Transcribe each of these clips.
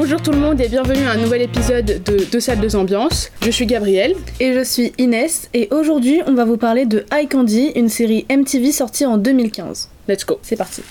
Bonjour tout le monde et bienvenue à un nouvel épisode de Deux salles, deux ambiances. Je suis Gabrielle. Et je suis Inès, et aujourd'hui on va vous parler de High Candy, une série MTV sortie en 2015. Let's go. C'est parti.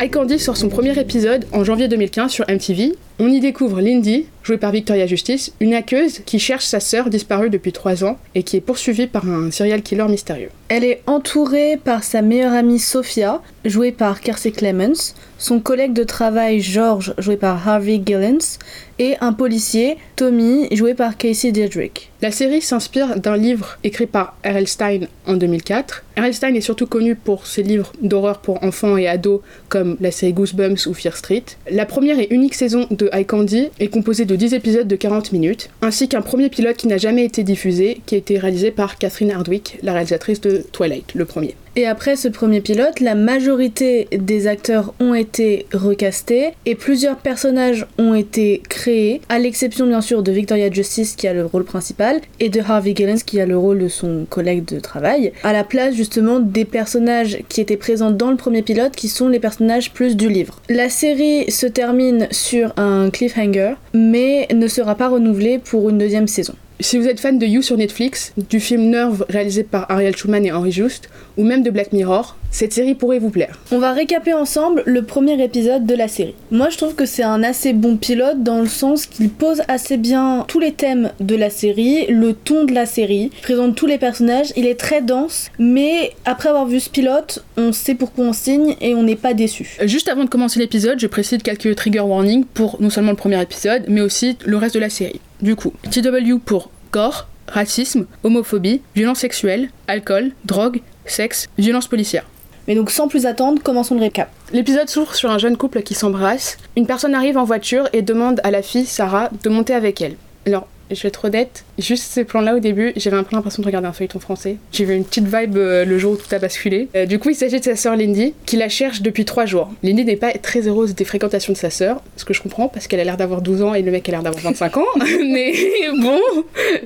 High Candy sort son premier épisode en janvier 2015 sur MTV. On y découvre Lindy, jouée par Victoria Justice, une hackeuse qui cherche sa sœur disparue depuis 3 ans et qui est poursuivie par un serial killer mystérieux. Elle est entourée par sa meilleure amie Sophia, jouée par Kiersey Clemens, son collègue de travail George, joué par Harvey Gillens, et un policier, Tommy, joué par Casey Diedrich. La série s'inspire d'un livre écrit par R.L. Stein en 2004. R.L. Stein est surtout connu pour ses livres d'horreur pour enfants et ados comme la série Goosebumps ou Fear Street. La première et unique saison de High Candy est composée de 10 épisodes de 40 minutes, ainsi qu'un premier pilote qui n'a jamais été diffusé, qui a été réalisé par Catherine Hardwick, la réalisatrice de Twilight, le premier. Et après ce premier pilote, la majorité des acteurs ont été recastés et plusieurs personnages ont été créés, à l'exception bien sûr de Victoria Justice qui a le rôle principal et de Harvey Gillens qui a le rôle de son collègue de travail, à la place justement des personnages qui étaient présents dans le premier pilote qui sont les personnages plus du livre. La série se termine sur un cliffhanger mais ne sera pas renouvelée pour une deuxième saison. Si vous êtes fan de You sur Netflix, du film Nerve réalisé par Ariel Schumann et Henri Just, ou même de Black Mirror, cette série pourrait vous plaire. On va récaper ensemble le premier épisode de la série. Moi je trouve que c'est un assez bon pilote dans le sens qu'il pose assez bien tous les thèmes de la série, le ton de la série, présente tous les personnages, il est très dense, mais après avoir vu ce pilote, on sait pourquoi on signe et on n'est pas déçu. Juste avant de commencer l'épisode, je précise quelques trigger warnings pour non seulement le premier épisode, mais aussi le reste de la série. Du coup, TW pour gore, racisme, homophobie, violence sexuelle, alcool, drogue, sexe, violence policière. Mais donc sans plus attendre, commençons le récap. L'épisode s'ouvre sur un jeune couple qui s'embrasse. Une personne arrive en voiture et demande à la fille, Sarah, de monter avec elle. Alors, je vais être honnête, juste ces plans-là au début, j'avais un peu l'impression de regarder un feuilleton français. J'ai eu une petite vibe euh, le jour où tout a basculé. Euh, du coup, il s'agit de sa sœur Lindy, qui la cherche depuis trois jours. Lindy n'est pas très heureuse des fréquentations de sa sœur, ce que je comprends parce qu'elle a l'air d'avoir 12 ans et le mec a l'air d'avoir 25 ans. mais bon,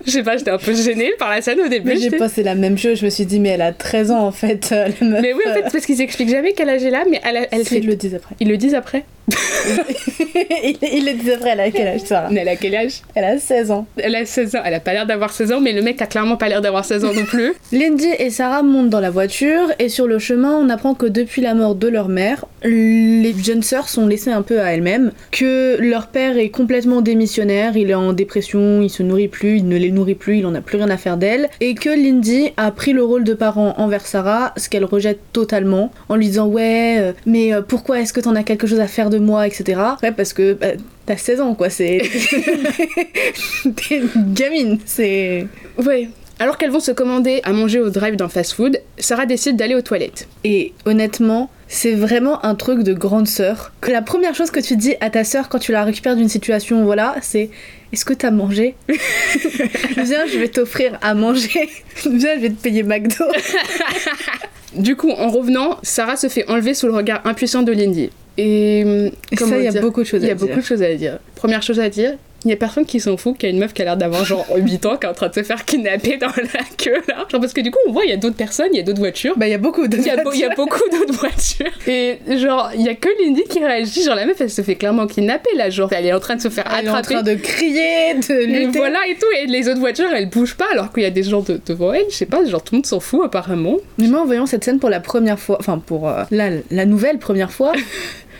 je sais pas, j'étais un peu gênée par la scène au début. Mais j'ai pensé la même chose, je me suis dit mais elle a 13 ans en fait, euh, la meuf. Mais oui, en fait, parce qu'ils expliquent jamais quel âge elle a, mais elle, a- elle si, fait. ils le disent après. Ils le disent après. ils le disent après, elle a quel âge Sarah? Mais elle a quel âge? Elle a 16 ans. Elle a 16 ans. Elle a pas l'air d'avoir 16 ans, mais le mec a clairement pas l'air d'avoir 16 ans non plus. Lindy et Sarah montent dans la voiture et sur le chemin, on apprend que depuis la mort de leur mère, les jeunes sœurs sont laissées un peu à elles-mêmes, que leur père est complètement démissionnaire, il est en dépression, il se nourrit plus, il ne les nourrit plus, il en a plus rien à faire d'elle, et que Lindy a pris le rôle de parent envers Sarah, ce qu'elle rejette totalement, en lui disant ouais, euh, mais euh, pourquoi est-ce que t'en as quelque chose à faire de moi, etc. Ouais, parce que bah, t'as 16 ans quoi, c'est t'es une gamine, c'est Ouais. Alors qu'elles vont se commander à manger au drive d'un fast-food, Sarah décide d'aller aux toilettes. Et honnêtement, c'est vraiment un truc de grande sœur. Que la première chose que tu dis à ta sœur quand tu la récupères d'une situation, voilà, c'est est-ce que t'as mangé? Viens, je vais t'offrir à manger. Viens, je vais te payer McDo. Du coup, en revenant, Sarah se fait enlever sous le regard impuissant de Lindy. Et hum, Et ça, il y a dire beaucoup de choses Il y à a dire. beaucoup de choses à dire. Première chose à dire, il y a personne qui s'en fout qu'il y a une meuf qui a l'air d'avoir genre 8 ans qui est en train de se faire kidnapper dans la queue là. Genre parce que du coup on voit il y a d'autres personnes, il y a d'autres voitures. Bah, il y a beaucoup a beau- il y a beaucoup d'autres voitures. Et genre, il y a que Lindy qui réagit. Genre, la meuf, elle se fait clairement kidnapper là. Genre, elle est en train de se faire Elle est en attraper. train de crier, de Et lutter. voilà et tout. Et les autres voitures, elles bougent pas alors qu'il y a des gens de- devant elle. Je sais pas, genre, tout le monde s'en fout apparemment. Mais moi, en voyant cette scène pour la première fois, enfin pour euh, la, la nouvelle première fois,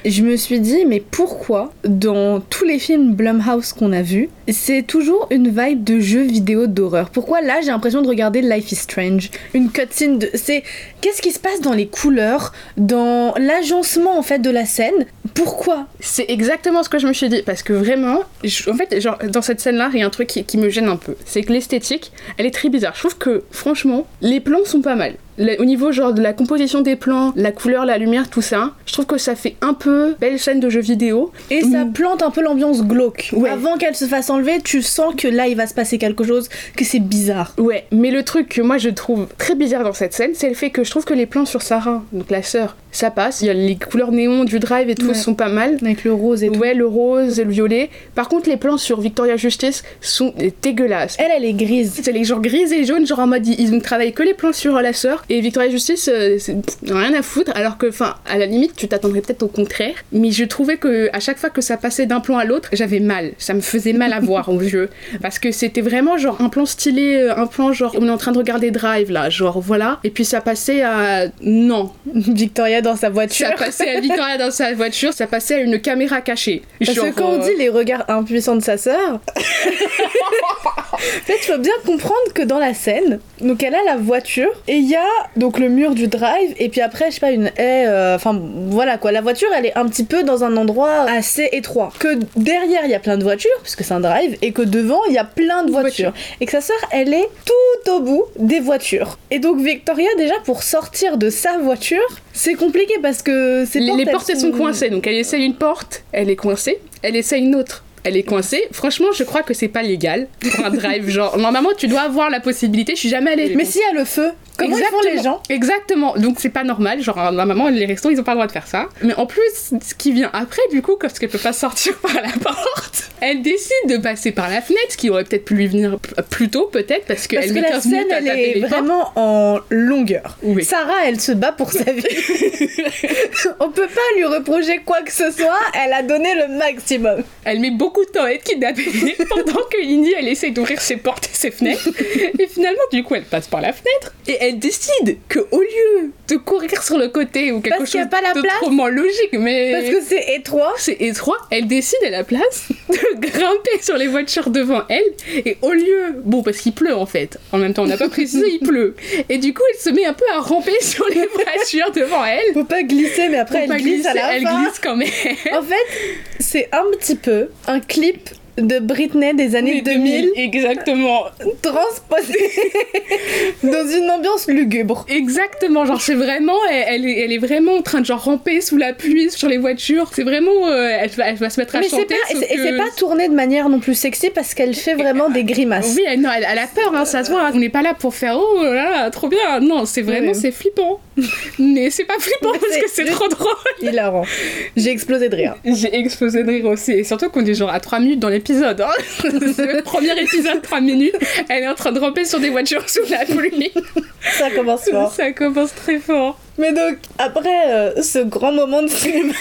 je me suis dit, mais pourquoi dans tous les films Blumhouse qu'on a vus, c'est toujours une vibe de jeu vidéo d'horreur? Pourquoi là, j'ai l'impression de regarder Life is Strange Une cutscene de. C'est. Qu'est-ce qui se passe dans les couleurs, dans l'agencement en fait de la scène? Pourquoi? C'est exactement ce que je me suis dit. Parce que vraiment, en fait, genre, dans cette scène-là, il y a un truc qui, qui me gêne un peu. C'est que l'esthétique, elle est très bizarre. Je trouve que, franchement, les plans sont pas mal. Le- au niveau genre de la composition des plans, la couleur, la lumière, tout ça, je trouve que ça fait un peu belle scène de jeu vidéo. Et ça Mm. plante un peu l'ambiance glauque. Ouais. Avant qu'elle se fasse enlever, tu sens que là, il va se passer quelque chose, que c'est bizarre. Ouais, mais le truc que moi je trouve très bizarre dans cette scène, c'est le fait que je trouve que les plans sur Sarah, donc la sœur, ça passe. Il y a les couleurs néon du drive et tout Ouais. sont pas mal. Avec le rose et tout. Ouais, le rose et le violet. Par contre, les plans sur Victoria Justice sont dégueulasses. Elle, elle est grise. C'est les genres grises et les jaunes, genre en mode ils ont travaillé que les plans sur euh, la sœur. Et Victoria Justice, euh, c'est rien à foutre. Alors que, enfin, à la limite, tu t'attendrais peut-être au contraire. Mais je trouvais que à chaque fois que ça passait d'un plan à l'autre, j'avais mal. Ça me faisait mal à voir aux yeux. Parce que c'était vraiment genre un plan stylé, euh, un plan genre on est en train de regarder Drive là, genre voilà. Et puis ça passait à. Non. Victoria dans sa voiture. Ça passait à Victoria dans sa voiture, ça passait à une caméra cachée. Parce Genre, que quand on euh, dit les regards impuissants de sa sœur, en fait, il faut bien comprendre que dans la scène, donc elle a la voiture et il y a donc le mur du drive et puis après, je sais pas, une haie. euh, Enfin, voilà quoi. La voiture, elle est un petit peu dans un endroit assez étroit. Que derrière, il y a plein de voitures, puisque c'est un drive, et que devant, il y a plein de voitures. Et que sa sœur, elle est tout au bout des voitures. Et donc, Victoria, déjà, pour sortir de sa voiture, c'est compliqué parce que c'est les, les portes elles sont coincées, donc elle essaye une porte, elle est coincée, elle essaye une autre. Elle est coincée. Franchement, je crois que c'est pas légal pour un drive. Genre, normalement, tu dois avoir la possibilité. Je suis jamais allée. Mais s'il y a le feu, comment ils font les gens Exactement. Donc c'est pas normal. Genre normalement les restos ils ont pas le droit de faire ça. Mais en plus, ce qui vient après du coup, parce qu'elle peut pas sortir par la porte, elle décide de passer par la fenêtre, ce qui aurait peut-être pu lui venir plus tôt peut-être parce qu'elle Parce que met la 15 scène, elle est vraiment en longueur. Oui. Sarah, elle se bat pour sa vie. On peut pas lui reprocher quoi que ce soit, elle a donné le maximum. Elle met beaucoup de temps à être kidnappée pendant que Lindy elle essaie d'ouvrir ses portes et ses fenêtres. Et finalement, du coup, elle passe par la fenêtre et elle décide que au lieu de courir sur le côté ou quelque Parce a chose pas la de place. trop logique, mais Parce que c'est étroit. c'est étroit, elle décide à la place de grimper sur les voitures devant elle et au lieu, bon parce qu'il pleut en fait, en même temps on n'a pas précisé il pleut, et du coup elle se met un peu à ramper sur les voitures devant elle. Faut pas glisser, mais après elle pas glisse à glisser, la elle fin. glisse quand même. En fait, c'est un petit peu un clip de Britney des années 2000 Exactement. transposé dans une ambiance lugubre. Exactement, genre c'est vraiment, elle, elle est, elle est vraiment en train de genre ramper sous la pluie sur les voitures. C'est vraiment, euh, elle, va, elle va se mettre à Mais chanter. pas, et c'est- pas tourné de manière non plus sexy parce qu'elle fait vraiment des grimaces. Oui, elle, non, elle, elle a peur, hein, ça se voit. hein. On n'est pas là pour faire oh là là, trop bien. Non, c'est vraiment, Ouais. c'est flippant. Mais c'est pas flippant parce que c'est trop drôle. Hilarant. J'ai explosé de rire. J'ai explosé de rire aussi. Et surtout qu'on est genre à 3 minutes dans l'épisode. Hein. le premier épisode, 3 minutes. Elle est en train de ramper sur des voitures sous la pluie. Ça commence fort. Ça commence très fort. Mais donc, après euh, ce grand moment de cinéma,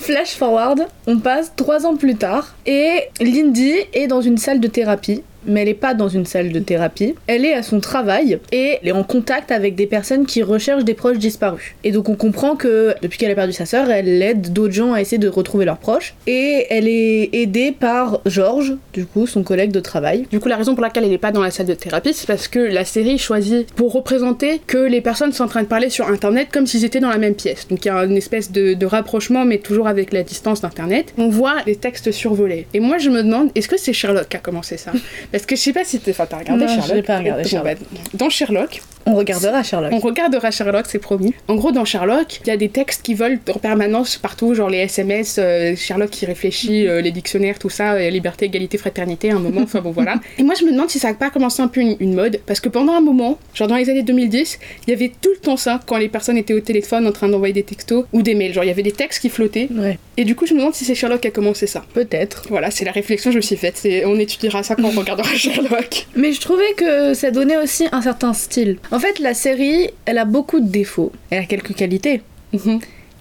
flash forward, on passe trois ans plus tard et Lindy est dans une salle de thérapie. Mais elle est pas dans une salle de thérapie. Elle est à son travail et elle est en contact avec des personnes qui recherchent des proches disparus. Et donc on comprend que depuis qu'elle a perdu sa sœur, elle aide d'autres gens à essayer de retrouver leurs proches. Et elle est aidée par George, du coup son collègue de travail. Du coup, la raison pour laquelle elle n'est pas dans la salle de thérapie, c'est parce que la série choisit pour représenter que les personnes sont en train de parler sur Internet comme s'ils étaient dans la même pièce. Donc il y a une espèce de, de rapprochement, mais toujours avec la distance d'Internet. On voit les textes survolés. Et moi, je me demande, est-ce que c'est Sherlock qui a commencé ça? Parce que je sais pas si t'es... Enfin, t'as regardé Non, je Sherlock l'ai pas regardé, Sherlock. bah, dans Sherlock, On regardera Sherlock. on regardera Sherlock, c'est promis. En gros, dans Sherlock, il y a des textes qui volent en permanence partout, genre les SMS, euh, Sherlock qui réfléchit, euh, les dictionnaires, tout ça, euh, liberté, égalité, fraternité, à un moment, enfin bon voilà. Et moi, je me demande si ça n'a pas commencé un peu une, une mode, parce que pendant un moment, genre dans les années 2010, il y avait tout le temps ça, quand les personnes étaient au téléphone en train d'envoyer des textos ou des mails, genre il y avait des textes qui flottaient. Ouais, Et du coup, je me demande si c'est Sherlock qui a commencé ça. peut-être. Voilà, c'est la réflexion que je me suis faite. On étudiera ça quand on Sherlock. Mais je trouvais que ça donnait aussi un certain style. En fait, la série, elle a beaucoup de défauts. Elle a quelques qualités.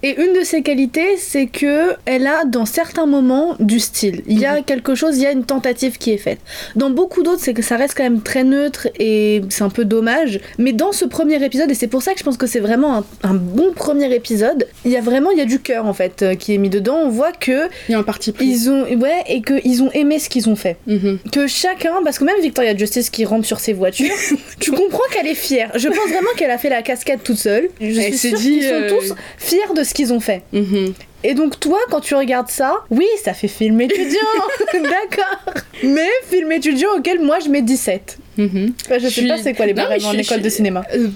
Mhm. Et une de ses qualités, c'est que elle a dans certains moments du style. Il y a quelque chose, il y a une tentative qui est faite. Dans beaucoup d'autres, c'est que ça reste quand même très neutre et c'est un peu dommage. Mais dans ce premier épisode, et c'est pour ça que je pense que c'est vraiment un, un bon premier épisode, il y a vraiment il y a du cœur en fait euh, qui est mis dedans. On voit que Il y a un parti pris. ils ont ouais et que ils ont aimé ce qu'ils ont fait Mhm. que chacun, parce que même Victoria Justice qui rampe sur ses voitures, tu comprends qu'elle est fière. Je pense vraiment qu'elle a fait la cascade toute seule. Je Elle suis s'est sûre dit, qu'ils sont euh, tous fiers de ce qu'ils ont fait. Mhm. Et donc toi, quand tu regardes ça, oui, ça fait film étudiant, d'accord. Mais film étudiant auquel moi je mets 17. Mhm. Enfin, je Je sais suis- pas c'est quoi les Non, barèmes je en suis- école je de cinéma. Euh,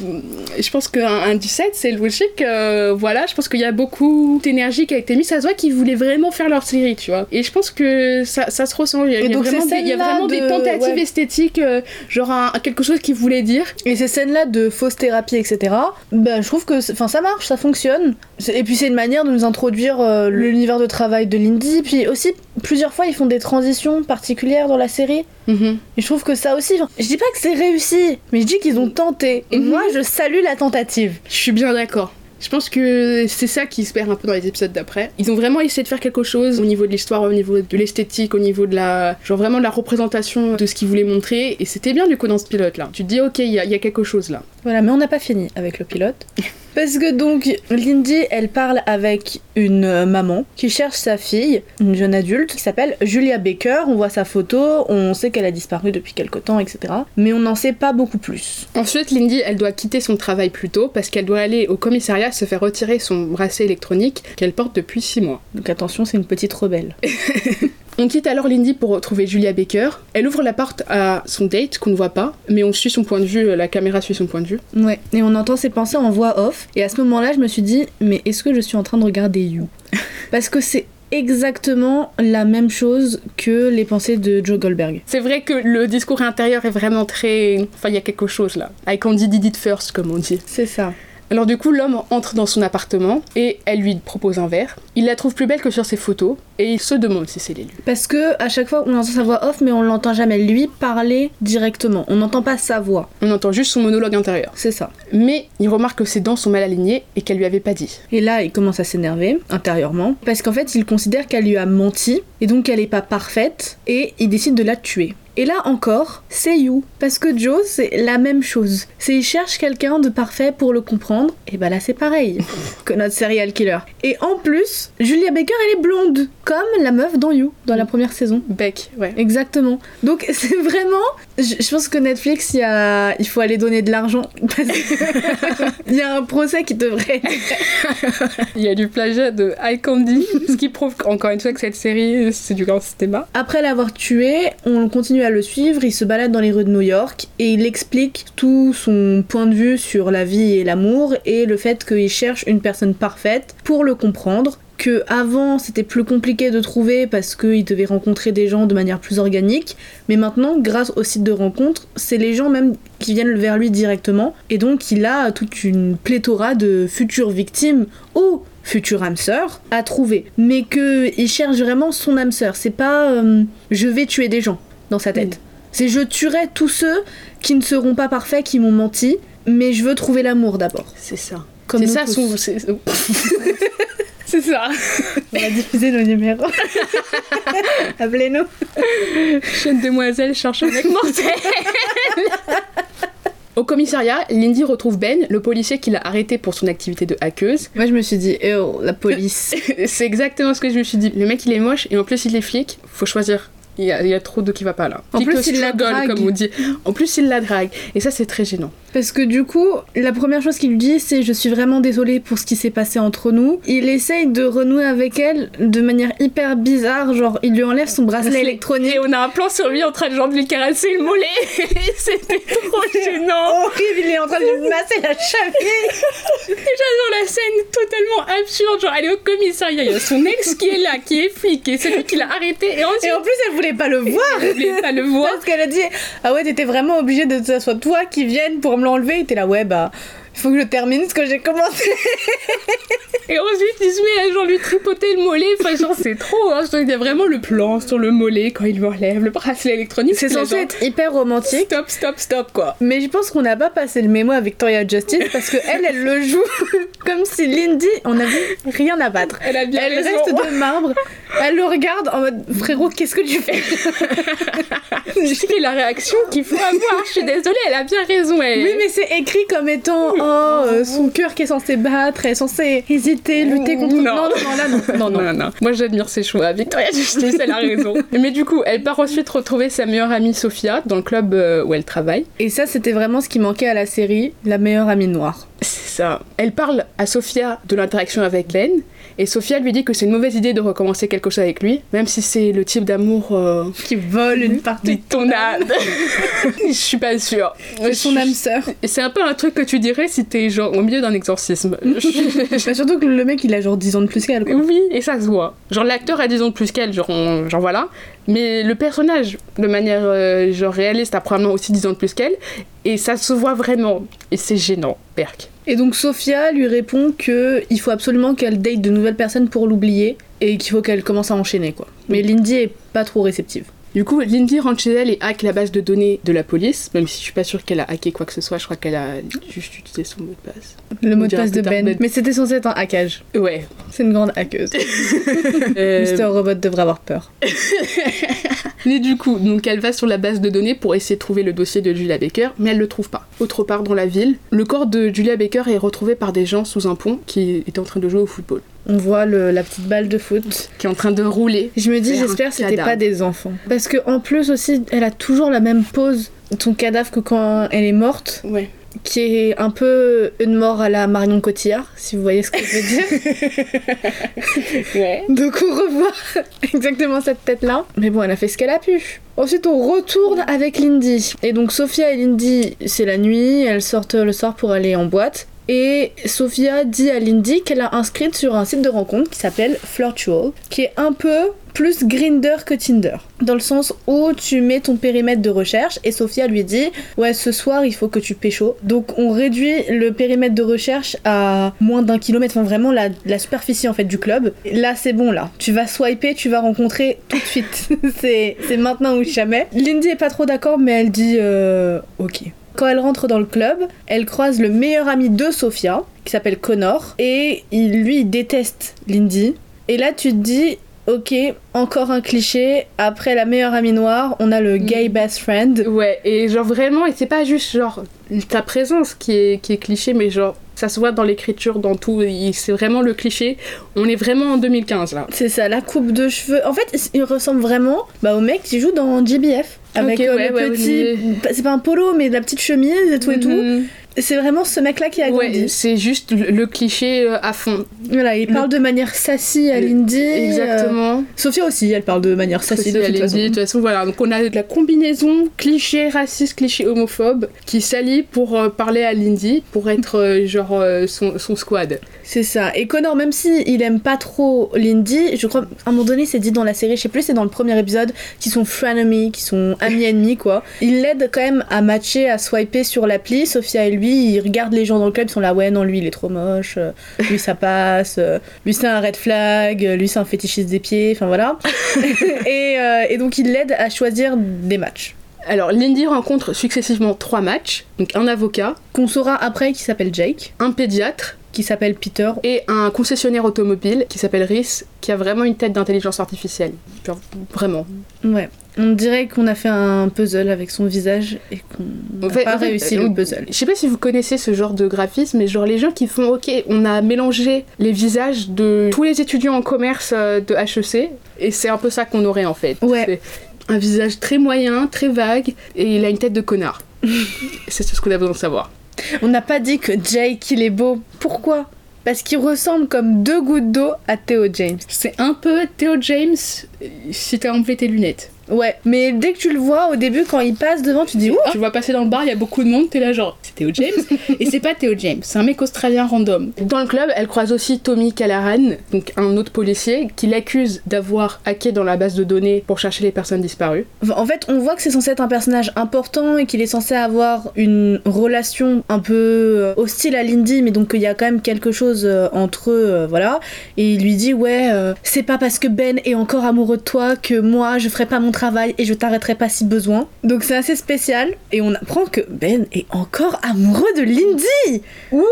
je pense qu'un un 17, c'est logique. euh, voilà, je pense qu'il y a beaucoup d'énergie qui a été mise. Ça se voit qu'ils voulaient vraiment faire leur série, tu vois. Et je pense que ça, ça se ressent. Il y a, il y a donc, vraiment, des, il y a vraiment des de- tentatives ouais. esthétiques, euh, genre un- quelque chose qu'ils voulaient dire. Et ces scènes-là de fausse thérapie, etc., bah, je trouve que enfin, ça marche, ça fonctionne. Et puis c'est une manière de nous introduire euh, l'univers de travail de Lindy. Puis aussi, plusieurs fois, ils font des transitions particulières dans la série. Mhm. Et je trouve que ça aussi, je dis pas que c'est réussi, mais je dis qu'ils ont tenté. Et Mhm. moi, je salue la tentative. Je suis bien d'accord. Je pense que c'est ça qui se perd un peu dans les épisodes d'après. Ils ont vraiment essayé de faire quelque chose au niveau de l'histoire, au niveau de l'esthétique, au niveau de la. genre vraiment de la représentation de ce qu'ils voulaient montrer. Et c'était bien du coup dans ce pilote là. Tu te dis, ok, il y, a- il y a quelque chose là. Voilà, mais on n'a pas fini avec le pilote. Parce que donc, Lindy, elle parle avec une euh, maman qui cherche sa fille, une jeune adulte, qui s'appelle Julia Baker. On voit sa photo, on sait qu'elle a disparu depuis quelque temps, etc. Mais on n'en sait pas beaucoup plus. Ensuite, Lindy, elle doit quitter son travail plus tôt parce qu'elle doit aller au commissariat se faire retirer son bracelet électronique qu'elle porte depuis 6 mois. Donc attention, c'est une petite rebelle. On quitte alors Lindy pour retrouver Julia Baker. Elle ouvre la porte à son date qu'on ne voit pas, mais on suit son point de vue, la caméra suit son point de vue. Ouais, et on entend ses pensées en voix off. Et à ce moment-là, je me suis dit, mais est-ce que je suis en train de regarder You? Parce que c'est exactement la même chose que les pensées de Joe Goldberg. C'est vrai que le discours intérieur est vraiment très. Enfin, il y a quelque chose là. I can did it first, comme on dit. C'est ça. Alors, du coup, l'homme entre dans son appartement et elle lui propose un verre. Il la trouve plus belle que sur ses photos et il se demande si c'est l'élu. Parce que à chaque fois, on entend sa voix off, mais on l'entend jamais lui parler directement. On n'entend pas sa voix. On entend juste son monologue intérieur. C'est ça. Mais il remarque que ses dents sont mal alignées et qu'elle lui avait pas dit. Et là, il commence à s'énerver intérieurement parce qu'en fait, il considère qu'elle lui a menti et donc qu'elle est pas parfaite et il décide de la tuer. Et là encore, c'est You. Parce que Joe, c'est la même chose. C'est il cherche quelqu'un de parfait pour le comprendre. Et bah là, c'est pareil que notre serial killer. Et en plus, Julia Baker, elle est blonde. Comme la meuf dans You, dans la première saison. Beck, ouais. Exactement. Donc c'est vraiment. Je, je pense que Netflix, il, y a... il faut aller donner de l'argent. Parce que il y a un procès qui devrait. Il y a du plagiat de High Candy, ce qui prouve encore une fois que cette série, c'est du grand cinéma. Après l'avoir tué, on continue à le suivre. Il se balade dans les rues de New York et il explique tout son point de vue sur la vie et l'amour et le fait qu'il cherche une personne parfaite pour le comprendre. Que avant c'était plus compliqué de trouver parce qu'il devait rencontrer des gens de manière plus organique, mais maintenant, grâce au site de rencontre, c'est les gens même qui viennent vers lui directement, et donc il a toute une pléthora de futures victimes ou futures âmes sœurs à trouver. Mais que il cherche vraiment son âme sœur. C'est pas euh, je vais tuer des gens dans sa tête. C'est je tuerai tous ceux qui ne seront pas parfaits, qui m'ont menti, mais je veux trouver l'amour d'abord. C'est ça. Comme C'est ça tous. son. C'est c'est ça. On va diffuser nos numéros. Appelez-nous. Jeune demoiselle cherche un mec mortel. Au commissariat, Lindy retrouve Ben, le policier qui l'a arrêté pour son activité de hackeuse. Moi je me suis dit, oh, la police. C'est exactement ce que je me suis dit. Le mec il est moche et en plus il est flic, faut choisir. Il y a, il y a trop de qui va pas là. En plus, il la drague. comme on dit. En plus il la drague. Et ça c'est très gênant. Parce que du coup, la première chose qu'il lui dit, c'est je suis vraiment désolée pour ce qui s'est passé entre nous. Il essaye de renouer avec elle de manière hyper bizarre, genre il lui enlève son bracelet électronique. Et on a un plan sur lui en train de genre de lui caresser le mollet. C'était trop gênant. horrible, il est en train de lui masser la cheville. Déjà dans la scène totalement absurde, genre elle est au commissariat, il y a son ex qui est là, qui est flic, et celui qui l'a arrêté, et ensuite Et en plus, elle voulait pas le voir. elle voulait pas le voir. Parce qu'elle a dit Ah ouais, t'étais vraiment obligée de que ce soit toi qui vienne pour me l'enlever. Et t'es là, ouais, bah, il faut que je termine ce que j'ai commencé. Et ensuite il se met à genre lui tripoter le mollet, enfin genre c'est trop, hein. Je il y a vraiment le plan sur le mollet quand il lui enlève le bracelet électronique. C'est censé genre, être hyper romantique. Stop, stop, stop quoi. Mais je pense qu'on n'a pas passé le mémo à Victoria Justice parce que elle, elle le joue comme si Lindy en avait rien à battre. Elle a bien Elle raison. reste de marbre, elle le regarde en mode frérot, qu'est-ce que tu fais? C'est la réaction qu'il faut avoir, je suis désolée, elle a bien raison. Elle... Oui, mais c'est écrit comme étant oh, euh, son cœur qui est censé battre, elle est censée hésiter, lutter contre. Non. non, non, non, non. non, non. Moi j'admire ses choix. Victoria Justice, elle a raison. Mais du coup, elle part ensuite retrouver sa meilleure amie Sophia dans le club euh, où elle travaille. Et ça, c'était vraiment ce qui manquait à la série, la meilleure amie noire. C'est ça. Elle parle à Sophia de l'interaction avec Ben, et Sophia lui dit que c'est une mauvaise idée de recommencer quelque chose avec lui, même si c'est le type d'amour euh, Qui vole une partie de ton âme. Je suis pas sûre. de son âme sœur. C'est un peu un truc que tu dirais si t'es genre au milieu d'un exorcisme. Bah, surtout que le mec il a genre 10 ans de plus qu'elle. oui, et ça se voit. Genre l'acteur a 10 ans de plus qu'elle, genre, on- genre voilà. Mais le personnage, de manière euh, genre réaliste, a probablement aussi 10 ans de plus qu'elle. Et ça se voit vraiment. Et c'est gênant, Perk. Et donc Sophia lui répond que il faut absolument qu'elle date de nouvelles personnes pour l'oublier et qu'il faut qu'elle commence à enchaîner quoi. Mais Lindy est pas trop réceptive. Du coup, Lindy rentre chez elle et hack la base de données de la police, même si je suis pas sûre qu'elle a hacké quoi que ce soit, je crois qu'elle a juste utilisé son mot de passe. Le mot de passe de Ben. Ben. Mais c'était censé être un hackage. Ouais. C'est une grande hackeuse. Euh, Mister Robot devrait avoir peur. Mais du coup, donc elle va sur la base de données pour essayer de trouver le dossier de Julia Baker, mais elle le trouve pas. Autre part dans la ville, le corps de Julia Baker est retrouvé par des gens sous un pont qui étaient en train de jouer au football, On voit le- la petite balle de foot. qui est en train de rouler. Je me dis, j'espère que c'était pas des enfants. Parce que en plus aussi, elle a toujours la même pose, son cadavre que quand elle est morte, Ouais. qui est un peu une mort à la Marion Cotillard, si vous voyez ce que je veux dire. Ouais. Donc on revoit exactement cette tête-là. Mais bon, elle a fait ce qu'elle a pu. Ensuite, on retourne avec Lindy. Et donc Sophia et Lindy, c'est la nuit, elles sortent le soir pour aller en boîte. Et Sophia dit à Lindy qu'elle a inscrite sur un site de rencontre qui s'appelle Flirtual, qui est un peu plus Grinder que Tinder. Dans le sens où tu mets ton périmètre de recherche et Sophia lui dit Ouais, ce soir il faut que tu pécho. Donc on réduit le périmètre de recherche à moins d'un kilomètre, enfin vraiment la, superficie en fait du club. Là c'est bon là, tu vas swiper, tu vas rencontrer tout de suite. c'est c'est maintenant ou jamais. Lindy est pas trop d'accord, mais elle dit euh, Ok. Quand elle rentre dans le club, elle croise le meilleur ami de Sophia, qui s'appelle Connor, et il, lui, il déteste Lindy. Et là, tu te dis, ok, encore un cliché, après la meilleure amie noire, on a le gay best friend. Ouais, et genre vraiment, et c'est pas juste genre ta présence qui est, qui est cliché, mais genre ça se voit dans l'écriture, dans tout, c'est vraiment le cliché. On est vraiment en 2015 là. C'est ça, la coupe de cheveux. En fait, il ressemble vraiment bah, au mec qui joue dans GBF. Avec Ok, euh, ouais, le ouais, petit. C'est pas un polo, mais de la petite chemise et tout et tout. Mhm. C'est vraiment ce mec-là qui a Ouais, grandi. c'est juste le, le cliché euh, à fond. Voilà, il Le- parle de manière sassy à Lindy. euh, Exactement. Sophia aussi, elle parle de manière sassy de à toute Lindy, façon. de toute façon, voilà. Donc on a de la combinaison cliché raciste, cliché homophobe qui s'allie pour euh, parler à Lindy, pour être euh, genre euh, son, son squad. C'est ça. Et Connor, même si il aime pas trop Lindy, je crois à un moment donné c'est dit dans la série, je sais plus, c'est dans le premier épisode, qui sont frenemies, qui sont amis ennemis quoi. Il l'aide quand même à matcher, à swiper sur l'appli. Sophia et lui, ils regardent les gens dans le club, ils sont là ouais non lui il est trop moche, euh, lui ça passe, euh, lui c'est un red flag, lui c'est un fétichiste des pieds, enfin voilà. et, euh, et donc il l'aide à choisir des matchs. Alors Lindy rencontre successivement trois matchs, donc un avocat, Qu'on saura après qui s'appelle Jake, un pédiatre qui s'appelle Peter. et un concessionnaire automobile qui s'appelle Rhys, qui a vraiment une tête d'intelligence artificielle. Genre, vraiment. Ouais. On dirait qu'on a fait un puzzle avec son visage et qu'on n'a pas en fait, réussi euh, le puzzle. Je sais pas si vous connaissez ce genre de graphisme, mais genre les gens qui font ok, on a mélangé les visages de tous les étudiants en commerce euh, de HEC, et c'est un peu ça qu'on aurait en fait. Ouais. Un visage très moyen, très vague, et il a une tête de connard. c'est tout ce qu'on a besoin de savoir. On n'a pas dit que Jake il est beau. Pourquoi? Parce qu'il ressemble comme deux gouttes d'eau à Theo James. C'est un peu Theo James si t'as enlevé tes lunettes. Ouais, mais dès que tu le vois au début quand il passe devant, tu dis ouh. Tu vois passer dans le bar, il y a beaucoup de monde, t'es là genre, c'est Theo James. et c'est pas Theo James, c'est un mec australien random. Dans le club, elle croise aussi Tommy Callahan, donc un autre policier, qui l'accuse d'avoir hacké dans la base de données pour chercher les personnes disparues. En fait, on voit que c'est censé être un personnage important et qu'il est censé avoir une relation un peu euh, hostile à Lindy, mais donc qu'il y a quand même quelque chose euh, entre eux, euh, voilà. Et il lui dit ouais, euh, c'est pas parce que Ben est encore amoureux de toi que moi je ferai pas mon travail et je t'arrêterai pas si besoin. Donc c'est assez spécial et on apprend que Ben est encore amoureux de Lindy. Ouh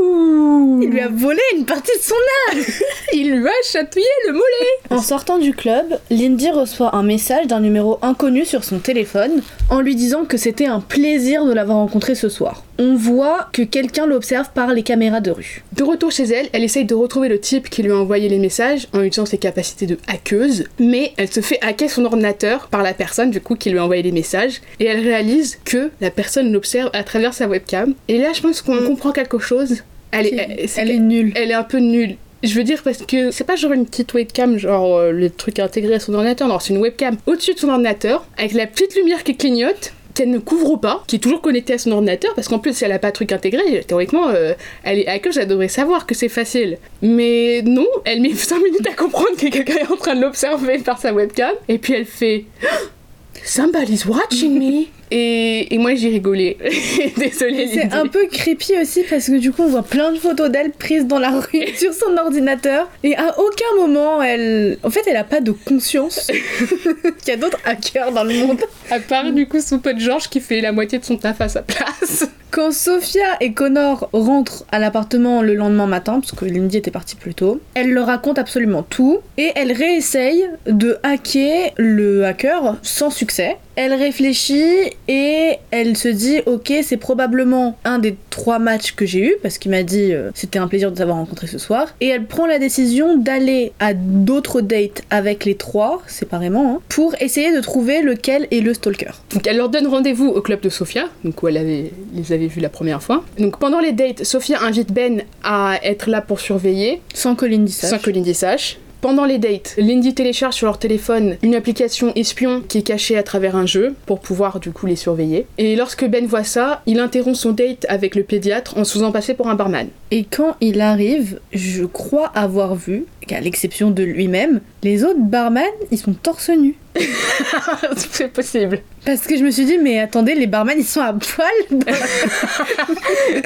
Ouh. Il lui a volé une partie de son âme Il lui a chatouillé le mollet En sortant du club, Lindy reçoit un message d'un numéro inconnu sur son téléphone en lui disant que c'était un plaisir de l'avoir rencontré ce soir. On voit que quelqu'un l'observe par les caméras de rue. De retour chez elle, elle essaye de retrouver le type qui lui a envoyé les messages en utilisant ses capacités de hackeuse, mais elle se fait hacker son ordinateur par la personne du coup qui lui a envoyé les messages et elle réalise que la personne l'observe à travers sa webcam. Et là, je pense qu'on comprend quelque chose. Elle est, elle, Elle est nulle. elle est un peu nulle. Je veux dire parce que c'est pas genre une petite webcam, genre euh, le truc intégré à son ordinateur, non, c'est une webcam au-dessus de son ordinateur, avec la petite lumière qui clignote, qu'elle ne couvre pas, qui est toujours connectée à son ordinateur, parce qu'en plus, si elle a pas de truc intégré, théoriquement, euh, elle est hackeuse, elle devrait savoir que c'est facile. Mais non, elle met 5 minutes à comprendre que quelqu'un est en train de l'observer par sa webcam, et puis elle fait Somebody's watching me. Et, et moi j'ai rigolé. Désolée. C'est un peu creepy aussi parce que du coup on voit plein de photos d'elle prises dans la rue sur son ordinateur et à aucun moment elle... En fait elle a pas de conscience qu'il y a d'autres hackers dans le monde. À part du coup son pote George qui fait la moitié de son taf à sa place. Quand Sophia et Connor rentrent à l'appartement le lendemain matin, parce que Lindy était partie plus tôt, elle leur raconte absolument tout et elle réessaye de hacker le hacker sans succès. Elle réfléchit et elle se dit ok c'est probablement un des trois matchs que j'ai eu parce qu'il m'a dit euh, c'était un plaisir de t'avoir rencontré ce soir et elle prend la décision d'aller à d'autres dates avec les trois séparément hein, pour essayer de trouver lequel est le stalker. Donc elle leur donne rendez-vous au club de Sophia, donc où elle avait, les avait vus la première fois. Donc pendant les dates, Sophia invite Ben à être là pour surveiller, Sans que Lindy sache. sans que Lindy sache. Pendant les dates, Lindy télécharge sur leur téléphone une application espion qui est cachée à travers un jeu pour pouvoir du coup les surveiller. Et lorsque Ben voit ça, il interrompt son date avec le pédiatre en se faisant passer pour un barman. Et quand il arrive, je crois avoir vu, qu'à l'exception de lui-même, les autres barman, ils sont torse nu. C'est possible. Parce que je me suis dit, mais attendez, les barman, ils sont à poil dans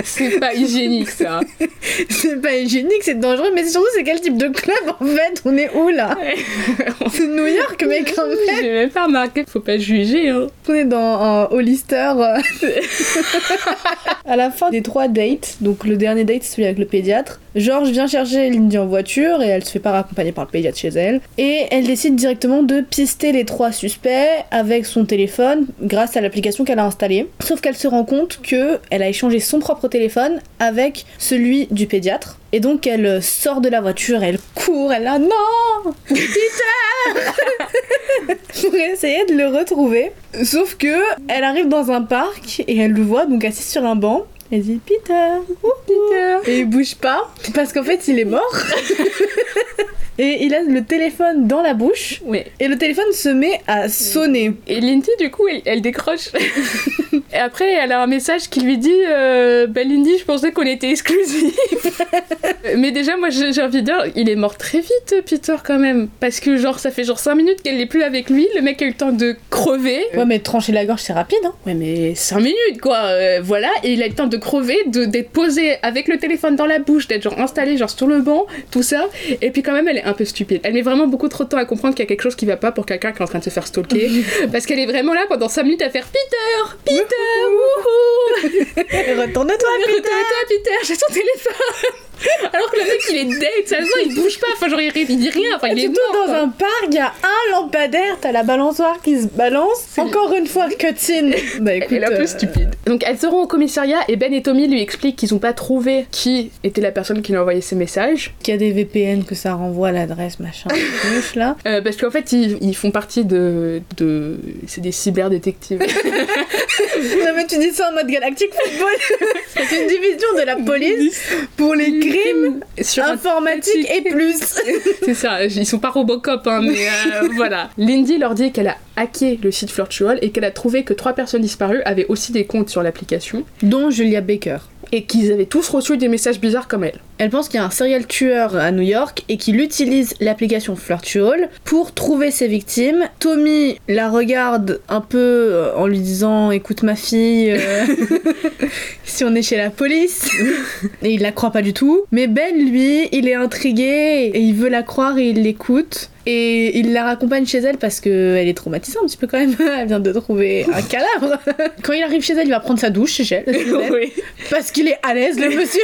C'est pas hygiénique ça. C'est pas hygiénique, c'est dangereux, mais surtout, c'est quel type de club en fait On est où là? C'est New York, mais quand même J'ai même pas remarqué, faut pas juger hein. On est dans un Hollister. euh. à la fin des trois dates, donc le dernier date, c'est celui avec le pédiatre, George vient chercher Lindy en voiture et elle se fait pas raccompagner par le pédiatre chez elle. Et elle décide directement de pister les trois suspects avec son téléphone grâce à l'application qu'elle a installée. Sauf qu'elle se rend compte que elle a échangé son propre téléphone avec celui du pédiatre. Et donc elle sort de la voiture, elle court, elle a non Peter pour essayer de le retrouver. Sauf que elle arrive dans un parc et elle le voit donc assis sur un banc. Elle dit Peter, Peter. Et il bouge pas parce qu'en fait il est mort. et il a le téléphone dans la bouche Ouais. et le téléphone se met à sonner. Et Lindy, du coup, elle, elle décroche. Et après, elle a un message qui lui dit euh, Bah, Lindy, je pensais qu'on était exclusifs. Mais déjà, moi, j'ai j'ai envie de dire, il est mort très vite, Peter, quand même. Parce que, genre, ça fait genre 5 minutes qu'elle n'est plus avec lui. Le mec a eu le temps de crever. Ouais mais trancher la gorge c'est rapide hein. Ouais, mais 5 minutes, quoi. euh, voilà. Et il a eu le temps de crever, de- d'être posé avec le téléphone dans la bouche, d'être genre installé, genre sur le banc, tout ça. Et puis, quand même, elle est un peu stupide. Elle met vraiment beaucoup trop de temps à comprendre qu'il y a quelque chose qui va pas pour quelqu'un qui est en train de se faire stalker. parce qu'elle est vraiment là pendant 5 minutes à faire Peter, Peter, wouhou. Retourne-toi Retourne-toi, Peter, j'ai ton téléphone. Alors que le mec, il est dead, ça se voit, il bouge pas. Enfin, genre, il, il dit rien. Enfin, il est mort. dans quoi. un parc, il y a un lampadaire, t'as la balançoire qui se balance. Encore une fois, cutscene. Bah écoute, Elle est un peu euh, stupide. Donc elles se rendent au commissariat et Ben et Tommy lui expliquent qu'ils ont pas trouvé qui était la personne qui lui a envoyé ces messages. qu'il y a des VPN que ça renvoie à l'adresse machin gauche là. Euh, parce qu'en fait, ils, ils font partie de. de... C'est des cyberdétectives. non mais tu dis ça en mode Galactic Football. C'est une division de la police pour les crimes Sur informatiques et plus. C'est ça, ils sont pas Robocop, hein, mais euh, voilà. Lindy leur dit qu'elle a hacké le site Flirtual et qu'elle a trouvé que trois personnes disparues avaient aussi des comptes sur l'application Dont Julia Baker. Et qu'ils avaient tous reçu des messages bizarres comme elle. Elle pense qu'il y a un serial tueur à New York et qu'il utilise l'application Flirtual pour trouver ses victimes. Tommy la regarde un peu euh, en lui disant écoute ma fille, euh, si on est chez la police. et il la croit pas du tout. Mais Ben lui, il est intrigué et il veut la croire et il l'écoute. Et il la raccompagne chez elle parce qu'elle est traumatisée un petit peu quand même. Elle vient de trouver un cadavre. Quand il arrive chez elle, il va prendre sa douche chez elle. chez elle, oui. Parce qu'il est à l'aise, le monsieur.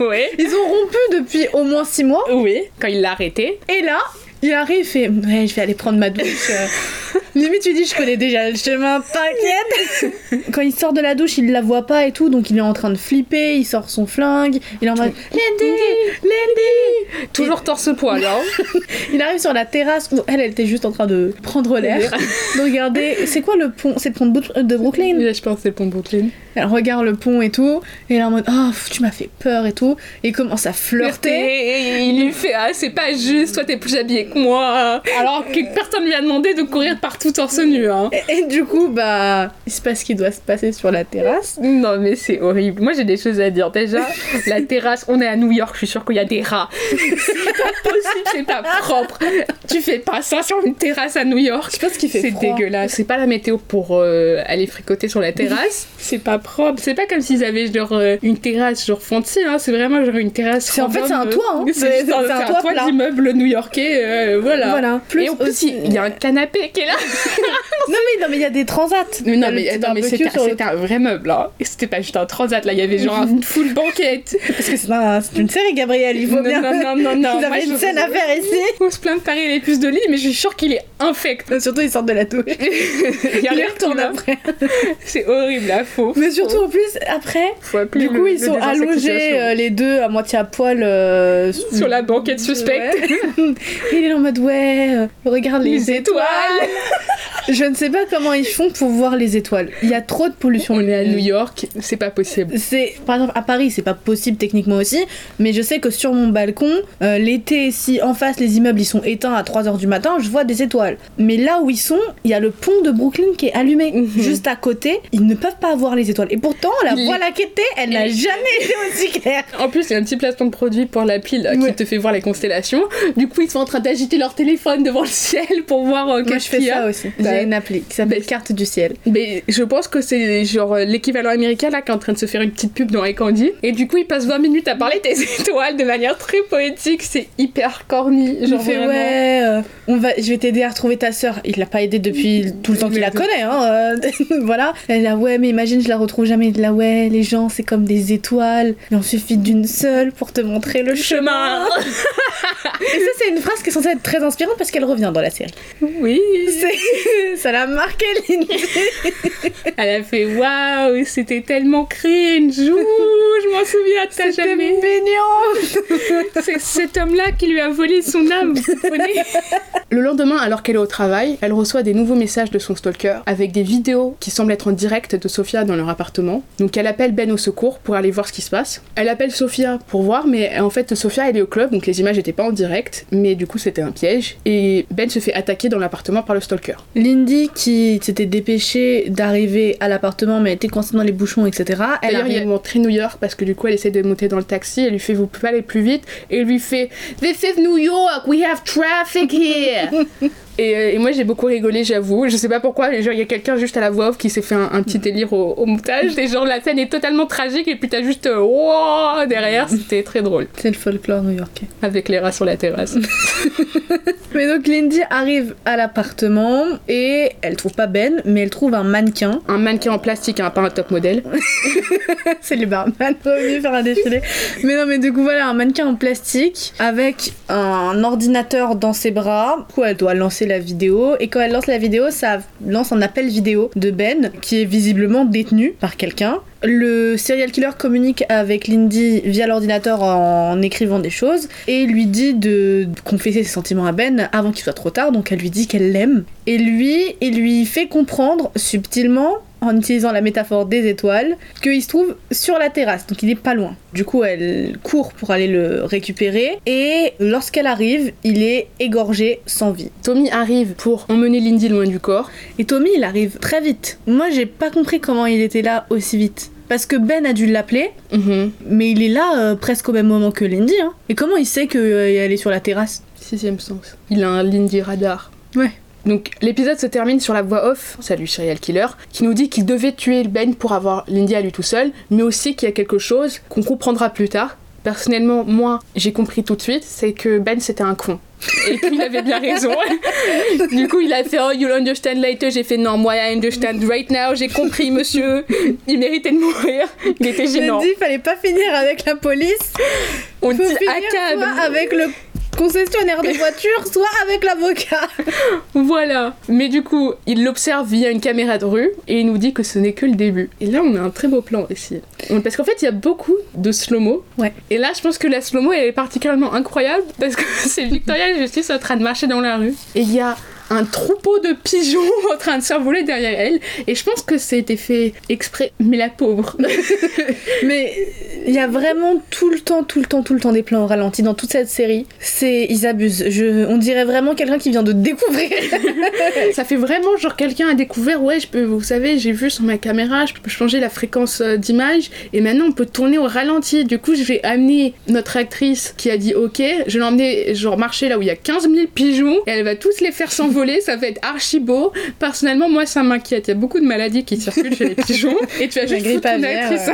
oui. Ils ont rompu depuis au moins 6 mois. Oui. Quand il l'a arrêté. Et là, il arrive et Ouais, je vais aller prendre ma douche. Euh, Limite, tu dis Je connais déjà le chemin, t'inquiète. Quand il sort de la douche, il la voit pas et tout, donc il est en train de flipper. Il sort son flingue. Il est en mode Lindy Lindy Toujours torse-poil, hein. Il arrive sur la terrasse où elle, elle était juste en train de prendre l'air. de regarder. C'est quoi le pont C'est le pont de, Brook- de Brooklyn? Je pense que c'est le pont de Brooklyn. Elle regarde le pont et tout. Et elle est en mode Oh, tu m'as fait peur et tout. Et il commence à flirter. Et il lui fait Ah, c'est pas juste, toi t'es plus habillé que moi. Alors que personne lui a demandé de courir partout torse nu, hein. Et, et du coup, bah, il se passe ce qui doit se passer sur la terrasse. Non, mais c'est horrible. Moi, j'ai des choses à dire. Déjà, la terrasse, on est à New York, je suis sûre qu'il y a des rats. C'est pas possible, c'est pas propre. Tu fais pas ça sur une terrasse à New York. Je pense qu'il fait C'est dégueulasse. C'est pas la météo pour euh, aller fricoter sur la terrasse. C'est pas propre. C'est pas comme s'ils avaient genre euh, une terrasse genre fancy. Hein. C'est vraiment genre une terrasse. C'est- en fait, c'est un euh, toit, hein. C'est C'est- un, un c'est un toit d'immeuble new-yorkais. euh, voilà. Voilà. Plus Et en plus, aussi- il y a un canapé qui est là. Non, mais, non, mais il y a des transats. Mais non, mais, attends, mais c'était le- un vrai meuble, hein. C'était pas juste un transat, là, il y avait genre une full banquette. Parce que c'est un- une série, Gabriel, il faut non, bien. non, non, non, non. Vous avez une scène à faire ici. On se plaint de Paris les puces de lit, mais je suis sûre qu'il est infect. Surtout, ils sortent de la douche. il y a retourne après. C'est horrible, là, faux. Mais surtout, en plus, après, du coup, ils sont allongés euh, les deux à moitié à poil euh, Sur la banquette suspecte. Il est en mode ouais, euh, regarde les, Les étoiles. Je ne sais pas comment ils font pour voir les étoiles. Il y a trop de pollution. On est à New York, c'est pas possible. C'est par exemple à Paris, c'est pas possible techniquement aussi, mais je sais que sur mon balcon, euh, l'été, si en face les immeubles ils sont éteints à 3h du matin, je vois des étoiles. Mais là où ils sont, il y a le pont de Brooklyn qui est allumé. Mhm. Juste à côté, ils ne peuvent pas voir les étoiles. Et pourtant, la voie lactée, elle n'a jamais été aussi claire. En plus, il y a un petit placement de produit pour l'appli là, Ouais. qui te fait voir les constellations. Du coup, ils sont en train d'agiter leur téléphone devant le ciel pour voir euh, Moi, je fais ça aussi. J'ai une appli qui s'appelle Carte du ciel. Mais je pense que c'est genre euh, l'équivalent américain là qui est en train de se faire une petite pub dans iCandy. Et du coup, il passe 20 minutes à parler des étoiles de manière très poétique. C'est hyper corny. Je Genre fais vraiment. ouais, euh, on va, je vais t'aider à retrouver ta sœur. Il l'a pas aidé depuis tout le temps qu'il la connaît, hein. euh, voilà. Elle là ouais, mais imagine je la retrouve jamais. Là ouais, les gens c'est comme des étoiles. Il en suffit d'une seule pour te montrer le chemin. Chemin. Et ça c'est une phrase qui est censée être très inspirante parce qu'elle revient dans la série. Oui. C'est- ça l'a marqué Lindsay. Elle a fait waouh, c'était tellement cringe. Ouh, je m'en souviens, t'as jamais. C'est cet homme-là qui lui a volé son âme, vous comprenez? Le lendemain, alors qu'elle est au travail, elle reçoit des nouveaux messages de son stalker avec des vidéos qui semblent être en direct de Sophia dans leur appartement. Donc elle appelle Ben au secours pour aller voir ce qui se passe. Elle appelle Sophia pour voir, mais en fait Sophia elle est au club, donc les images n'étaient pas en direct, mais du coup c'était un piège. Et Ben se fait attaquer dans l'appartement par le stalker. Lindy qui s'était dépêchée d'arriver à l'appartement mais était coincée dans les bouchons etc. Elle D'ailleurs, il arrive- est très New York parce que du coup, elle essaie de monter dans le taxi. Elle lui fait Vous pouvez aller plus vite Et il lui fait This is New York, we have traffic here et, euh, et moi, j'ai beaucoup rigolé, j'avoue. Je sais pas pourquoi, mais genre, il y a quelqu'un juste à la voix off qui s'est fait un, un petit délire au, au montage. Et genre, la scène est totalement tragique et puis t'as juste euh, Wow derrière. C'était très drôle. C'est le folklore new-yorkais. Avec les rats sur la terrasse. Mais donc Lindy arrive à l'appartement et elle trouve pas Ben, mais elle trouve un mannequin. un mannequin en plastique, hein, pas un top modèle. C'est les barman revenus faire un défilé. Mais non, mais du coup voilà un mannequin en plastique avec un ordinateur dans ses bras. Du coup elle doit lancer la vidéo et quand elle lance la vidéo, ça lance un appel vidéo de Ben qui est visiblement détenu par quelqu'un. Le serial killer communique avec Lindy via l'ordinateur en écrivant des choses et lui dit de confesser ses sentiments à Ben avant qu'il soit trop tard, donc elle lui dit qu'elle l'aime. Et lui, il lui fait comprendre subtilement, en utilisant la métaphore des étoiles, qu'il se trouve sur la terrasse, donc il est pas loin. Du coup, elle court pour aller le récupérer et lorsqu'elle arrive, il est égorgé sans vie. Tommy arrive pour emmener Lindy loin du corps. Et Tommy, il arrive très vite. Moi, j'ai pas compris comment il était là aussi vite. Parce que Ben a dû l'appeler, Mhm. mais il est là euh, presque au même moment que Lindy. Hein. Et comment il sait qu'elle est sur la terrasse? Sixième sens. Il a un Lindy radar. Ouais. Donc l'épisode se termine sur la voix off, salut serial killer, qui nous dit qu'il devait tuer Ben pour avoir Lindy à lui tout seul, mais aussi qu'il y a quelque chose qu'on comprendra plus tard. Personnellement, moi, j'ai compris tout de suite, c'est que Ben c'était un con. Et puis il avait bien raison. du coup, il a fait Oh, you'll understand later. J'ai fait Non, moi, I understand right now. J'ai compris, monsieur. Il méritait de mourir. Il était gênant. J'ai dit, fallait pas finir avec la police. On Faut dit finir accable. avec le concessionnaire de voiture, soit avec l'avocat. Voilà. Mais du coup, il l'observe via une caméra de rue et il nous dit que ce n'est que le début. Et là, on a un très beau plan ici. Parce qu'en fait, il y a beaucoup de slow-mo. Ouais. Et là, je pense que la slow-mo, elle est particulièrement incroyable parce que c'est Victoria Justice en train de marcher dans la rue. Et il y a un troupeau de pigeons en train de s'envoler derrière elle. Et je pense que c'était fait exprès. Mais la pauvre. Mais il y a vraiment tout le temps, tout le temps, tout le temps des plans au ralenti dans toute cette série. C'est ils abusent. Je, on dirait vraiment quelqu'un qui vient de découvrir. Ça fait vraiment genre quelqu'un a découvert, ouais, je peux, vous savez, j'ai vu sur ma caméra, je peux changer la fréquence euh, d'image et maintenant on peut tourner au ralenti. Du coup, je vais amener notre actrice qui a dit ok, je vais l'emmener genre marcher là où il y a 15 000 pigeons et elle va tous les faire s'envoler, ça va être archi beau. Personnellement, moi ça m'inquiète, il y a beaucoup de maladies qui circulent chez les pigeons et tu as juste une actrice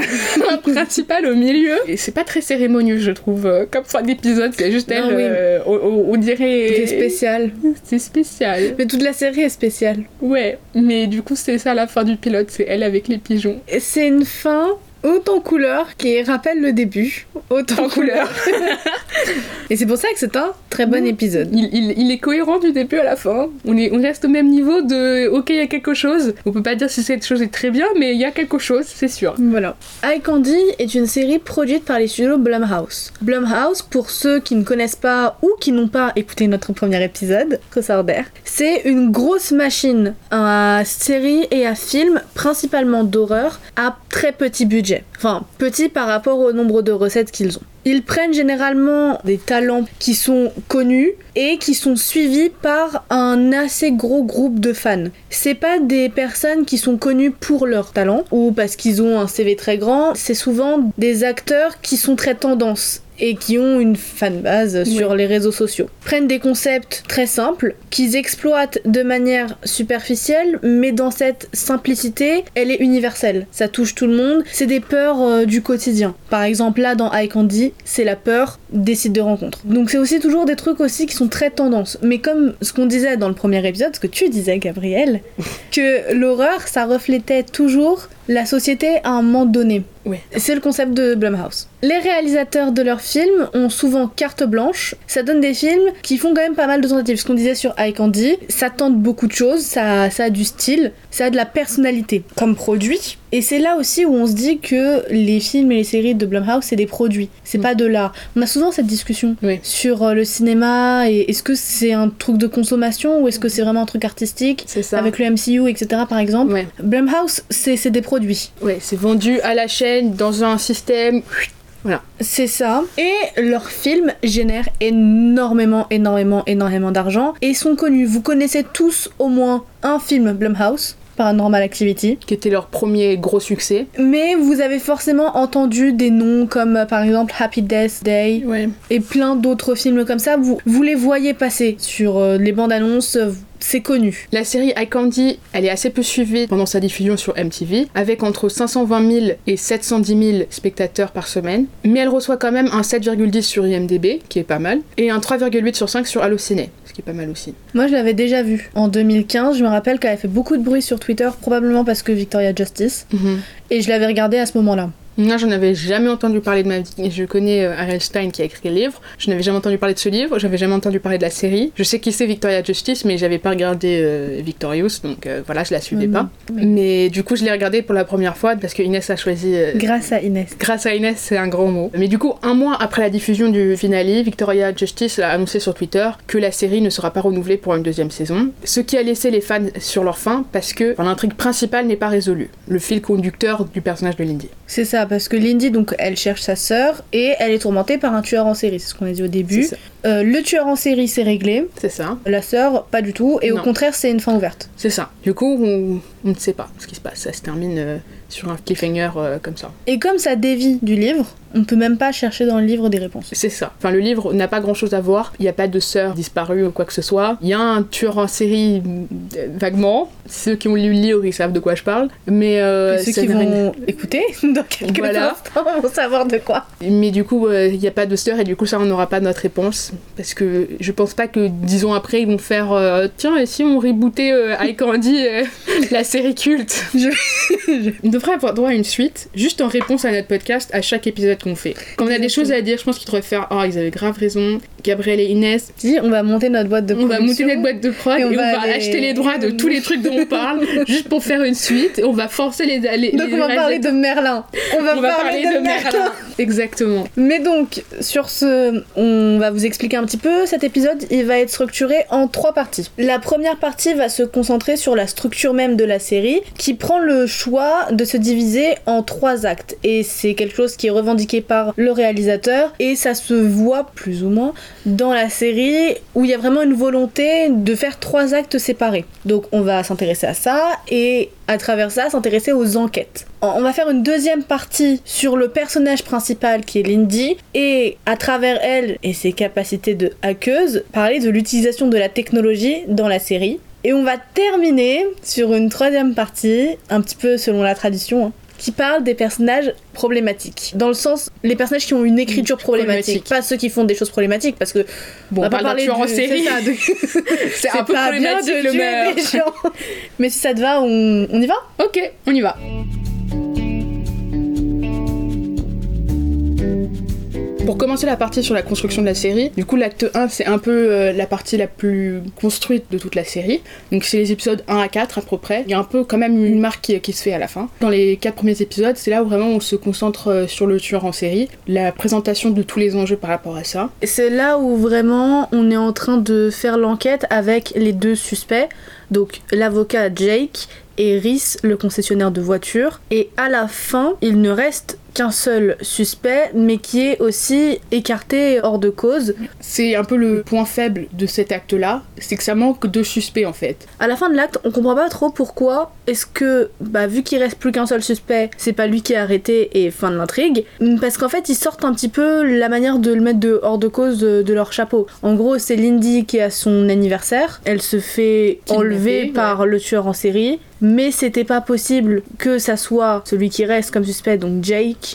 principale au milieu et c'est pas très cérémonieux, je trouve, euh, comme fin d'épisode, c'est juste elle, oui. euh, on, on- dirait. C'est spécial. C'est spécial. Mais toute la série est spéciale. Ouais, mais du coup, c'est ça la fin du pilote, c'est elle avec les pigeons. C'est une fin autant couleur qui rappelle le début, autant couleur. Et c'est pour ça que c'est un très bon épisode. Il, il- il est cohérent du début à la fin. On, est, on reste au même niveau de ok, il y a quelque chose. On peut pas dire si cette chose est très bien, mais il y a quelque chose, c'est sûr. Voilà. Eye Candy est une série produite par les studios Blumhouse. Blumhouse, pour ceux qui ne connaissent pas ou qui n'ont pas écouté notre premier épisode, Crossorder, c'est une grosse machine à série et à film, principalement d'horreur, à très petit budget. Enfin, petit par rapport au nombre de recettes qu'ils ont. Ils prennent généralement des talents qui sont connus et qui sont suivis par un assez gros groupe de fans. C'est pas des personnes qui sont connues pour leur talent ou parce qu'ils ont un CV très grand, c'est souvent des acteurs qui sont très tendance et qui ont une fanbase sur les réseaux sociaux. Prennent des concepts très simples qu'ils exploitent de manière superficielle, mais dans cette simplicité, elle est universelle. Ça touche tout le monde. C'est des peurs euh, du quotidien. Par exemple, là dans Eye Candy, c'est la peur des sites de rencontres. Donc c'est aussi toujours des trucs aussi qui sont très tendance. Mais comme ce qu'on disait dans le premier épisode, ce que tu disais, Gabriel, que l'horreur, ça reflétait toujours la société à un moment donné. Ouais. C'est le concept de Blumhouse. Les réalisateurs de leurs films ont souvent carte blanche. Ça donne des films qui font quand même pas mal de tentatives. Ce qu'on disait sur Eye Candy, ça tente beaucoup de choses, ça, ça a du style, ça a de la personnalité comme produit. Et c'est là aussi où on se dit que les films et les séries de Blumhouse, c'est des produits, c'est Mm. pas de l'art. On a souvent cette discussion Oui. sur euh, le cinéma et est-ce que c'est un truc de consommation ou est-ce que c'est vraiment un truc artistique C'est ça. avec le MCU, etc. par exemple. Ouais, Blumhouse, c'est des produits. ouais c'est vendu à la chaîne dans un système. C'est ça. Et leurs films génèrent énormément, énormément, énormément d'argent et sont connus. Vous connaissez tous au moins un film Blumhouse, Paranormal Activity. qui était leur premier gros succès. Mais vous avez forcément entendu des noms comme euh, par exemple Happy Death Day Ouais. et plein d'autres films comme ça. Vous, vous les voyez passer sur euh, les bandes annonces, c'est connu. La série Eye Candy, elle est assez peu suivie pendant sa diffusion sur MTV, avec entre 520 000 et 710 000 spectateurs par semaine, mais elle reçoit quand même un 7,10 sur IMDb, qui est pas mal, et un 3,8 sur 5 sur Allociné, ce qui est pas mal aussi. Moi je l'avais déjà vu en 2015. Je me rappelle qu'elle avait fait beaucoup de bruit sur Twitter, probablement parce que Victoria Justice. Et je l'avais regardé à ce moment-là. Moi, j'en avais jamais entendu parler de ma vie. Je connais euh, R.L. Stein qui a écrit le livre. Je n'avais jamais entendu parler de ce livre. J'avais jamais entendu parler de la série. Je sais qui c'est Victoria Justice, mais j'avais pas regardé euh, Victorious, donc euh, voilà, je la suivais pas. Oui. Mais du coup, je l'ai regardé pour la première fois parce que Inès a choisi. euh, Grâce à Inès. Grâce à Inès, c'est un grand mot. Mais du coup, un mois après la diffusion du finale, Victoria Justice a annoncé sur Twitter que la série ne sera pas renouvelée pour une deuxième saison. Ce qui a laissé les fans sur leur faim parce que enfin, l'intrigue principale n'est pas résolue. Le fil conducteur du personnage de Lindy. C'est ça, parce que Lindy, donc, elle cherche sa sœur et elle est tourmentée par un tueur en série, c'est ce qu'on a dit au début. Euh, le tueur en série, c'est réglé. C'est ça. La sœur, pas du tout. Et au contraire, c'est une fin ouverte. C'est ça. Du coup, on, on ne sait pas ce qui se passe. Ça se termine euh, sur un cliffhanger euh, comme ça. Et comme ça dévie du livre, on peut même pas chercher dans le livre des réponses. C'est ça. Enfin, le livre n'a pas grand chose à voir. Il n'y a pas de sœur disparue ou quoi que ce soit. Il y a un tueur en série vaguement, Ceux qui ont lu le livre, ils savent de quoi je parle. Mais euh, ceux qui vont écouter dans quelques Voilà. instants vont savoir de quoi. Mais du coup, euh, il n'y a pas de star et du coup, ça, on n'aura pas notre réponse. Parce que je pense pas que dix ans après, ils vont faire euh, Tiens, et si on rebootait euh, iCandy, euh, la série culte? On devrait avoir droit à une suite, juste en réponse à notre podcast, à chaque épisode qu'on fait. Quand on a des choses à dire, je pense qu'ils devraient faire Oh, ils avaient grave raison. Gabriel et Inès, Si, on va monter notre boîte de on va monter production. notre boîte de prod Et et on on, va va, aller- acheter les droits de tous les trucs dont on parle, juste pour faire une suite. On va forcer les. les Donc les on va parler de Merlin. On va, on va parler de Merlin. Exactement. Mais donc, sur ce, on va vous expliquer un petit peu. Cet épisode, il va être structuré en trois parties. La première partie va se concentrer sur la structure même de la série, qui prend le choix de se diviser en trois actes. Et c'est quelque chose qui est revendiqué par le réalisateur, et ça se voit plus ou moins dans la série, où il y a vraiment une volonté de faire trois actes séparés. Donc on va s'intéresser à ça, et à travers ça, s'intéresser aux enquêtes. On va faire une deuxième partie sur le personnage principal qui est Lindy et à travers elle et ses capacités de hackeuse, parler de l'utilisation de la technologie dans la série. Et on va terminer sur une troisième partie, un petit peu selon la tradition, hein, qui parle des personnages problématiques. Dans le sens, les personnages qui ont une écriture problématique, Problématique. pas ceux qui font des choses problématiques, parce que Bon, on va pas parle d'un parler tueur en série. c'est de- un peu pas bien problématique de le tuer des gens. Mais si ça te va, on, on y va? Ok, on y va. Pour commencer la partie sur la construction de la série, du coup l'acte 1 c'est un peu euh, la partie la plus construite de toute la série. Donc c'est les épisodes 1 à 4 à peu près. Il y a un peu quand même une marque qui, qui se fait à la fin. Dans les 4 premiers épisodes, c'est là où vraiment on se concentre euh, sur le tueur en série, la présentation de tous les enjeux par rapport à ça. C'est là où vraiment on est en train de faire l'enquête avec les deux suspects, donc l'avocat Jake et Rhys, le concessionnaire de voitures. Et à la fin, il ne reste qu'un seul suspect, mais qui est aussi écarté hors de cause. C'est un peu le point faible de cet acte-là, c'est que ça manque de suspects en fait. À la fin de l'acte, on comprend pas trop pourquoi est-ce que, bah, vu qu'il reste plus qu'un seul suspect, c'est pas lui qui est arrêté et fin de l'intrigue. Parce qu'en fait, ils sortent un petit peu la manière de le mettre de, hors de cause de, de leur chapeau. En gros, c'est Lindy qui a son anniversaire. Elle se fait enlever ouais. par le tueur en série. Mais c'était pas possible que ça soit celui qui reste comme suspect, donc Jake,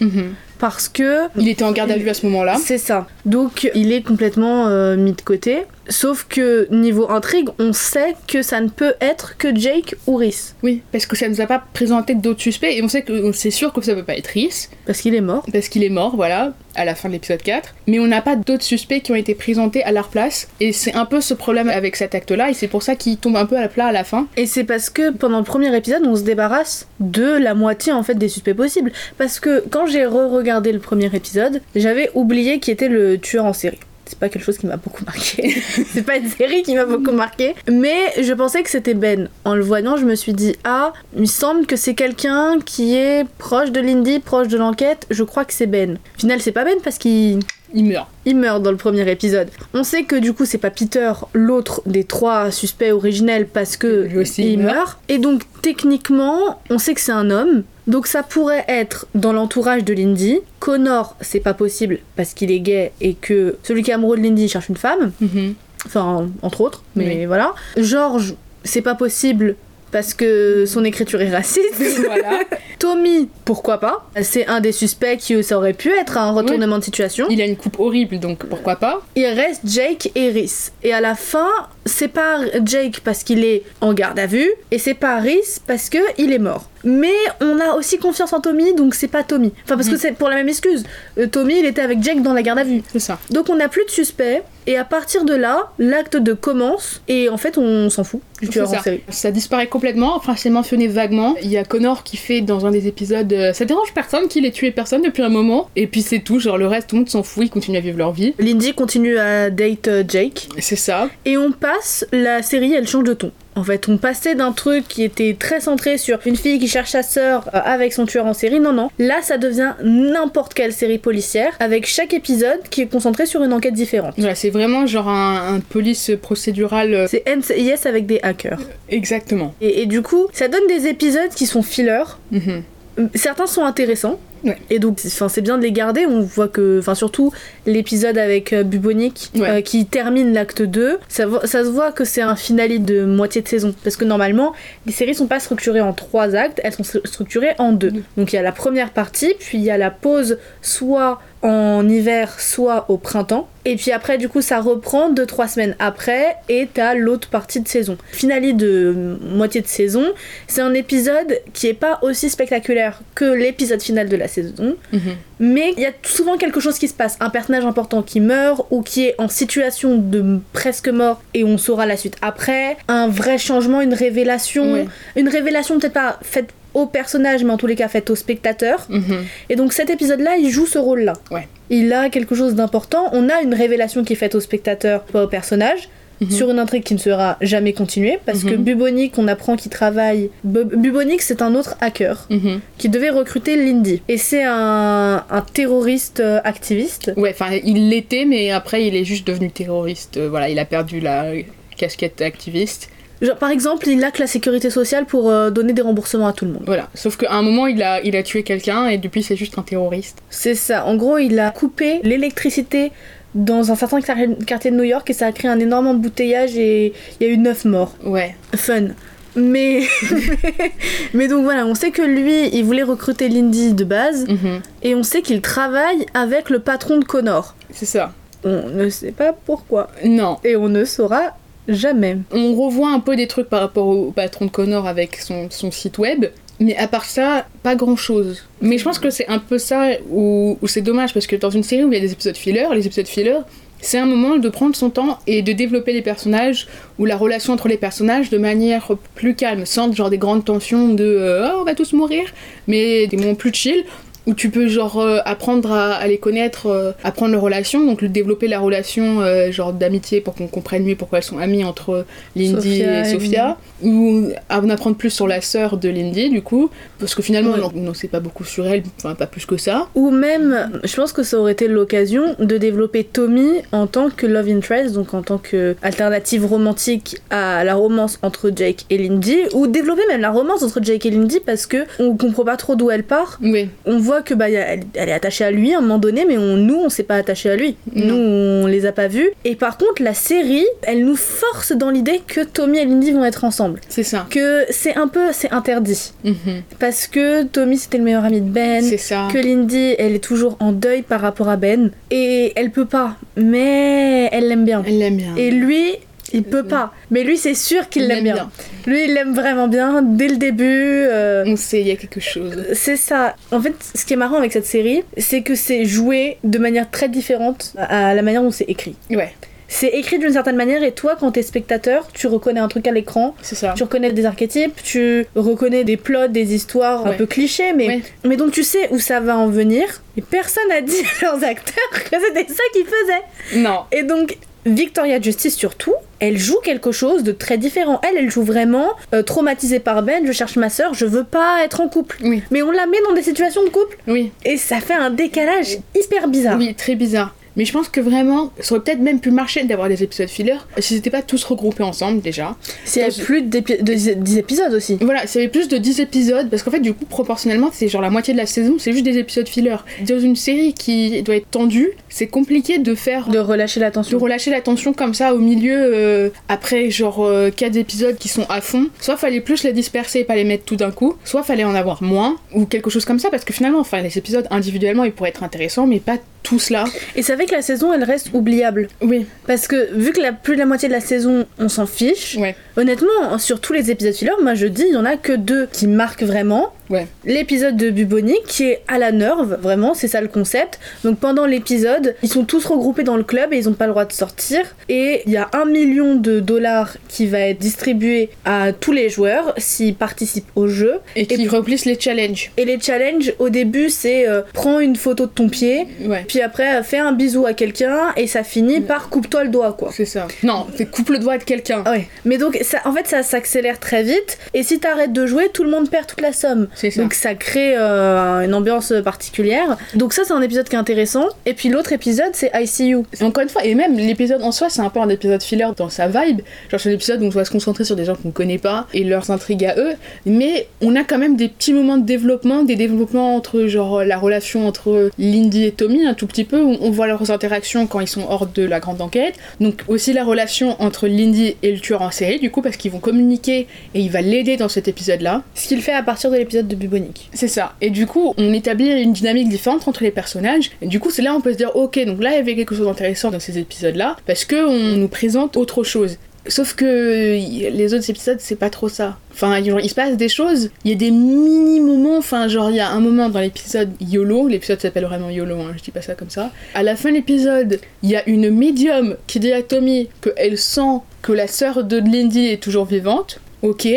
parce que Il était en garde à vue à ce moment-là. c'est ça. Donc il est complètement euh, mis de côté. Sauf que niveau intrigue, on sait que ça ne peut être que Jake ou Rhys. Oui, parce que ça nous a pas présenté d'autres suspects et on sait que c'est sûr que ça peut pas être Rhys Parce qu'il est mort. parce qu'il est mort, voilà, à la fin de l'épisode 4. Mais on n'a pas d'autres suspects qui ont été présentés à leur place et c'est un peu ce problème avec cet acte-là et c'est pour ça qu'il tombe un peu à la plat à la fin. Et c'est parce que pendant le premier épisode, on se débarrasse de la moitié en fait des suspects possibles. Parce que quand j'ai re-regardé le premier épisode, j'avais oublié qui était le tueur en série. C'est pas quelque chose qui m'a beaucoup marqué. c'est pas une série qui m'a beaucoup marqué. Mais je pensais que c'était Ben. En le voyant, je me suis dit Ah, il me semble que c'est quelqu'un qui est proche de Lindy, proche de l'enquête. Je crois que c'est Ben. Au final, c'est pas Ben parce qu'il Il meurt. il meurt dans le premier épisode. On sait que du coup c'est pas Peter, l'autre des trois suspects originels parce que Lui aussi, il il meurt. meurt. Et donc techniquement, on sait que c'est un homme. Donc ça pourrait être dans l'entourage de Lindy. Connor, c'est pas possible parce qu'il est gay et que celui qui est amoureux de Lindy cherche une femme. Mhm. Enfin, entre autres, mais Oui. voilà. George, c'est pas possible parce que son écriture est raciste. voilà. Tommy, pourquoi pas? C'est un des suspects qui ça aurait pu être un retournement de situation. Il a une coupe horrible donc pourquoi pas? Il reste Jake et Rhys. Et à la fin, c'est pas Jake parce qu'il est en garde à vue, et c'est pas Rhys parce que il est mort. Mais on a aussi confiance en Tommy, donc c'est pas Tommy. Enfin, parce que Mhm. c'est pour la même excuse. Euh, Tommy, il était avec Jake dans la garde à vue. C'est ça. Donc on n'a plus de suspect, et à partir de là, l'acte de commence, et en fait, on s'en fout du tueur en ça. série. Ça disparaît complètement, enfin c'est mentionné vaguement. Il y a Connor qui fait dans un des épisodes euh, Ça dérange personne qu'il ait tué personne depuis un moment. Et puis c'est tout, genre le reste, tout le monde s'en fout, ils continuent à vivre leur vie. Lindy continue à date euh, Jake, C'est ça. Et on passe, la série elle change de ton. En fait, on passait d'un truc qui était très centré sur une fille qui cherche sa sœur euh, avec son tueur en série. Non, non. Là, ça devient n'importe quelle série policière avec chaque épisode qui est concentré sur une enquête différente. Voilà, c'est vraiment genre un, un police procédural. euh, C'est NCIS avec des hackers. Exactement. Et, et du coup, ça donne des épisodes qui sont fillers. Mhm. Certains sont intéressants. Ouais. Et donc, c'est- bien de les garder. On voit que, enfin, surtout l'épisode avec euh, Bubonic Ouais. euh, qui termine l'acte 2, ça, ça se voit que c'est un finale de moitié de saison. Parce que normalement, les séries sont pas structurées en trois actes, elles sont stru- structurées en deux. Deux. Donc, il y a la première partie, puis il y a la pause soit en hiver, soit au printemps. Et puis après, du coup, ça reprend 2-3 semaines après, et t'as l'autre partie de saison. Finale de moitié de saison, c'est un épisode qui est pas aussi spectaculaire que l'épisode final de la saison, mais il y a souvent quelque chose qui se passe, un personnage important qui meurt ou qui est en situation de presque mort et on saura la suite après, un vrai changement, une révélation, Ouais. une révélation peut-être pas faite au personnage mais en tous les cas faite au spectateur. Mhm. Et donc cet épisode-là, il joue ce rôle-là. Ouais. Il a quelque chose d'important. On a une révélation qui est faite au spectateur, pas au personnage, Mhm. sur une intrigue qui ne sera jamais continuée, parce que Mhm. Bubonic, on apprend qu'il travaille. Bu- Bubonic, c'est un autre hacker qui devait recruter Lindy. Et c'est un, un terroriste euh, activiste. Ouais, enfin, il l'était, mais après, il est juste devenu terroriste. Euh, voilà, il a perdu la casquette activiste. Genre, par exemple, il a que la sécurité sociale pour euh, donner des remboursements à tout le monde. Voilà, sauf qu'à un moment, il a, il a tué quelqu'un et depuis, c'est juste un terroriste. C'est ça. En gros, il a coupé l'électricité dans un certain quar- quartier de New York et ça a créé un énorme embouteillage et il y a eu 9 morts. Ouais. Fun. Mais... mais donc voilà, on sait que lui, il voulait recruter Lindy de base Mhm. et on sait qu'il travaille avec le patron de Connor. C'est ça. On ne sait pas pourquoi. Non. Et on ne saura jamais. On revoit un peu des trucs par rapport au patron de Connor avec son, son site web. Mais à part ça, pas grand chose. Mais je pense que c'est un peu ça où, où c'est dommage parce que dans une série où il y a des épisodes filler, les épisodes filler, c'est un moment de prendre son temps et de développer les personnages ou la relation entre les personnages de manière plus calme, sans genre des grandes tensions de euh, Ah, on va tous mourir, mais des moments plus chill où tu peux genre euh, apprendre à, à les connaître, euh, apprendre leurs relations, donc développer la relation euh, genre d'amitié pour qu'on comprenne mieux pourquoi elles sont amies entre Lindy Sophia et Sophia, ou en apprendre plus sur la sœur de Lindy du coup, parce que finalement Ouais. on n'en sait pas beaucoup sur elle, enfin pas plus que ça. Ou même, je pense que ça aurait été l'occasion de développer Tommy en tant que love interest, donc en tant que alternative romantique à la romance entre Jake et Lindy, ou développer même la romance entre Jake et Lindy parce que on comprend pas trop d'où elle part. Oui, On voit que bah elle, elle est attachée à lui à un moment donné, mais on, nous on s'est pas attaché à lui. Nous on les a pas vus. Et par contre la série, elle nous force dans l'idée que Tommy et Lindy vont être ensemble. c'est ça. Que c'est un peu, c'est interdit Mhm. parce que Tommy c'était le meilleur ami de Ben C'est ça. que Lindy, elle est toujours en deuil par rapport à Ben. Et elle peut pas, mais elle l'aime bien. Elle l'aime bien. Et lui, il peut pas. Mais lui, c'est sûr qu'il Il l'aime bien. Lui, il l'aime vraiment bien dès le début. euh, On sait, il y a quelque chose. c'est ça. En fait, ce qui est marrant avec cette série, c'est que c'est joué de manière très différente à la manière dont c'est écrit. Ouais, C'est écrit d'une certaine manière et toi, quand t'es spectateur, tu reconnais un truc à l'écran, c'est ça. tu reconnais des archétypes, tu reconnais des plots, des histoires un peu clichés, mais, Ouais. mais donc tu sais où ça va en venir. Et personne n'a dit à leurs acteurs que c'était ça qu'ils faisaient. Non. Et donc, Victoria Justice, surtout, elle joue quelque chose de très différent. Elle, elle joue vraiment euh, traumatisée par Ben, je cherche ma soeur, je veux pas être en couple. Oui. Mais on la met dans des situations de couple Oui. et ça fait un décalage hyper bizarre. Oui, très bizarre. Mais je pense que vraiment, ça aurait peut-être même pu marcher d'avoir des épisodes filler si c'était pas tous regroupés ensemble déjà. S'il y a Dans- plus de 10 épisodes aussi. Voilà, s'il y avait plus de 10 épisodes, parce qu'en fait, du coup, proportionnellement, c'est genre la moitié de la saison, c'est juste des épisodes filler. Dans une série qui doit être tendue, c'est compliqué de faire. De relâcher de l'attention. relâcher la tension comme ça au milieu euh, après genre 4 épisodes qui sont à fond soit fallait plus les disperser et pas les mettre tout d'un coup soit fallait en avoir moins ou quelque chose comme ça parce que finalement enfin les épisodes individuellement ils pourraient être intéressants mais pas tous là Et ça fait que la saison, elle reste oubliable. oui Parce que vu que la, plus de la moitié de la saison, on s'en fiche, ouais honnêtement, sur tous les épisodes filler, moi je dis, il y en a que deux qui marquent vraiment. Ouais. L'épisode de Bubonic qui est à la nerve, vraiment, c'est ça le concept. Donc pendant l'épisode, ils sont tous regroupés dans le club et ils ont pas le droit de sortir. Et il y a un million de dollars qui va être distribué à tous les joueurs s'ils participent au jeu. et qui remplissent les challenges Et les challenges, au début, c'est euh, prends une photo de ton pied, ouais puis après fais un bisou à quelqu'un et ça finit par coupe-toi le doigt, quoi. c'est ça non c'est coupe le doigt de quelqu'un Ouais. Mais donc, ça, en fait, ça s'accélère très vite. Et si t'arrêtes de jouer, tout le monde perd toute la somme. Donc ça crée euh, une ambiance particulière. Donc ça c'est un épisode qui est intéressant. Et puis l'autre épisode c'est ICU. Encore une fois, et même l'épisode en soi, c'est un peu un épisode filler dans sa vibe. Genre, c'est un épisode où on doit se concentrer sur des gens qu'on connaît pas et leurs intrigues à eux. Mais on a quand même des petits moments de développement, des développements entre, genre, la relation entre Lindy et Tommy, un tout petit peu. où On voit leurs interactions quand ils sont hors de la grande enquête. Donc, aussi la relation entre Lindy et le tueur en série, du coup, parce qu'ils vont communiquer et il va l'aider dans cet épisode-là. Ce qu'il fait à partir de l'épisode de Bubonic. C'est ça. Et du coup, on établit une dynamique différente entre les personnages. Et du coup, c'est là où on peut se dire, ok, donc là, il y avait quelque chose d'intéressant dans ces épisodes-là, parce que on nous présente autre chose. Sauf que les autres épisodes, c'est pas trop ça. Enfin, il se passe des choses, il y a des mini-moments, enfin, genre, il y a un moment dans l'épisode YOLO, l'épisode s'appelle vraiment YOLO, hein, je dis pas ça comme ça. À la fin de l'épisode, il y a une médium qui dit à Tommy qu'elle sent que la sœur de Lindy est toujours vivante. Ok.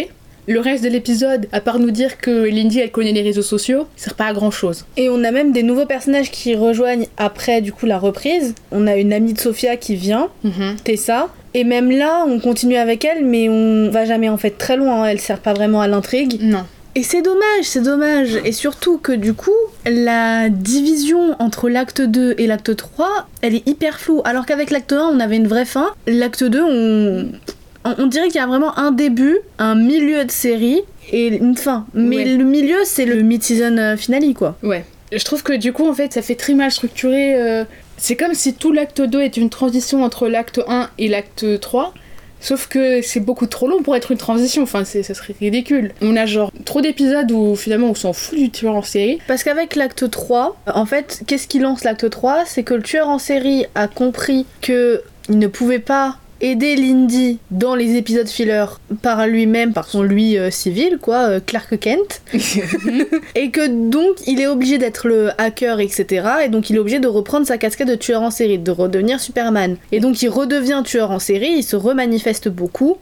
Le reste de l'épisode, à part nous dire que Lindy elle connaît les réseaux sociaux, sert pas à grand chose. Et on a même des nouveaux personnages qui rejoignent après du coup la reprise. On a une amie de Sophia qui vient, Tessa. Et même là, on continue avec elle, mais on va jamais en fait très loin. hein. Elle sert pas vraiment à l'intrigue. Non. Et c'est dommage, c'est dommage. Et surtout que du coup, la division entre l'acte 2 et l'acte 3, elle est hyper floue. Alors qu'avec l'acte 1, on avait une vraie fin. L'acte 2, on... on on dirait qu'il y a vraiment un début, un milieu de série et une fin. Mais Ouais. le milieu, c'est le mid-season euh, finale, quoi. Ouais. Je trouve que du coup, en fait, ça fait très mal structuré. euh, C'est comme si tout l'acte 2 est une transition entre l'acte 1 et l'acte 3. Sauf que c'est beaucoup trop long pour être une transition, enfin ça serait ridicule. On a genre trop d'épisodes où finalement on s'en fout du tueur en série. Parce qu'avec l'acte 3, en fait, qu'est-ce qui lance l'acte 3 C'est que le tueur en série a compris que il ne pouvait pas aider Lindy dans les épisodes filler par lui-même, par son lui euh, civil, quoi, euh, Clark Kent, et que donc il est obligé d'être le hacker, etc. Et donc il est obligé de reprendre sa casquette de tueur en série, de redevenir Superman. Et donc il redevient tueur en série, il se remanifeste beaucoup,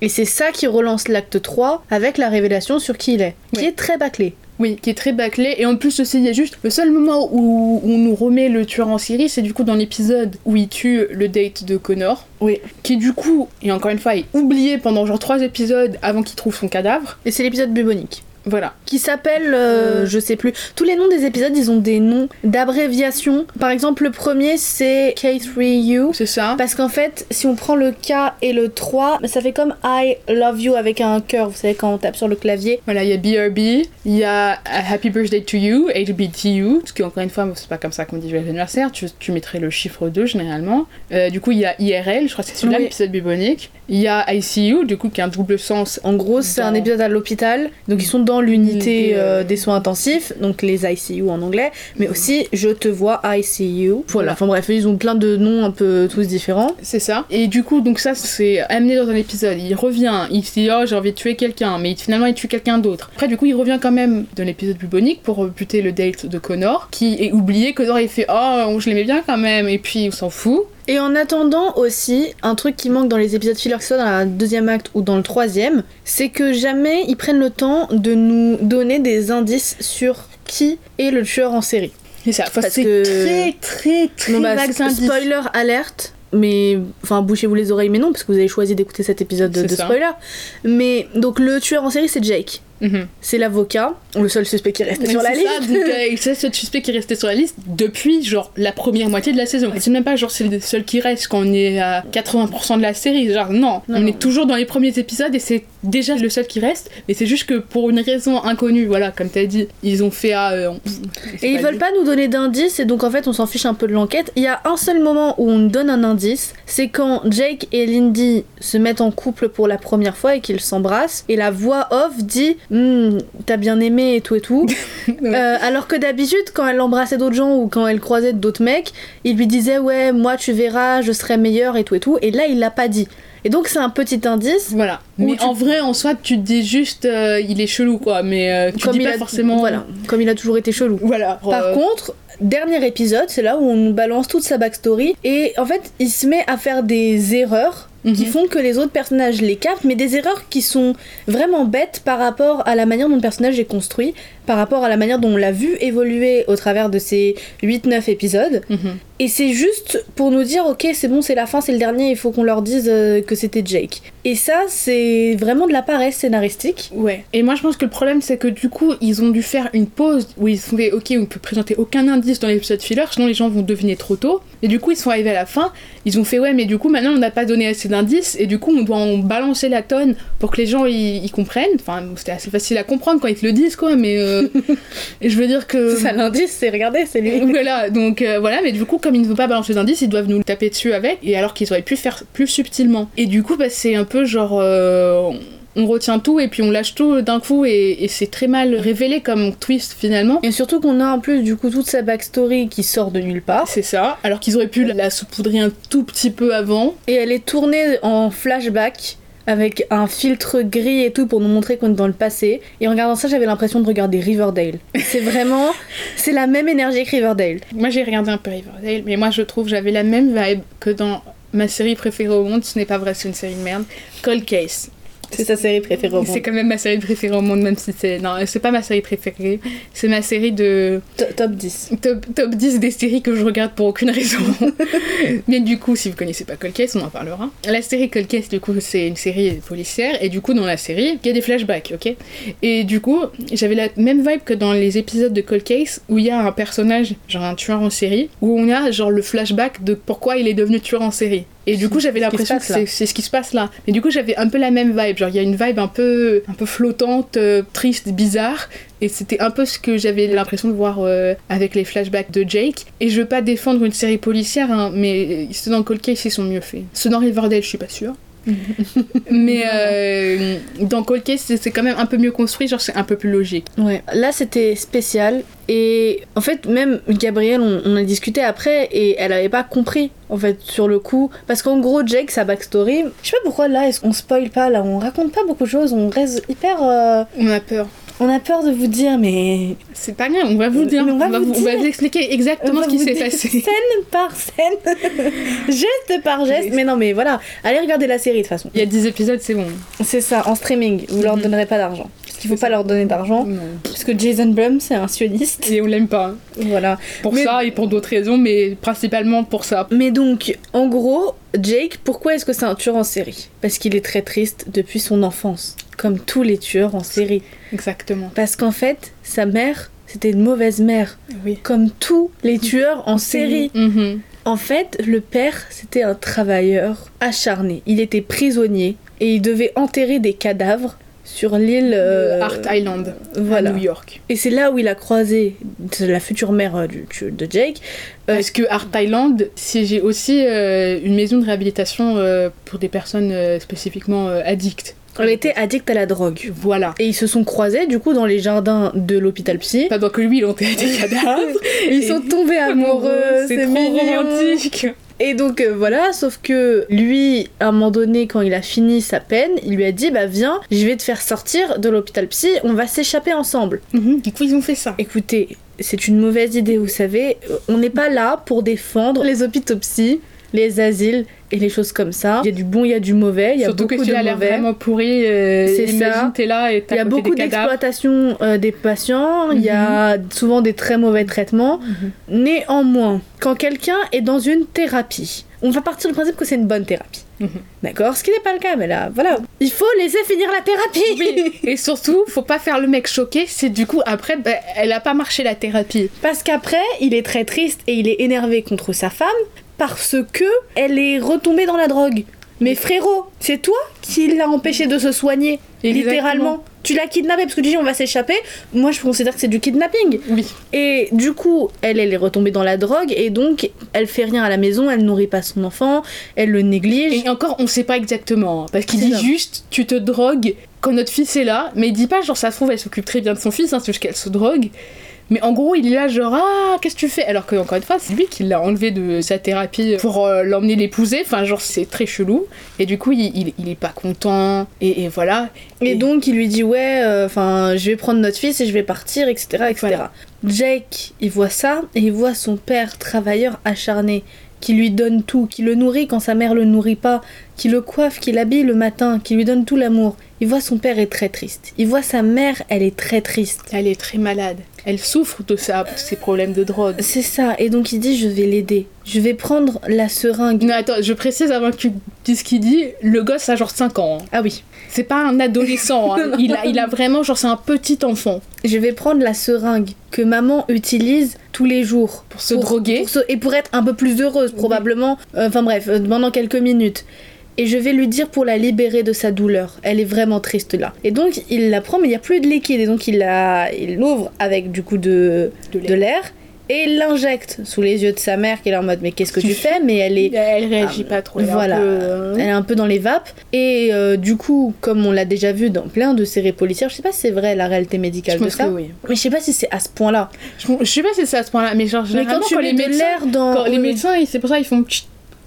et c'est ça qui relance l'acte 3 avec la révélation sur qui il est, qui est très bâclé. Oui, qui est très bâclé. Et en plus aussi, il y a juste le seul moment où, où on nous remet le tueur en série, c'est du coup dans l'épisode où il tue le date de Connor. Oui. Qui du coup, et encore une fois, est oublié pendant genre trois épisodes avant qu'il trouve son cadavre. Et c'est l'épisode bubonique. Voilà. Qui s'appelle, euh, je sais plus. Tous les noms des épisodes, ils ont des noms d'abréviation. Par exemple, le premier, c'est K3U. C'est ça. Parce qu'en fait, si on prend le K et le 3, ça fait comme I love you avec un cœur. Vous savez, quand on tape sur le clavier. Voilà, il y a BRB, il y a a Happy Birthday to You, HBTU, parce qu'encore une fois, c'est pas comme ça qu'on dit joyeux anniversaire, tu, tu mettrais le chiffre 2 généralement. Euh, du coup, il y a IRL, je crois que c'est celui-là, Oui. l'épisode bubonique. Il y a ICU, du coup, qui a un double sens. En gros, c'est un épisode à l'hôpital. Donc, ils sont dans l'unité Unité, euh, euh, des soins intensifs, donc les ICU en anglais. Mais aussi, je te vois ICU. Voilà. Enfin bref, ils ont plein de noms un peu tous différents. C'est ça. Et du coup, donc ça, c'est amené dans un épisode. Il revient, il se dit, oh, j'ai envie de tuer quelqu'un, mais finalement, il tue quelqu'un d'autre. Après, du coup, il revient quand même dans l'épisode bubonique pour buter le date de Connor, qui est oublié. Connor, il fait, oh, je l'aimais bien quand même, et puis on s'en fout. Et en attendant aussi, un truc qui manque dans les épisodes filler, que ce soit dans la deuxième acte ou dans le troisième, c'est que jamais ils prennent le temps de nous donner des indices sur qui est le tueur en série. C'est ça. Enfin, c'est que- très, très, très Non, bah, spoiler alerte. Mais enfin, bouchez-vous les oreilles, mais non, parce que vous avez choisi d'écouter cet épisode de, de spoiler. Mais donc, le tueur en série, c'est Jake. Mhm. C'est l'avocat, le seul suspect qui reste sur la C'est liste. euh, c'est ce suspect qui est resté sur la liste depuis genre la première moitié de la saison. C'est même pas genre c'est le seul qui reste quand on est à 80% de la série. Genre non, Non, on non. est toujours dans les premiers épisodes et c'est déjà le seul qui reste. Mais c'est juste que pour une raison inconnue, voilà, comme t'as dit, ils ont fait à. euh, on- c'est Et ils veulent dit. pas nous donner d'indices, et donc en fait on s'en fiche un peu de l'enquête. Il y a un seul moment où on nous donne un indice, c'est quand Jake et Lindy se mettent en couple pour la première fois et qu'ils s'embrassent, et la voix off dit Hmm, T'as bien aimé et tout et tout. Euh, alors que d'habitude, quand elle embrassait d'autres gens ou quand elle croisait d'autres mecs, il lui disait Ouais, moi tu verras, je serai meilleur et tout et tout. Et là, il l'a pas dit. Et donc c'est un petit indice. Voilà. Mais tu- en vrai, en soi, tu te dis juste euh, il est chelou quoi. Mais euh, tu comme dis il pas a forcément. voilà, comme il a toujours été chelou. Voilà. Par Euh, contre, dernier épisode, c'est là où on nous balance toute sa backstory. Et en fait, il se met à faire des erreurs qui mhm. font que les autres personnages les captent, mais des erreurs qui sont vraiment bêtes par rapport à la manière dont le personnage est construit. Par rapport à la manière dont on l'a vu évoluer au travers de ces 8-9 épisodes. Mhm. Et c'est juste pour nous dire, ok, c'est bon, c'est la fin, c'est le dernier, il faut qu'on leur dise euh, que c'était Jake. Et ça, c'est vraiment de la paresse scénaristique. Ouais. Et moi, je pense que le problème, c'est que du coup, ils ont dû faire une pause où ils se sont dit, ok, on peut présenter aucun indice dans l'épisode filler, sinon les gens vont deviner trop tôt. Et du coup, ils sont arrivés à la fin, ils ont fait, ouais, mais du coup, maintenant, on n'a pas donné assez d'indices, et du coup, on doit en balancer la tonne pour que les gens y, y comprennent. Enfin, c'était assez facile à comprendre quand ils te le disent, quoi, mais. euh, et je veux dire que. C'est ça l'indice, c'est regardez, c'est lui. Voilà, donc euh, voilà, mais du coup, comme ils ne veulent pas balancer d'indices, ils doivent nous le taper dessus avec, et alors qu'ils auraient pu faire plus subtilement. Et du coup, bah, c'est un peu genre. euh, on retient tout et puis on lâche tout d'un coup et, et c'est très mal révélé comme twist finalement. Et surtout qu'on a en plus du coup toute sa backstory qui sort de nulle part. C'est ça, alors qu'ils auraient pu la saupoudrer un tout petit peu avant. Et elle est tournée en flashback avec un filtre gris et tout pour nous montrer qu'on est dans le passé. Et en regardant ça, j'avais l'impression de regarder Riverdale. C'est vraiment, c'est la même énergie que Riverdale. Moi j'ai regardé un peu Riverdale, mais moi je trouve j'avais la même vibe que dans ma série préférée au monde, ce n'est pas vrai, c'est une série de merde, Cold Case. C'est sa série préférée au C'est monde. quand même ma série préférée au monde, même si c'est. Non, c'est pas ma série préférée. C'est ma série de. To- Top 10. Top, top 10 des séries que je regarde pour aucune raison. Mais du coup, si vous connaissez pas Cold Case, on en parlera. La série Cold Case, du coup, c'est une série policière. Et du coup, dans la série, il y a des flashbacks, ok? Et du coup, j'avais la même vibe que dans les épisodes de Cold Case où il y a un personnage, genre un tueur en série, où on a genre le flashback de pourquoi il est devenu tueur en série. Et du coup, j'avais l'impression que c'est c'est ce qui se passe là. Mais du coup, j'avais un peu la même vibe. Genre, il y a une vibe un peu, un peu flottante, euh, triste, bizarre. Et c'était un peu ce que j'avais l'impression de voir euh, avec les flashbacks de Jake. Et je veux pas défendre une série policière, hein, mais ceux dans Cold Case, ils sont mieux faits. Ceux dans Riverdale, je suis pas sûre. Mais euh, dans Cold Case, c'est quand même un peu mieux construit, genre c'est un peu plus logique. Ouais. Là, c'était spécial. Et en fait, même Gabrielle, on, on a discuté après et elle avait pas compris, en fait, sur le coup. Parce qu'en gros, Jake, sa backstory, je sais pas pourquoi là, est-ce qu'on spoil pas, là, on raconte pas beaucoup de choses, on reste hyper. euh, On a peur. On a peur de vous dire, mais. C'est pas grave, on va vous dire. On va vous vous, on va dire. vous expliquer exactement On ce qui s'est passé. Scène par scène, geste par geste. Mais non, mais voilà, allez regarder la série de toute façon. Il y a 10 épisodes, c'est bon. C'est ça, en streaming, vous leur Mhm. donnerez pas d'argent. Parce qu'il faut pas ça. leur donner d'argent. Parce que Jason Blum, c'est un sioniste. Et on l'aime pas. Voilà. Pour Mais- ça et pour d'autres raisons, mais principalement pour ça. Mais donc, en gros, Jake, pourquoi est-ce que c'est un tueur en série? Parce qu'il est très triste depuis son enfance, comme tous les tueurs en série. Exactement. Parce qu'en fait, sa mère, c'était une mauvaise mère, Oui. comme tous les tueurs en série. Mhm. En fait, le père, c'était un travailleur acharné. Il était prisonnier et il devait enterrer des cadavres sur l'île euh, Art Island, voilà. à New York. Et c'est là où il a croisé la future mère euh, du, de Jake. Euh, Parce que Art Island siégeait aussi euh, une maison de réhabilitation pour des personnes spécifiquement addictes. Elle était addict à la drogue. Voilà. Et ils se sont croisés du coup dans les jardins de l'hôpital psy. Pendant que lui, il enterrait des cadavres. Et ils sont tombés amoureux, c'est trop romantique. Et donc euh, voilà, sauf que lui, à un moment donné, quand il a fini sa peine, il lui a dit Bah viens, je vais te faire sortir de l'hôpital psy, on va s'échapper ensemble. Mhm, Du coup, ils ont fait ça. Écoutez, c'est une mauvaise idée, vous savez. Euh, On n'est pas là pour défendre les hôpitaux psy, les asiles et les choses comme ça. Il y a du bon, il y a du mauvais, il y a Surtout beaucoup que de tu as l'air vraiment pourri. euh, C'est ça. t'es là et Il y a beaucoup d'exploitation euh, des patients, il y a souvent des très mauvais traitements. Néanmoins, quand quelqu'un est dans une thérapie, on va partir du principe que c'est une bonne thérapie. Mhm. D'accord? Ce qui n'est pas le cas, mais là, voilà. Il faut laisser finir la thérapie Oui, et surtout, faut pas faire le mec choqué, c'est du coup, après, bah, elle a pas marché la thérapie. Parce qu'après, il est très triste et il est énervé contre sa femme parce que elle est retombée dans la drogue. Mais frérot, c'est toi qui l'as empêché de se soigner, Exactement. littéralement. Tu l'as kidnappé parce que tu dis on va s'échapper. Moi, je considère que c'est du kidnapping. Oui. Et du coup, elle, elle est retombée dans la drogue et donc elle fait rien à la maison, elle nourrit pas son enfant, elle le néglige. Et encore, on sait pas exactement, hein, parce qu'il dit ça. juste, tu te drogues quand notre fils est là, mais il dit pas, genre, ça se trouve, elle s'occupe très bien de son fils, hein, c'est juste qu'elle se drogue. Mais en gros, il est là, genre, ah, qu'est-ce que tu fais? Alors que, encore une fois, c'est lui qui l'a enlevé de sa thérapie pour euh, l'emmener l'épouser. Enfin, genre, c'est très chelou. Et du coup, il, il, il est pas content. Et, et voilà. Et donc il lui dit ouais, euh, enfin je vais prendre notre fils et je vais partir, etc. etc. Voilà. Jake, il voit ça et il voit son père travailleur acharné qui lui donne tout, qui le nourrit quand sa mère le nourrit pas, qui le coiffe, qui l'habille le matin, qui lui donne tout l'amour. il voit son père est très triste. Il voit sa mère, elle est très triste. Elle est très malade. Elle souffre de, sa, de ses problèmes de drogue. C'est ça. Et donc il dit je vais l'aider. Je vais prendre la seringue. Non, attends, je précise avant que tu dises ce qu'il dit. Le gosse a genre 5 ans. hein. Ah oui. C'est pas un adolescent. hein. Il, a, il a vraiment, genre, c'est un petit enfant. Je vais prendre la seringue que maman utilise tous les jours. Pour se droguer. pour se- et pour être un peu plus heureuse, probablement. Euh, Enfin bref, euh, pendant quelques minutes. Et je vais lui dire pour la libérer de sa douleur. Elle est vraiment triste là. Et donc il la prend, mais il n'y a plus de liquide. Et donc il la, il l'ouvre avec du coup de, De l'air. Et il l'injecte sous les yeux de sa mère qui est là en mode mais qu'est-ce que tu fais? Mais elle est, Elle réagit pas trop. elle voilà, peu, euh, elle est un peu dans les vapes. Et euh, du coup, comme on l'a déjà vu dans plein de séries policières, je sais pas si c'est vrai la réalité médicale je de ça. oui. Mais je sais pas si c'est à ce point-là. Je, je sais pas si c'est à ce point-là, mais genre, Mais quand tu les médecins, l'air dans. quand les médecins, c'est pour ça ils font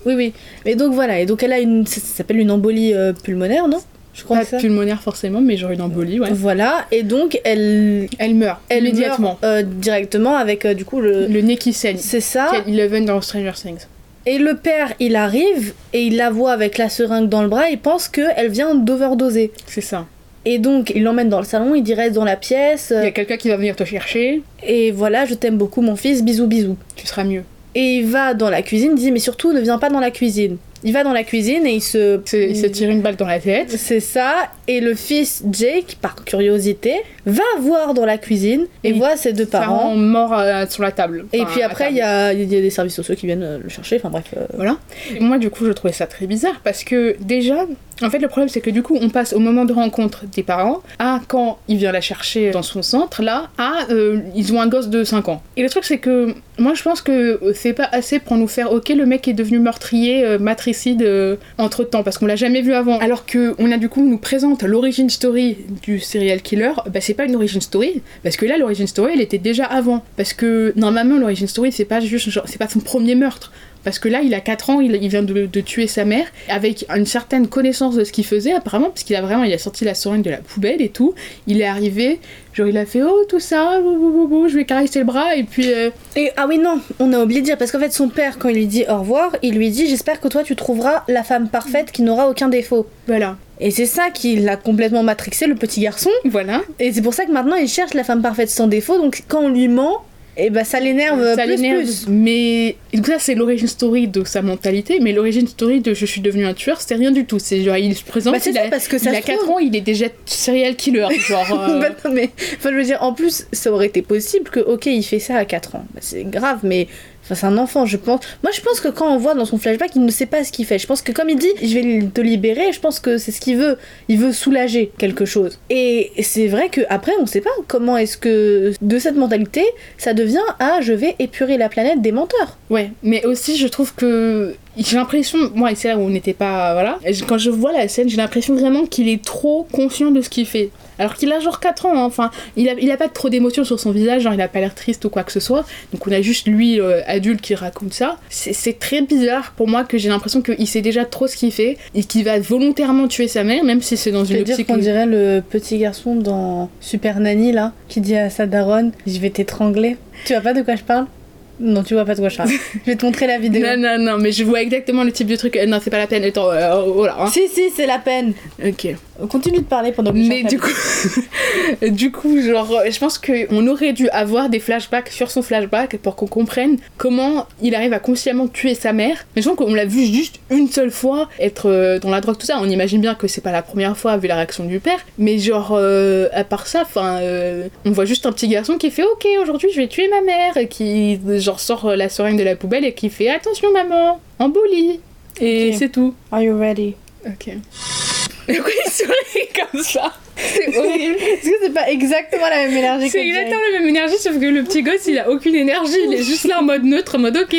Oui, oui. Mais donc voilà, et donc elle a une. Ça, ça s'appelle une embolie euh, pulmonaire, non? Je crois pas que ça. pulmonaire forcément, mais genre une embolie, ouais. Voilà, et donc elle. Elle meurt Elle immédiatement. meurt, euh, directement avec euh, du coup le. Le nez qui saigne. C'est ça. Eleven dans Stranger Things. Et le père, il arrive et il la voit avec la seringue dans le bras. Il pense qu'elle vient d'overdoser. C'est ça. Et donc il l'emmène dans le salon. Il dit reste dans la pièce. Il y a quelqu'un qui va venir te chercher, Et voilà, je t'aime beaucoup, mon fils. Bisous, bisous. tu seras mieux. Et il va dans la cuisine. Il dit mais surtout ne viens pas dans la cuisine. Il va dans la cuisine et il se. Il s'est tiré une balle dans la tête. C'est ça, et le fils Jake, par curiosité, va voir dans la cuisine et Et voit ses deux Parents morts euh, sur la table. Et puis après, il y a, il y a des services sociaux qui viennent le chercher, enfin bref. euh, Voilà. Et moi, du coup, je trouvais ça très bizarre parce que déjà, en fait, le problème, c'est que du coup, on passe au moment de rencontre des parents à quand il vient la chercher dans son centre, là, à euh, ils ont un gosse de 5 ans. Et le truc, c'est que moi, je pense que c'est pas assez pour nous faire, ok, le mec est devenu meurtrier, euh, matricide entre temps parce qu'on l'a jamais vu avant. Alors que on a du coup, nous présente l'origine story du serial killer, bah, c'est pas une origin story parce que là, l'origin story, elle était déjà avant. Parce que normalement, l'origin story, c'est pas juste, c'est pas son premier meurtre. Parce que là, il a 4 ans, il, il vient de, de tuer sa mère, avec une certaine connaissance de ce qu'il faisait, apparemment, parce qu'il a vraiment, il a sorti la seringue de la poubelle et tout. Il est arrivé, genre, il a fait Oh, tout ça, bou, bou, bou, bou, je vais caresser le bras, et puis. euh, Et ah oui, non, on a oublié de dire, parce qu'en fait, son père, quand il lui dit au revoir, il lui dit J'espère que toi, tu trouveras la femme parfaite qui n'aura aucun défaut. voilà. Et c'est ça qui l'a complètement matrixé, le petit garçon. Voilà. Et c'est pour ça que maintenant, il cherche la femme parfaite sans défaut, donc quand on lui ment, et bah ça l'énerve plus, plus. Mais donc ça, c'est l'origine story de sa mentalité, mais l'origine story de je suis devenu un tueur, c'est rien du tout. C'est genre, il se présente, Bah, c'est il, ça, a, parce que ça il a 4 trouve- ans, il est déjà serial killer. Genre. euh, Bah non, mais enfin, je veux dire, en plus, ça aurait été possible que, ok, il fait ça à 4 ans. Bah, c'est grave, mais c'est un enfant, je pense. Moi, je pense que quand on voit dans son flashback, il ne sait pas ce qu'il fait. Je pense que, comme il dit, je vais te libérer, je pense que c'est ce qu'il veut. Il veut soulager quelque chose. Et c'est vrai que après, on sait pas comment est-ce que de cette mentalité, ça devient à je vais épurer la planète des menteurs. Ouais, mais aussi je trouve que j'ai l'impression, moi c'est là où on n'était pas, voilà, quand je vois la scène, j'ai l'impression vraiment qu'il est trop conscient de ce qu'il fait. Alors qu'il a genre 4 ans, hein. enfin, il a, il a pas trop d'émotion sur son visage, genre il a pas l'air triste ou quoi que ce soit, donc on a juste lui, euh, adulte, qui raconte ça. C'est très bizarre pour moi que j'ai l'impression qu'il sait déjà trop ce qu'il fait et qu'il va volontairement tuer sa mère, même si c'est dans une optique. qu'on dirait le petit garçon dans Super Nanny, là, qui dit à sa daronne Je vais t'étrangler. Tu vois pas de quoi je parle? Non, tu vois pas de quoi je parle. je vais te montrer la vidéo. Non, non, non, mais je vois exactement le type de truc. euh, Non, c'est pas la peine. Attends, euh, voilà. hein. Si, si, c'est la peine. Ok. On continue de parler pendant que je Mais du coup, du coup, genre, je pense qu'on aurait dû avoir des flashbacks sur son flashback pour qu'on comprenne comment il arrive à consciemment tuer sa mère. Mais je pense qu'on l'a vu juste une seule fois être euh, dans la drogue, tout ça. On imagine bien que c'est pas la première fois vu la réaction du père. Mais genre, euh, à part ça, enfin, euh, on voit juste un petit garçon qui fait Ok, aujourd'hui je vais tuer ma mère, et qui genre sort la seringue de la poubelle et qui fait Attention maman, embolie. Et c'est tout. Are you ready? Ok. Pourquoi il sourit comme ça C'est horrible. Est-ce que c'est pas exactement la même énergie C'est exactement la même énergie, sauf que le petit gosse il a aucune énergie, il est juste là en mode neutre, en mode ok.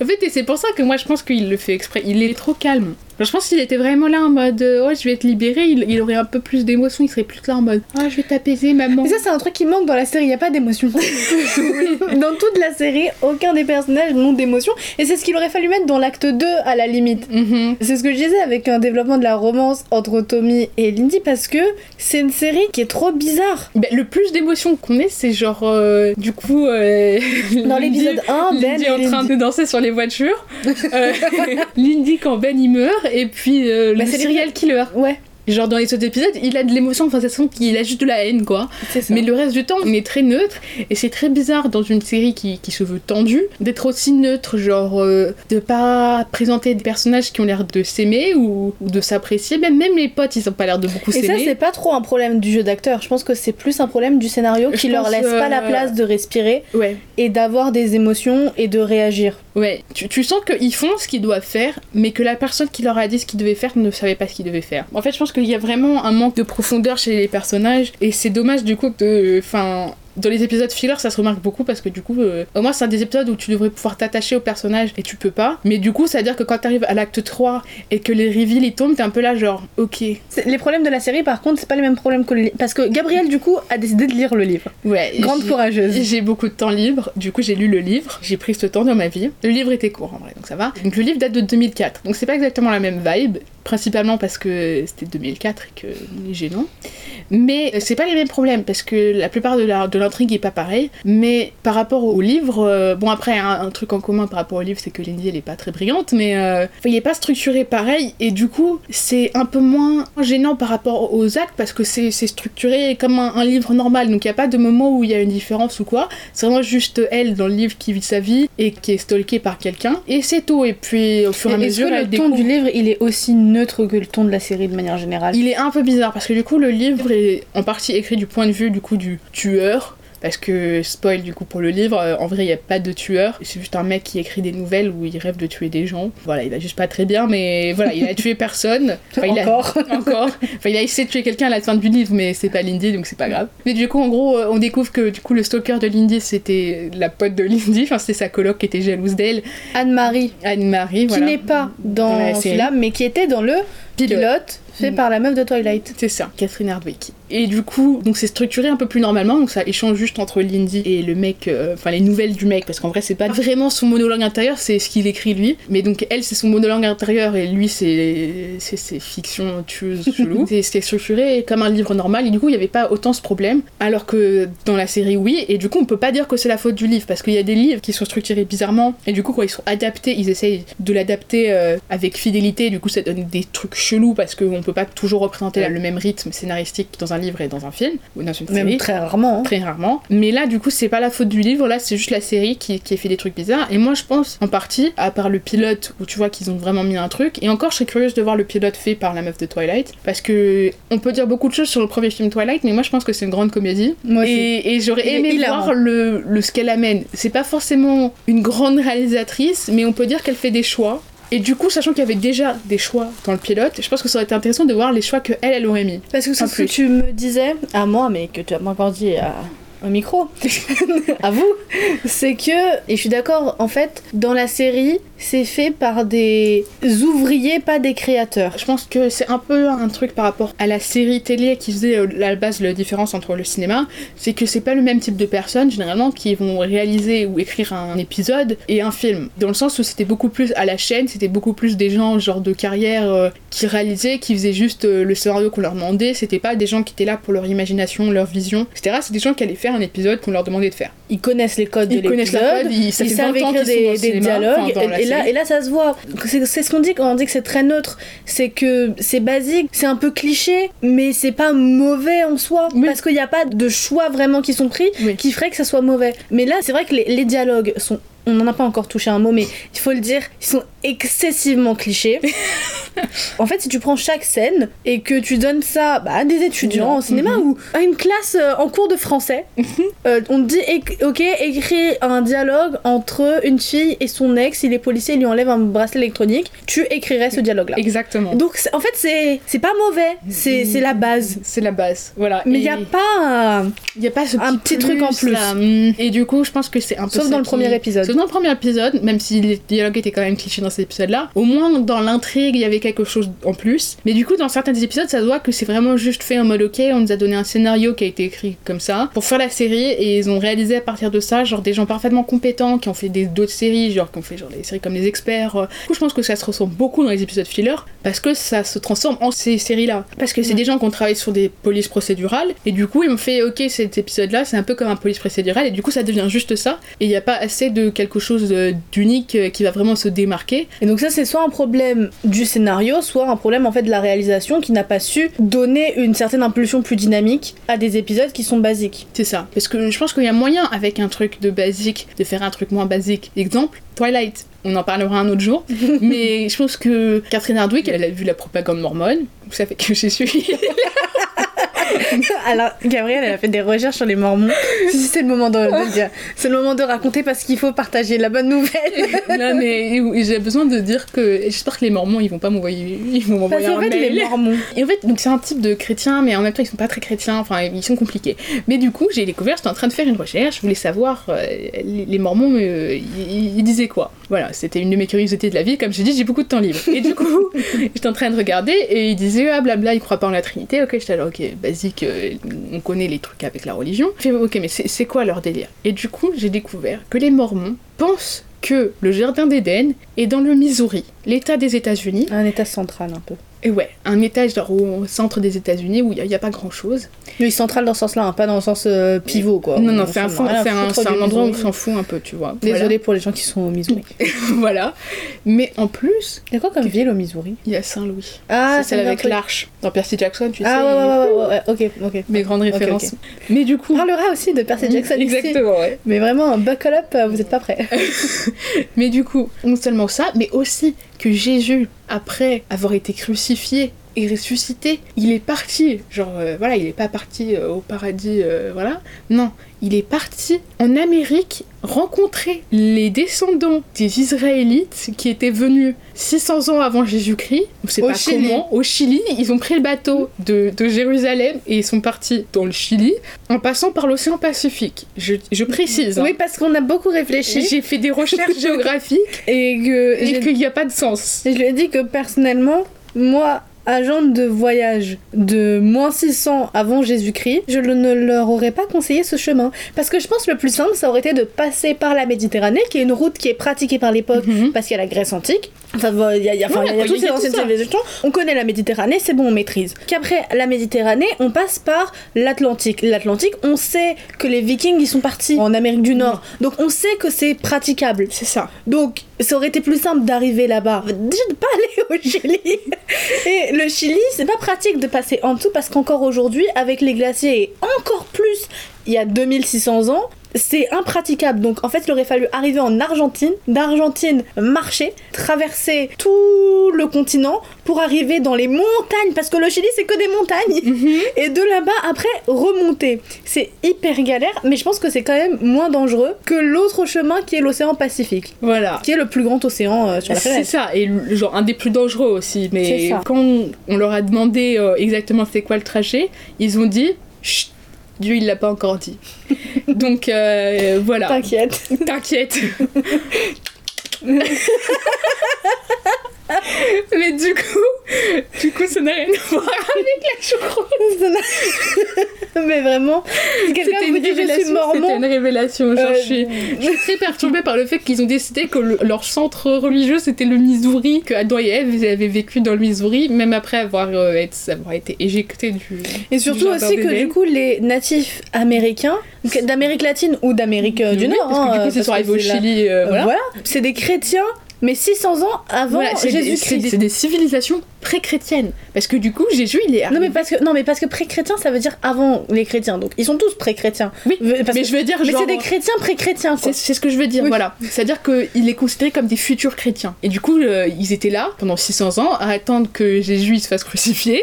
En fait, et c'est pour ça que moi je pense qu'il le fait exprès, il est trop calme. Je pense qu'il était vraiment là en mode oh je vais te libérer, il, il aurait un peu plus d'émotion, il serait plus là en mode oh je vais t'apaiser maman. Mais ça, c'est un truc qui manque dans la série, il n'y a pas d'émotion. dans toute la série, aucun des personnages n'ont d'émotion. Et c'est ce qu'il aurait fallu mettre dans l'acte 2 à la limite. Mhm. C'est ce que je disais avec un développement de la romance entre Tommy et Lindy parce que c'est une série qui est trop bizarre. Ben, le plus d'émotion qu'on ait, c'est genre euh, du coup euh, Dans l'épisode 1, Ben Lindy et en train Lindy- de danser sur les voitures. Euh, Lindy quand Ben il meurt et puis Bah, le les- serial killer. Ouais. Genre dans les autres épisodes, il a de l'émotion, enfin, ça sent qu'il a juste de la haine, quoi. Mais le reste du temps, on est très neutre. Et c'est très bizarre dans une série qui, qui se veut tendue d'être aussi neutre, genre euh, de pas présenter des personnages qui ont l'air de s'aimer ou, ou de s'apprécier. Même, même les potes, ils ont pas l'air de beaucoup Et ça, s'aimer. c'est pas trop un problème du jeu d'acteur. Je pense que c'est plus un problème du scénario Je qui leur pense, laisse pas la euh, place de respirer Ouais, et d'avoir des émotions et de réagir. Ouais. Tu, sens qu'ils font ce qu'ils doivent faire, mais que la personne qui leur a dit ce qu'ils devaient faire ne savait pas ce qu'ils devaient faire. En fait, je pense qu'il y a vraiment un manque de profondeur chez les personnages, et c'est dommage du coup de. Enfin. Dans les épisodes filler, ça se remarque beaucoup parce que du coup, euh, au moins, c'est un des épisodes où tu devrais pouvoir t'attacher au personnage et tu peux pas. Mais du coup, ça veut dire que quand t'arrives à l'acte 3 et que les reveals ils tombent, t'es un peu là, genre, ok. Les problèmes de la série, par contre, c'est pas les mêmes problèmes que le li- Parce que Gabrielle, du coup, a décidé de lire le livre. Ouais. Grande courageuse. J'ai beaucoup de temps libre, du coup j'ai lu le livre, j'ai pris ce temps dans ma vie. Le livre était court en vrai, donc ça va. Donc le livre date de 2004, donc c'est pas exactement la même vibe, principalement parce que c'était 2004 et que est gênant. Mais euh, c'est pas les mêmes problèmes parce que la plupart de l'intrigue est pas pareil. Mais par rapport au livre, euh, bon après un, un truc en commun par rapport au livre c'est que Lindy elle est pas très brillante, mais euh, il est pas structuré pareil et du coup c'est un peu moins gênant par rapport aux actes parce que c'est structuré comme un, un livre normal, donc il y a pas de moment où il y a une différence ou quoi. C'est vraiment juste elle dans le livre qui vit sa vie et qui est stalkée par quelqu'un et c'est tout. Et puis au fur et à mesure que elle le ton découvre- du livre, il est aussi que le ton de la série de manière générale il est un peu bizarre parce que du coup le livre est en partie écrit du point de vue du coup du tueur. Parce que, spoil du coup pour le livre, euh, en vrai il n'y a pas de tueur, c'est juste un mec qui écrit des nouvelles où il rêve de tuer des gens. Voilà, il a juste pas très bien, mais voilà, il a tué personne. Enfin, il a- Encore. encore. Enfin, il a essayé de tuer quelqu'un à la fin du livre, mais c'est pas Lindy, donc c'est pas grave. Mais du coup, en gros, euh, on découvre que du coup, le stalker de Lindy, c'était la pote de Lindy, enfin, c'était sa coloc qui était jalouse d'elle, Anne-Marie, Anne-Marie, qui voilà. n'est pas dans série. celui-là, mais qui était dans le Pilote. Fait Mm. par la meuf de Twilight. C'est ça, Catherine Hardwick. Et du coup, donc c'est structuré un peu plus normalement, donc ça échange juste entre Lindy et le mec, euh, enfin les nouvelles du mec, parce qu'en vrai c'est pas vraiment son monologue intérieur, c'est ce qu'il écrit lui. Mais donc elle c'est son monologue intérieur et lui c'est c'est ses fictions tueuses chelou. c'est structuré comme un livre normal et du coup il y avait pas autant ce problème. Alors que dans la série oui, et du coup on peut pas dire que c'est la faute du livre, parce qu'il y a des livres qui sont structurés bizarrement et du coup quand ils sont adaptés, ils essayent de l'adapter euh, avec fidélité, du coup ça donne des trucs chelous parce qu'on peut pas toujours représenter le même rythme scénaristique dans un livre et dans un film ou dans une Même série. très rarement. hein. Très rarement. Mais là, du coup, c'est pas la faute du livre, là, c'est juste la série qui, qui a fait des trucs bizarres. Et moi, je pense, en partie, à part le pilote, où tu vois qu'ils ont vraiment mis un truc. Et encore, je serais curieuse de voir le pilote fait par la meuf de Twilight. Parce que on peut dire beaucoup de choses sur le premier film Twilight, mais moi, je pense que c'est une grande comédie. Moi aussi. Et, et j'aurais aimé voir le, le ce qu'elle amène. C'est pas forcément une grande réalisatrice, mais on peut dire qu'elle fait des choix. Et du coup, sachant qu'il y avait déjà des choix dans le pilote, je pense que ça aurait été intéressant de voir les choix que elle, elle aurait mis. Parce que c'est ce que tu me disais à moi, mais que tu as pas encore dit à un micro, à vous, c'est que, et je suis d'accord, en fait, dans la série, c'est fait par des ouvriers, pas des créateurs. Je pense que c'est un peu un truc par rapport à la série télé qui faisait euh, à la base la différence entre le cinéma, c'est que c'est pas le même type de personnes généralement qui vont réaliser ou écrire un épisode et un film. Dans le sens où c'était beaucoup plus à la chaîne, c'était beaucoup plus des gens genre de carrière euh, qui réalisaient, qui faisaient juste euh, le scénario qu'on leur demandait, c'était pas des gens qui étaient là pour leur imagination, leur vision, etc. C'est des gens qui allaient faire un épisode qu'on leur demandait de faire. Ils connaissent les codes Ils de l'épisode. code, ils, ça Ils fait savent 20 ans écrire des, des cinéma, dialogues, enfin, et, et là, et là ça se voit. C'est c'est ce qu'on dit quand on dit que c'est très neutre. C'est que c'est basique, c'est un peu cliché, mais c'est pas mauvais en soi. Oui. Parce qu'il n'y a pas de choix vraiment qui sont pris Oui. qui ferait que ça soit mauvais. Mais là, c'est vrai que les, les dialogues sont. On n'en a pas encore touché un mot, mais il faut le dire, ils sont excessivement clichés. en fait, si tu prends chaque scène et que tu donnes ça bah, à des étudiants Non. en cinéma Mhm. ou à une classe euh, en cours de français, euh, on te dit, ok, écris un dialogue entre une fille et son ex, si les policiers lui enlèvent un bracelet électronique, tu écrirais ce dialogue-là. Exactement. Donc en fait, c'est pas mauvais, c'est la base. C'est la base, voilà. Mais il n'y a pas. un- y a pas ce Un petit truc en plus. là. Mm. Et du coup, je pense que c'est un peu Sauf dans le premier épisode. Sauf dans le premier épisode, même si les dialogues étaient quand même clichés dans cet épisode-là, au moins dans l'intrigue, il y avait quelque chose en plus. Mais du coup, dans certains des épisodes, ça se voit que c'est vraiment juste fait en mode ok, on nous a donné un scénario qui a été écrit comme ça pour faire la série et ils ont réalisé à partir de ça, genre des gens parfaitement compétents qui ont fait des- d'autres séries, genre qui ont fait genre des séries comme les experts. euh. Du coup, je pense que ça se ressent beaucoup dans les épisodes filler parce que ça se transforme en ces séries-là. Parce que c'est des gens qui ont travaillé sur des polices procédurales et du coup, ils m'ont fait ok, cet épisode-là, c'est un peu comme un police procédural et du coup, ça devient juste ça et il n'y a pas assez de quelque chose euh, d'unique euh, qui va vraiment se démarquer. Et donc ça, c'est soit un problème du scénario, soit un problème en fait de la réalisation qui n'a pas su donner une certaine impulsion plus dynamique à des épisodes qui sont basiques. C'est ça. Parce que je pense qu'il y a moyen, avec un truc de basique, de faire un truc moins basique. Exemple, Twilight. On en parlera un autre jour. mais je pense que Catherine Hardwick, elle a vu la propagande mormone. Vous savez que j'ai suivi. Alors, Gabrielle, elle a fait des recherches sur les Mormons. Si c'est le moment de, de dire, c'est le moment de raconter parce qu'il faut partager la bonne nouvelle. non, mais j'ai besoin de dire que j'espère que les Mormons, ils vont pas m'envoyer, ils vont m'envoyer un fait, mail. les Mormons. Et en fait, donc c'est un type de chrétien, mais en même temps, ils sont pas très chrétiens, enfin, ils sont compliqués. Mais du coup, j'ai découvert, j'étais en train de faire une recherche, je voulais savoir, euh, les, les Mormons, euh, ils, ils disaient quoi Voilà, c'était une de mes curiosités de la vie, comme j'ai dit, j'ai beaucoup de temps libre. Et du coup, j'étais en train de regarder, et ils disaient, ah blabla, ils croient pas en la Trinité, ok, j'étais là, ok, basique, euh, on connaît les trucs avec la religion. Je fais, ok, mais c'est quoi leur délire? Et du coup, j'ai découvert que les Mormons pensent que le jardin d'Éden est dans le Missouri, l'état des États-Unis, Un état central un peu. Et ouais, un état genre au centre des États-Unis où il n'y a, pas grand chose. Oui, central dans ce sens-là, hein, pas dans le sens euh, pivot quoi. non, non, On c'est un, fond- un, endroit où on s'en fout un peu, tu vois. Désolée pour les gens qui sont au Missouri. Voilà. Mais en plus, Il y a quoi comme ville au Missouri? Il y a Saint-Louis. Ah, c'est avec l'arche. Dans Percy Jackson, tu sais. Ah ouais, ouais, ouais, ouais, ok, ok. Mes grandes références. Mais du coup. On parlera aussi de Percy Jackson ici. Exactement, ouais. Mais vraiment, buckle up, vous êtes pas prêts. Mais du coup, non seulement ça, mais aussi que Jésus, après avoir été crucifié et ressuscité, il est parti. Genre, euh, voilà, il est pas parti euh, au paradis, euh, voilà. Non, il est parti en Amérique rencontrer les descendants des Israélites qui étaient venus 600 ans avant Jésus-Christ. On sait Au pas Chili. comment. Au Chili, ils ont pris le bateau de, de Jérusalem et ils sont partis dans le Chili en passant par l'océan Pacifique. Je, je précise. hein. Oui, parce qu'on a beaucoup réfléchi J'ai fait des recherches géographiques et qu'il n'y a pas de sens. et je lui ai dit que personnellement, moi, agent de voyage de moins 600 avant Jésus-Christ, je ne leur aurais pas conseillé ce chemin. Parce que je pense que le plus simple, ça aurait été de passer par la Méditerranée, qui est une route qui est pratiquée par l'époque, Mhm. parce qu'il y a la Grèce antique. Enfin, il y a, y a- enfin, Ouais, y a toutes ces anciennes civilisations. On connaît la Méditerranée, c'est bon, on maîtrise. Qu'après la Méditerranée, on passe par l'Atlantique. L'Atlantique, on sait que les Vikings, ils sont partis en Amérique du Nord. Donc on sait que c'est praticable. C'est ça. Donc, ça aurait été plus simple d'arriver là-bas. Déjà de pas aller au Chili. Et le Chili, c'est pas pratique de passer en dessous parce qu'encore aujourd'hui, avec les glaciers et encore plus il y a 2600 ans, c'est impraticable. Donc en fait, il aurait fallu arriver en Argentine, d'Argentine marcher, traverser tout le continent pour arriver dans les montagnes parce que le Chili, c'est que des montagnes. Et de là-bas, après, remonter. C'est hyper galère, mais je pense que c'est quand même moins dangereux que l'autre chemin qui est l'océan Pacifique Voilà. qui est le plus grand océan euh, sur la C'est planète. ça, et genre un des plus dangereux aussi. C'est Mais quand on, on leur a demandé euh, exactement c'est quoi le trajet, ils ont dit Chut, Dieu il l'a pas encore dit. Donc euh, voilà, T'inquiète. t'inquiète. Mais du coup, du coup, ça n'a rien à voir avec la choucroute. mais vraiment, C'était une dit je suis révélation. C'était une révélation. Genre, Euh, je, suis, je suis très perturbée par le fait qu'ils ont décidé que le- leur centre religieux c'était le Missouri, que Adam et ils avaient vécu dans le Missouri, même après avoir, euh, être- avoir été éjectés du. et surtout aussi que du coup les natifs américains, d'Amérique latine ou d'Amérique euh, du Oui, Nord, parce que du coup, c'est au Chili. euh, voilà, voilà. c'est des chrétiens, mais 600 ans avant Voilà, Jésus-Christ. des- c'est des civilisations pré-chrétiennes. Parce que du coup, Jésus il est Non mais parce que non mais parce que pré-chrétien ça veut dire avant les chrétiens donc ils sont tous pré-chrétiens. Oui, parce mais que- je veux dire, mais c'est des chrétiens pré-chrétiens. C'est ce que je veux dire, Oui. voilà. C'est-à-dire qu'il est considéré comme des futurs chrétiens. Et du coup, euh, ils étaient là pendant 600 ans à attendre que Jésus se fasse crucifier.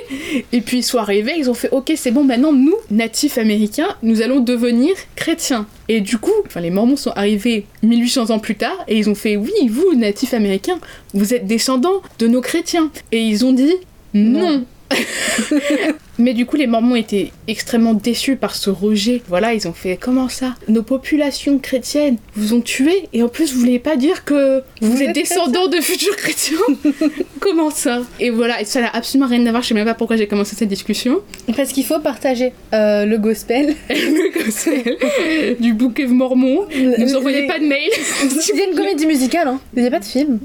Et puis ils sont arrivés, ils ont fait Ok, c'est bon, maintenant nous, natifs américains, nous allons devenir chrétiens. Et du coup, enfin, les Mormons sont arrivés 1800 ans plus tard et ils ont fait Oui, vous, natifs américains, vous êtes descendants de nos chrétiens. Et ils ont dit Non. Mais du coup, les Mormons étaient extrêmement déçus par ce rejet. Voilà, ils ont fait comment ça? Nos populations chrétiennes vous ont tués? Et en plus vous voulez pas dire que vous, Vous êtes descendants de futurs chrétiens? Comment ça? Et voilà, et ça n'a absolument rien à voir. Je sais même pas pourquoi j'ai commencé cette discussion. Parce qu'il faut partager euh, le gospel. Le gospel du bouquet mormon. Ne nous envoyez Les- pas de mail. A une comédie musicale, hein. Il n'y a pas de film.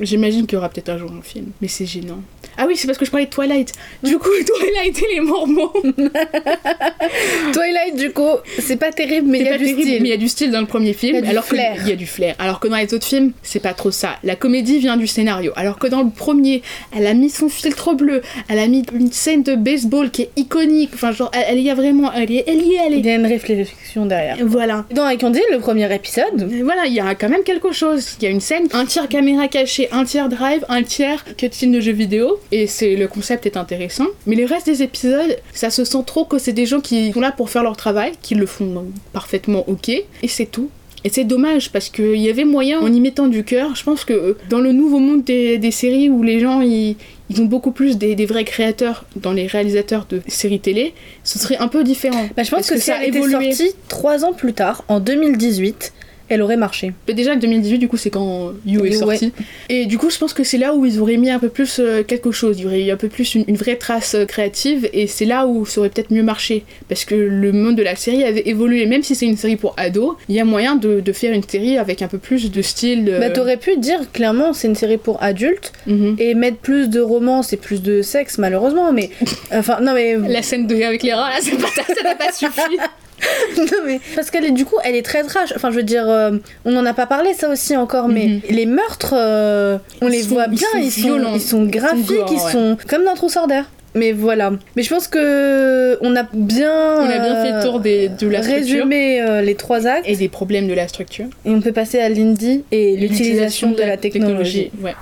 J'imagine qu'il y aura peut-être un jour un film, mais c'est gênant. Ah oui, c'est parce que je parlais de Twilight. Du coup, Twilight et les Mormons. Twilight, du coup, c'est pas terrible, mais il y a du terrible, style. mais il y a du style dans le premier film. Il y a du flair. Que, il y a du flair. Alors que dans les autres films, c'est pas trop ça. La comédie vient du scénario. Alors que dans le premier, elle a mis son filtre bleu, elle a mis une scène de baseball qui est iconique. Enfin, genre, elle, elle y a vraiment, elle y est, elle y est, elle Il y a une réflexion derrière. Voilà. Dans iCandy, le premier épisode, Voilà, il y a quand même quelque chose. Il y a une scène, un tiers caméra cachée, un tiers drive, un tiers cutscene de jeux vidéo. Et c'est le concept est intéressant. Mais le reste des épisodes, ça se sent trop que c'est des gens qui sont là pour faire leur travail, qui le font parfaitement ok. Et c'est tout. Et c'est dommage parce qu'il y avait moyen, en y mettant du cœur, je pense que euh, dans le nouveau monde des, des séries où les gens ils, ils ont beaucoup plus des, des vrais créateurs dans les réalisateurs de séries télé, ce serait un peu différent. bah, je pense que, ça a était évolué. sortie trois ans plus tard, en 2018, elle aurait marché. Mais déjà, 2018, du coup, c'est quand You est Ouais. sorti. Et du coup, je pense que c'est là où ils auraient mis un peu plus euh, quelque chose. Il y aurait eu un peu plus une, une vraie trace euh, créative. Et c'est là où ça aurait peut-être mieux marché. Parce que le monde de la série avait évolué. Même si c'est une série pour ados, il y a moyen de, de faire une série avec un peu plus de style. euh, Bah, t'aurais pu dire clairement c'est une série pour adultes mhm. et mettre plus de romance et plus de sexe, malheureusement, mais. Enfin, non, mais. La scène de avec les rats, là, ça n'a pas suffi. non, mais. Parce qu'elle est du coup, elle est très trash. Enfin, je veux dire, euh, on en a pas parlé ça aussi encore, mais Mhm. les meurtres, euh, on Ils les sont- voit ils bien, sont ils sont, ils sont graphiques, gore, ils ouais. sont comme dans Trousseur d'air. Mais voilà. Mais je pense que on a bien. On a bien fait le tour des, de la structure. Résumé euh, les trois actes Et des problèmes de la structure. et on peut passer à l'indie et l'utilisation de la technologie. Ouais.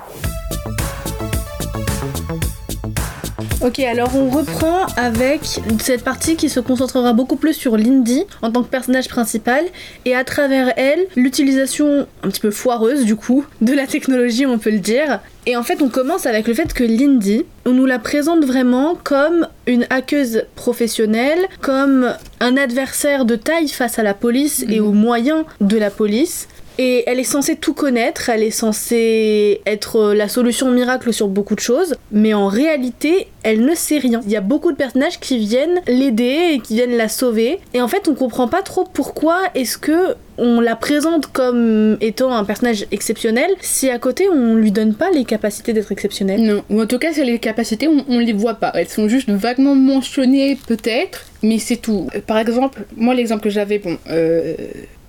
Ok, alors on reprend avec cette partie qui se concentrera beaucoup plus sur Lindy en tant que personnage principal et à travers elle, l'utilisation un petit peu foireuse du coup de la technologie, on peut le dire. Et en fait, on commence avec le fait que Lindy, on nous la présente vraiment comme une hackeuse professionnelle, comme un adversaire de taille face à la police et Mhm. aux moyens de la police. Et elle est censée tout connaître, elle est censée être euh, la solution miracle sur beaucoup de choses, mais en réalité, elle ne sait rien. Il y a beaucoup de personnages qui viennent l'aider et qui viennent la sauver, et en fait, on comprend pas trop pourquoi est-ce que on la présente comme étant un personnage exceptionnel si à côté on lui donne pas les capacités d'être exceptionnel. Non, ou en tout cas, les capacités, on, on les voit pas. Elles sont juste vaguement mentionnées, peut-être, mais c'est tout. Euh, Par exemple, moi, l'exemple que j'avais, bon, euh,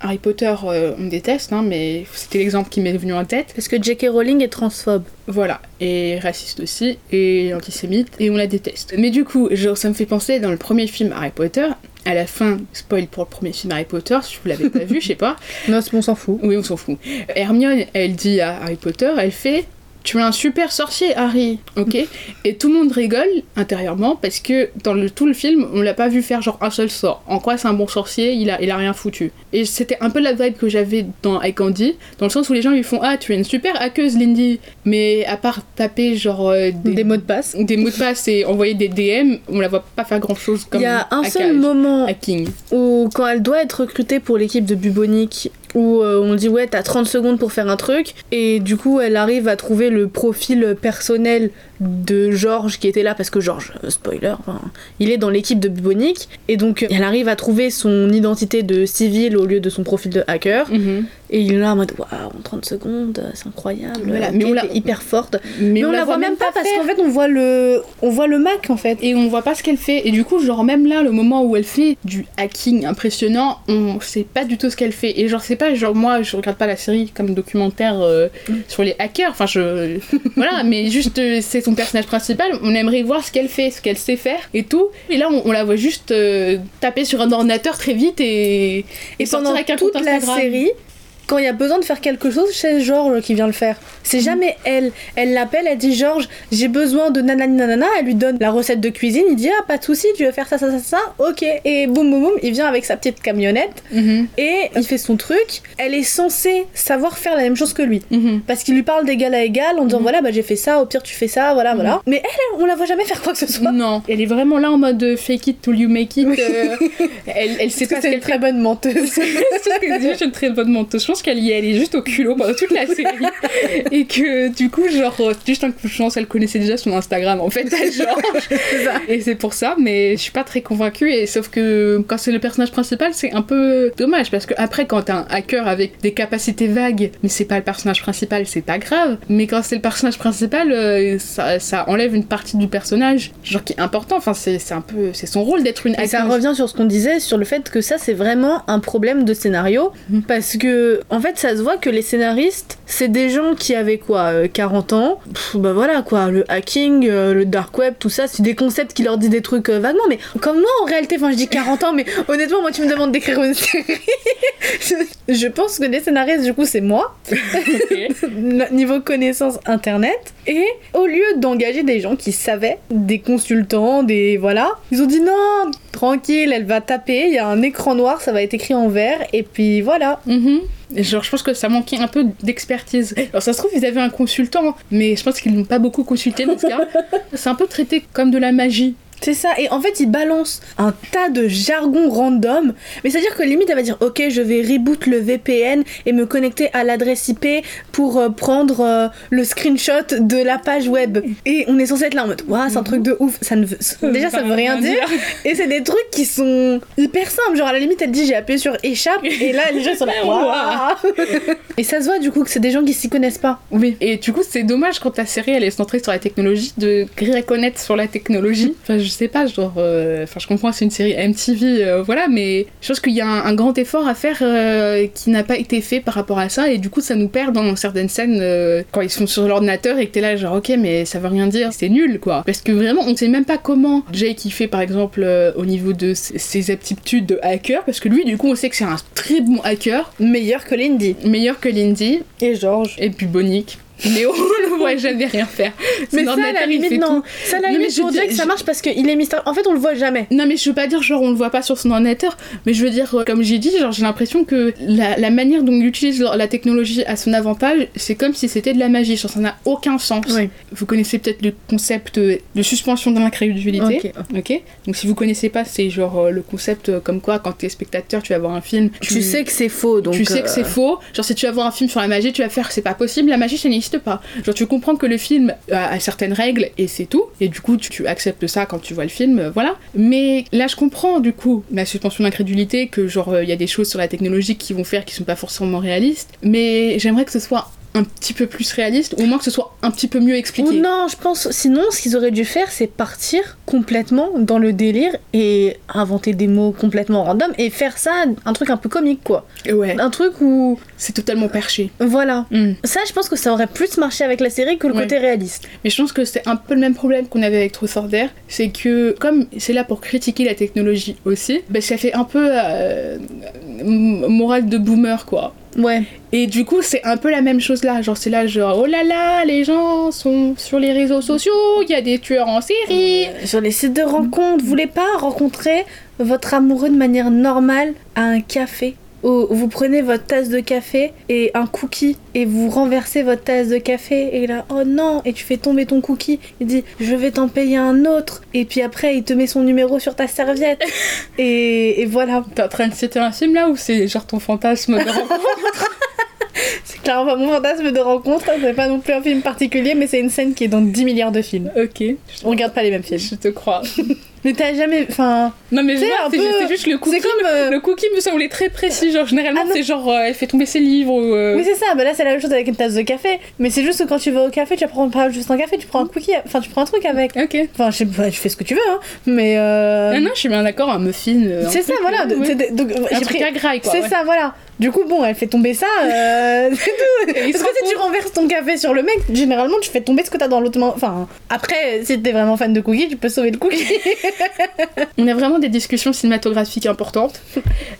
Harry Potter, euh, on déteste, hein, mais c'était l'exemple qui m'est venu en tête. Parce que J.K. Rowling est transphobe. Voilà, et raciste aussi, et antisémite, et on la déteste. Mais du coup, genre, ça me fait penser dans le premier film Harry Potter, à la fin, spoil pour le premier film Harry Potter, si vous l'avez pas vu, je sais pas, Non, on s'en fout. oui, on s'en fout. Hermione, elle dit à Harry Potter, elle fait Tu es un super sorcier, Harry, ok? Et tout le monde rigole intérieurement parce que dans le, tout le film, on l'a pas vu faire genre un seul sort. En quoi c'est un bon sorcier Il a, il a rien foutu. Et c'était un peu la vibe que j'avais dans iCandy, dans le sens où les gens ils font Ah, tu es une super hackeuse, Lindy. Mais à part taper genre euh, des, Des mots de passe. des mots de passe et envoyer des DM, on la voit pas faire grand chose comme Il y a un seul moment hacking. où quand elle doit être recrutée pour l'équipe de Bubonic, où euh, on dit ouais t'as 30 secondes pour faire un truc, et du coup elle arrive à trouver le profil personnel de George qui était là parce que George, euh, spoiler, enfin, il est dans l'équipe de Bubonic, et donc elle arrive à trouver son identité de civil au lieu de son profil de hacker, Mhm. et il est là en mode waouh en 30 secondes euh, c'est incroyable, Voilà, mais on la- hyper forte. Mais, Mais on, la voit même pas parce qu'en fait on voit le on voit le Mac en fait. et on voit pas ce qu'elle fait. Et du coup, genre, même là, le moment où elle fait du hacking impressionnant, on sait pas du tout ce qu'elle fait. Et genre, c'est pas, genre, moi, je regarde pas la série comme documentaire euh, sur les hackers. Enfin, je. voilà, mais juste, euh, c'est son personnage principal. On aimerait voir ce qu'elle fait, ce qu'elle sait faire et tout. Et là, on, on la voit juste euh, taper sur un ordinateur très vite et. Et sortir pendant avec un toute compte la série, quand il y a besoin de faire quelque chose, c'est Georges qui vient le faire. C'est jamais elle. Elle l'appelle, elle dit Georges, j'ai besoin de nanani nanana, elle lui donne la recette de cuisine, il dit ah pas de souci, tu veux faire ça ça ça ça, ok. Et boum boum boum, il vient avec sa petite camionnette Mhm, et il fait son truc. Elle est censée savoir faire la même chose que lui. mhm. Parce qu'il lui parle d'égal à égal en disant Mhm. voilà bah j'ai fait ça, au pire tu fais ça, voilà voilà. Mais elle, on la voit jamais faire quoi que ce soit. Non, elle est vraiment là en mode euh, fake it till you make it. euh, elle, elle sait pas ce c'est une très bonne menteuse. Je suis une très bonne menteuse. Je pense pense qu'elle y est allée juste au culot pendant toute la série. et que du coup, genre, juste un coup de chance, elle connaissait déjà son Instagram en fait, et c'est pour ça, mais je suis pas très convaincue. Et sauf que quand c'est le personnage principal, c'est un peu dommage parce que après, quand t'as un hacker avec des capacités vagues, mais c'est pas le personnage principal, c'est pas grave. Mais quand c'est le personnage principal, euh, ça, ça enlève une partie du personnage, genre qui est important. Enfin, c'est un peu, c'est son rôle d'être une Et ça revient sur ce qu'on disait, sur le fait que ça, c'est vraiment un problème de scénario. Mhm. Parce que, en fait, ça se voit que les scénaristes, c'est des gens qui avaient quoi, euh, 40 ans. Pff, bah voilà, quoi, le hacking, euh, le dark web, tout ça, c'est des concepts qui leur disent des trucs euh, vaguement. Mais comme moi, en réalité, enfin, je dis 40 ans, mais honnêtement, moi, tu me demandes d'écrire une série. je, pense que les scénaristes, du coup, c'est moi. Niveau connaissance internet et au lieu d'engager des gens qui savaient des consultants des voilà ils ont dit non tranquille elle va taper il y a un écran noir ça va être écrit en vert et puis voilà Mhm. Et Genre, je pense que ça manquait un peu d'expertise. Alors, ça se trouve, ils avaient un consultant, mais je pense qu'ils n'ont pas beaucoup consulté dans ce cas. C'est un peu traité comme de la magie. C'est ça et en fait ils balancent un tas de jargon random mais c'est à dire que limite elle va dire ok je vais reboot le VPN et me connecter à l'adresse IP pour euh, prendre euh, le screenshot de la page web et on est censé être là en mode waouh c'est un truc de ouf ça ne veut... déjà ça veut rien dire Et c'est des trucs qui sont hyper simples. Genre à la limite, elle dit j'ai appuyé sur échappe et là les gens sont là. Waouh et ça se voit du coup que c'est des gens qui s'y connaissent pas. Oui. Et du coup, c'est dommage quand ta série elle est centrée sur la technologie de reconnaître sur la technologie. Enfin, je sais pas, genre. euh, Enfin, je comprends, c'est une série MTV, euh, voilà, mais je pense qu'il y a un, un grand effort à faire euh, qui n'a pas été fait par rapport à ça, et du coup, ça nous perd dans certaines scènes quand ils sont sur l'ordinateur et que t'es là, genre, ok, mais ça veut rien dire, c'est nul, quoi. Parce que vraiment, on sait même pas comment Jake il fait, par exemple, au niveau de ses- ses aptitudes de hacker, parce que lui, du coup, on sait que c'est un très bon hacker, Meilleur que Lindy. meilleur que Lindy, Et George. et puis Bonic. Mais on le voit jamais rien faire. Mais ça, à la limite, non. Ça, à la limite, je dis- Jack, ça marche parce qu'il est mystérieux. En fait, on le voit jamais. Non mais je veux pas dire genre on le voit pas sur son ordinateur, mais je veux dire euh, comme j'ai dit genre j'ai l'impression que la, la manière dont il utilise la technologie à son avantage, c'est comme si c'était de la magie, genre ça n'a aucun sens. Oui. Vous connaissez peut-être le concept de suspension de l'incrédulité. Ok. Donc si vous connaissez pas, c'est genre euh, le concept euh, comme quoi quand t'es spectateur, tu vas voir un film, Tu, sais que c'est faux, donc. tu sais que c'est faux. Genre, si tu vas voir un film sur la magie, tu vas faire c'est pas possible, la magie ça pas. Genre, tu comprends que le film a, certaines règles et c'est tout. Et du coup, tu, acceptes ça quand tu vois le film, euh, voilà. Mais là, je comprends du coup la suspension d'incrédulité, que genre, il y a des choses sur la technologie qui vont faire qui sont pas forcément réalistes. Mais j'aimerais que ce soit un petit peu plus réaliste, ou au moins que ce soit un petit peu mieux expliqué. Ou non, je pense. Sinon, ce qu'ils auraient dû faire, c'est partir complètement dans le délire et inventer des mots complètement random et faire ça un truc un peu comique, quoi. Ouais, Un truc où. c'est totalement perché. Voilà. Hmm. Ça, je pense que ça aurait plus marché avec la série que le Ouais. côté réaliste. Mais je pense que c'est un peu le même problème qu'on avait avec or Dare, c'est que comme c'est là pour critiquer la technologie aussi, bah, ça fait un peu euh, morale de boomer quoi. Ouais. Et du coup, c'est un peu la même chose là. Genre, c'est là, genre, oh là là, les gens sont sur les réseaux sociaux, il y a des tueurs en série. Euh, Sur les sites de rencontres, vous voulez pas rencontrer votre amoureux de manière normale à un café? Où vous prenez votre tasse de café et un cookie et vous renversez votre tasse de café et là oh non et tu fais tomber ton cookie. Il dit je vais t'en payer un autre. Et puis après il te met son numéro sur ta serviette. Et, et voilà. T'es en train de citer un film là ou c'est genre ton fantasme de rencontre? C'est clairement pas mon fantasme de rencontre. C'est pas non plus un film particulier mais c'est une scène qui est dans 10 milliards de films. Ok, on regarde pas les mêmes films. Je te crois. mais t'as jamais enfin Non mais C'est peu- juste, le cookie. comme euh, Le cookie me semblait très précis. Genre, généralement, Ah c'est genre, euh, elle fait tomber ses livres ou. euh, Oui, c'est ça, bah là c'est la même chose avec une tasse de café. Mais c'est juste que quand tu vas au café, tu prends pas juste un café, tu prends un cookie, enfin tu prends un truc avec. Ok. Enfin, je sais pas, tu fais ce que tu veux, hein. Mais euh. Ah non, je suis bien d'accord, un muffin. c'est ça, voilà. ouais. donc, Un truc pris- à graille, quoi. C'est ouais. ça, voilà. Du coup, bon, elle fait tomber ça. euh, tout. Parce que si tu renverses ton café sur le mec, généralement tu fais tomber ce que t'as dans l'autre main. Enfin, après, si t'es vraiment fan de cookies, tu peux sauver le cookie. On a vraiment des discussions cinématographiques importantes.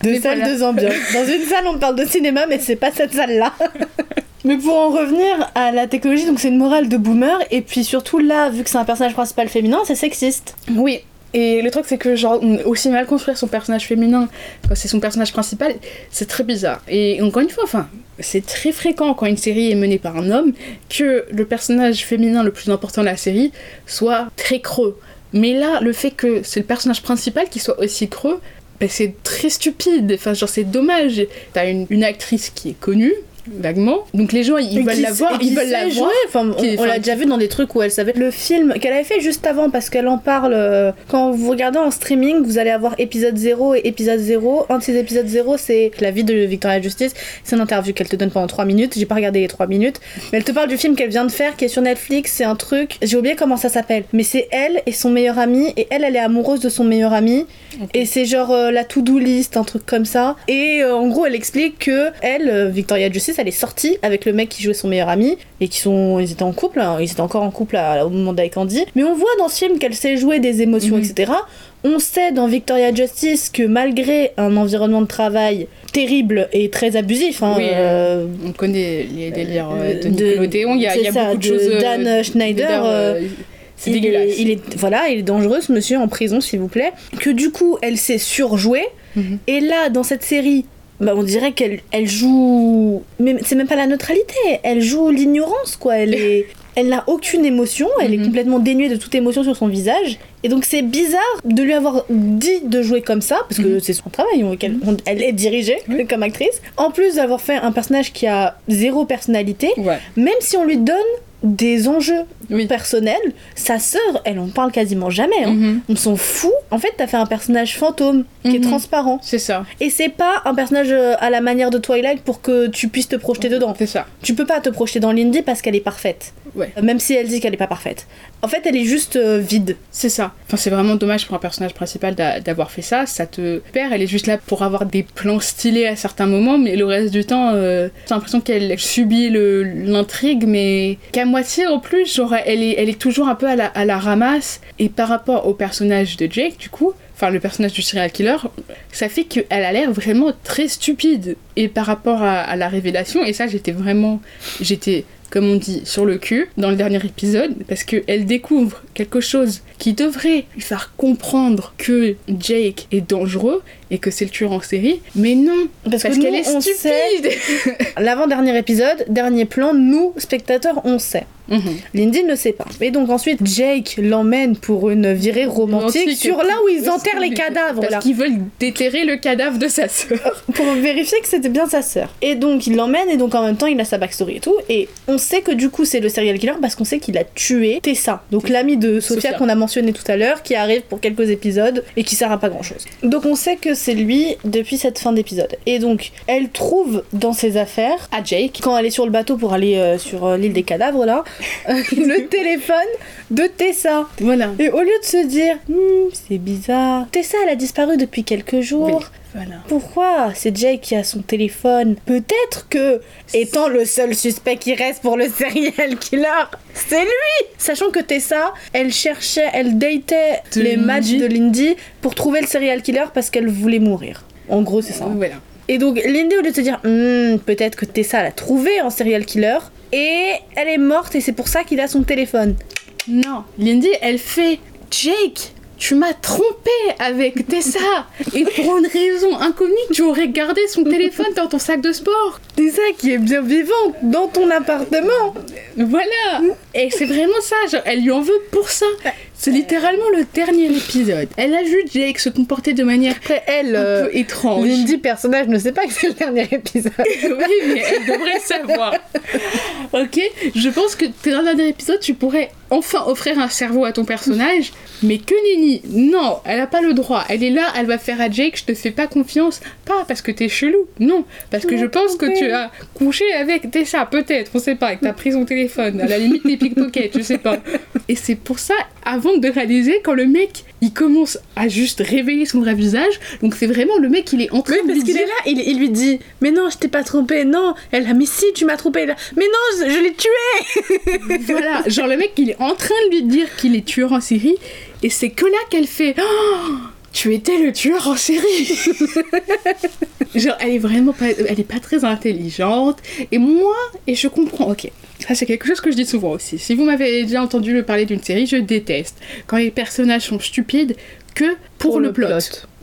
Deux Mais salles, voilà. deux ambiances. Dans une salle, on parle de cinéma, mais c'est pas cette salle-là. Mais pour en revenir à la technologie, donc c'est une morale de boomer, et puis surtout là, vu que c'est un personnage principal féminin, c'est sexiste. Oui. Et le truc, c'est que, genre, on- aussi mal construire son personnage féminin quand c'est son personnage principal, c'est très bizarre. Et encore une fois, enfin, c'est très fréquent quand une série est menée par un homme que le personnage féminin le plus important de la série soit très creux. Mais là, le fait que c'est le personnage principal qui soit aussi creux, bah, c'est très stupide. Enfin, genre, c'est dommage. T'as une actrice qui est connue, vaguement. Donc les gens, ils veulent la voir, ils veulent la voir. jouer. Enfin, on- l'a déjà vu dans des trucs où elle savait. Le film qu'elle avait fait juste avant, parce qu'elle en parle. euh, quand vous regardez en streaming, vous allez avoir épisode 0 et épisode 0. Un de ces épisodes 0, c'est la vie de Victoria Justice. C'est une interview qu'elle te donne pendant 3 minutes. J'ai pas regardé les 3 minutes. Mais elle te parle du film qu'elle vient de faire, qui est sur Netflix. C'est un truc. J'ai oublié comment ça s'appelle. Mais c'est elle et son meilleur ami. Et elle, elle est amoureuse de son meilleur ami. Et c'est genre euh, la to-do list, un truc comme ça. Et euh, en gros, elle explique que elle, Victoria Justice, elle est sortie avec le mec qui jouait son meilleur ami et qui sont, ils étaient en couple. hein, ils étaient encore en couple à- au moment d'Avec Candy. Mais on voit dans ce film qu'elle sait jouer des émotions, Mhm. etc. On sait dans Victoria Justice que malgré un environnement de travail terrible et très abusif, hein, Oui, euh, On connaît les délires euh, de, de- Nickelodeon, il y a, y ça, beaucoup de choses. euh, Dan Schneider, euh, c'est il dégueulasse. Est, il est, voilà, il est dangereux ce monsieur en prison s'il vous plaît. Que du coup elle sait surjouer. Mhm. Et là dans cette série, bah, on dirait qu'elle elle joue. Mais c'est même pas la neutralité, elle joue l'ignorance quoi. Elle est. Elle n'a aucune émotion, elle est Mhm. complètement dénuée de toute émotion sur son visage. Et donc c'est bizarre de lui avoir dit de jouer comme ça, parce que Mhm. c'est son travail, on- qu'elle on- elle est dirigée Oui. comme actrice. En plus d'avoir fait un personnage qui a zéro personnalité, Ouais, même si on lui donne des enjeux oui. personnels, sa sœur, elle en parle quasiment jamais. hein. Mhm. On s'en fout. En fait, t'as fait un personnage fantôme qui est Mhm. transparent. C'est ça, Et c'est pas un personnage euh, à la manière de Twilight pour que tu puisses te projeter dedans. c'est ça. Tu peux pas te projeter dans Lindy parce qu'elle est parfaite. Ouais. Euh, Même si elle dit qu'elle est pas parfaite. En fait, elle est juste euh, vide. C'est ça. Enfin, c'est vraiment dommage pour un personnage principal d'a- d'avoir fait ça. Ça te perd. Elle est juste là pour avoir des plans stylés à certains moments, mais le reste du temps, euh, j'ai l'impression qu'elle subit l'intrigue, mais moitié en plus, genre, elle est, elle est toujours un peu à la, ramasse. Et par rapport au personnage de Jake, du coup, enfin le personnage du serial killer, ça fait qu'elle a l'air vraiment très stupide. Et par rapport à, à la révélation, et ça, j'étais vraiment, j'étais comme on dit, sur le cul dans le dernier épisode, parce qu'elle découvre quelque chose qui devrait lui faire comprendre que Jake est dangereux et que c'est le tueur en série, mais non, Parce, parce que qu'elle nous, est stupide. L'avant-dernier épisode, dernier plan, nous, spectateurs, on sait. Mhm. Lindy ne sait pas. Et donc ensuite, Jake l'emmène pour une virée romantique, Romantique. sur là où ils enterrent les cadavres. Parce là. qu'ils veulent déterrer le cadavre de sa sœur. pour vérifier que c'était bien sa sœur. Et donc il l'emmène et donc en même temps il a sa backstory et tout. Et on sait que du coup c'est le serial killer parce qu'on sait qu'il a tué Tessa, donc l'ami de Sophia Sophia. qu'on a mentionné tout à l'heure, qui arrive pour quelques épisodes et qui sert à pas grand chose. Donc on sait que c'est lui depuis cette fin d'épisode. Et donc elle trouve dans ses affaires À Jake. quand elle est sur le bateau pour aller euh, sur euh, l'île des cadavres là, le téléphone de Tessa. Voilà. Et au lieu de se dire, Hmm, c'est bizarre, Tessa elle a disparu depuis quelques jours. Voilà. Pourquoi c'est Jake qui a son téléphone Peut-être que, étant le seul suspect qui reste pour le serial killer, c'est lui Sachant que Tessa, elle cherchait, elle datait De les matchs Lindy. de Lindy pour trouver le serial killer parce qu'elle voulait mourir. En gros, c'est ça. Voilà. Et donc, Lindy, au lieu de se dire, Hmm, peut-être que Tessa l'a trouvé en serial killer, et elle est morte et c'est pour ça qu'il a son téléphone. Non. Lindy, elle fait Jake. Tu m'as trompé avec Tessa et pour une raison inconnue, tu aurais gardé son téléphone dans ton sac de sport. Tessa qui est bien vivante dans ton appartement Voilà Et c'est vraiment ça, elle lui en veut pour ça. C'est littéralement le dernier épisode. Elle a vu Jake se comporter de manière Après, elle, un euh, peu étrange. Lindy, personnage, ne sait pas que c'est le dernier épisode. oui, mais elle devrait savoir. Ok Je pense que dans le dernier épisode, tu pourrais enfin offrir un cerveau à ton personnage, mais que nenni Non, elle a pas le droit. Elle est là, elle va faire à Jake, je te fais pas confiance. Pas parce que t'es chelou, non. Parce que je pense que tu as couché avec Tessa, peut-être, on sait pas, que t'as pris son téléphone, à la limite des pickpockets, je sais pas. Et c'est pour ça, avant de réaliser, quand le mec, il commence à juste révéler son vrai visage, donc c'est vraiment le mec, il est en train Oui, de parce lui dire est là, il, il lui dit Mais non, je t'ai pas trompé, non. Elle a Mais si, tu m'as trompé. Là. Mais non, je, je l'ai tué Voilà, genre le mec il est en train de lui dire qu'il est tueur en série et c'est que là qu'elle fait Oh, tu étais le tueur en série Genre elle est vraiment pas elle est pas très intelligente et moi et je comprends OK. Ça c'est quelque chose que je dis souvent aussi. Si vous m'avez déjà entendu me parler d'une série, je déteste quand les personnages sont stupides que pour, le, plot.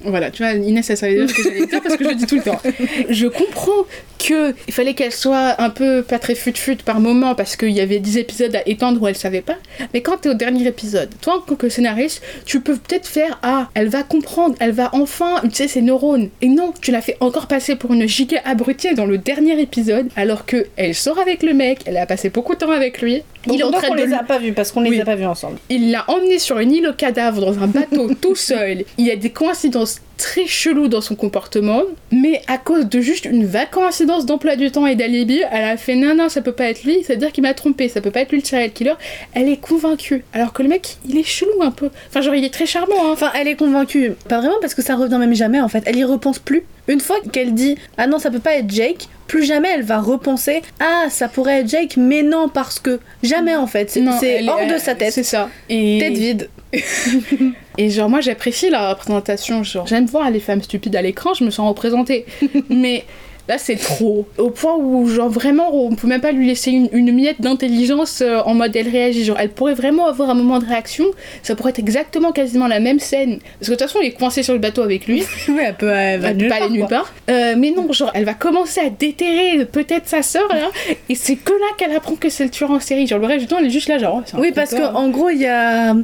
Voilà, tu vois, Inès, elle savait déjà ce que j'allais dire parce que je le dis tout le temps. Je comprends que il fallait qu'elle soit un peu pas très fut-fut par moment parce qu'il y avait 10 épisodes à étendre où elle savait pas. Mais quand t'es au dernier épisode, toi en tant que scénariste, tu peux peut-être faire Ah, elle va comprendre, elle va enfin utiliser ses neurones. Et non, tu l'as fait encore passer pour une giga abrutie dans le dernier épisode alors que elle sort avec le mec, elle a passé beaucoup de temps avec lui. Il est en train on de les a pas vus parce qu'on les a pas vus ensemble. il l'a emmené sur une île au cadavre dans un bateau tout seul. Il y a des coïncidences très cheloues dans son comportement, mais à cause de juste une vague coïncidence d'emploi du temps et d'alibi, elle a fait non, non, ça peut pas être lui, c'est-à-dire qu'il m'a trompé, ça peut pas être lui le serial killer. Elle est convaincue. Alors que le mec, il est chelou un peu. Enfin, genre, il est très charmant, hein. Enfin, elle est convaincue. Pas vraiment parce que ça revient même jamais en fait. Elle y repense plus. Une fois qu'elle dit ah non ça peut pas être Jake, plus jamais elle va repenser ah ça pourrait être Jake, mais non parce que jamais en fait. C'est est- hors de elle- sa tête. C'est ça. Et... Tête vide. Et genre, moi, j'apprécie la représentation. Genre, j'aime voir les femmes stupides à l'écran, je me sens représentée. Mais là, c'est trop. Au point où, genre, vraiment, on peut même pas lui laisser une, une miette d'intelligence euh, en mode elle réagit. Genre, elle pourrait vraiment avoir un moment de réaction. Ça pourrait être exactement quasiment la même scène. Parce que de toute façon, il est coincé sur le bateau avec lui. Ouais, elle peut, elle va Elle peut nulle pas aller nulle part. Euh, mais non, genre, elle va commencer à déterrer peut-être sa sœur, là. Et c'est que là qu'elle apprend que c'est le tueur en série. Genre, le reste du temps, elle est juste là, genre. oh, Oui, parce traiteur. que en gros, il y a.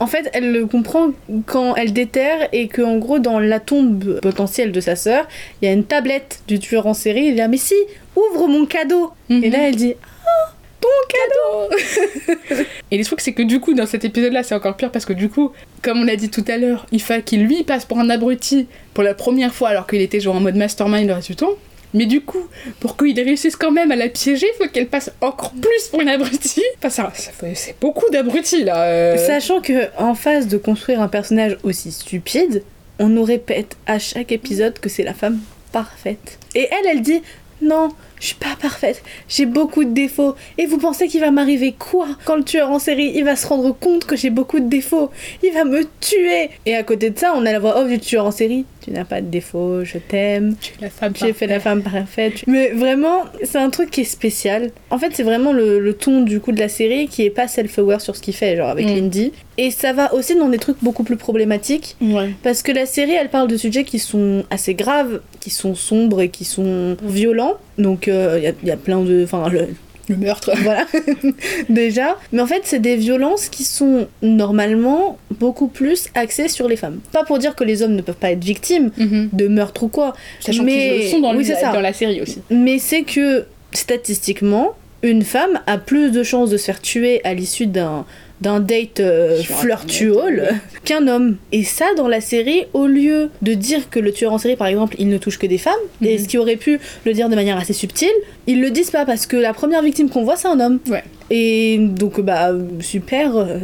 En fait, elle le comprend quand elle déterre et que en gros, dans la tombe potentielle de sa sœur, il y a une tablette du tueur en série. Il dit ah, mais si, ouvre mon cadeau. Mhm. Et là, elle dit ah, ton cadeau. Et le truc, c'est que du coup, dans cet épisode-là, c'est encore pire parce que du coup, comme on l'a dit tout à l'heure, il fallait qu'il lui passe pour un abruti pour la première fois alors qu'il était genre en mode mastermind le reste du temps. Mais du coup, pour qu'il réussisse quand même à la piéger, il faut qu'elle passe encore plus pour une abruti. Enfin, ça, c'est beaucoup d'abrutis là. euh. Sachant que en phase de construire un personnage aussi stupide, on nous répète à chaque épisode que c'est la femme Et elle, elle dit non, je suis pas parfaite, j'ai beaucoup de défauts. Et vous pensez qu'il va m'arriver quoi? Quand le tueur en série, il va se rendre compte que j'ai beaucoup de défauts, il va me tuer. Et à côté de ça, on a la voix off du tueur en série. Tu n'as pas de défauts, je t'aime. Tu es la femme J'ai fait la femme parfaite. Mais vraiment, c'est un truc qui est spécial. En fait, c'est vraiment le, le ton du coup de la série qui est pas self-aware sur ce qu'il fait, genre avec Mm. Lindy. Et ça va aussi dans des trucs beaucoup plus problématiques. Ouais. Parce que la série, elle parle de sujets qui sont assez graves, qui sont sombres et qui sont violents. Donc, il y, a, y a plein de. Enfin, le- meurtre. voilà, déjà. Mais en fait, c'est des violences qui sont normalement beaucoup plus axées sur les femmes. Pas pour dire que les hommes ne peuvent pas être victimes Mhm. de meurtre ou quoi, Sachant Mais- le sont dans, le- la série aussi. mais c'est que statistiquement, une femme a plus de chances de se faire tuer à l'issue d'un d'un date euh, flirtuol qu'un homme. Et ça, dans la série, au lieu de dire que le tueur en série, par exemple, il ne touche que des femmes, et Mhm. ce qui aurait pu le dire de manière assez subtile, ils le disent pas parce que la première victime qu'on voit, c'est un homme. Ouais. Et donc, bah, super, euh,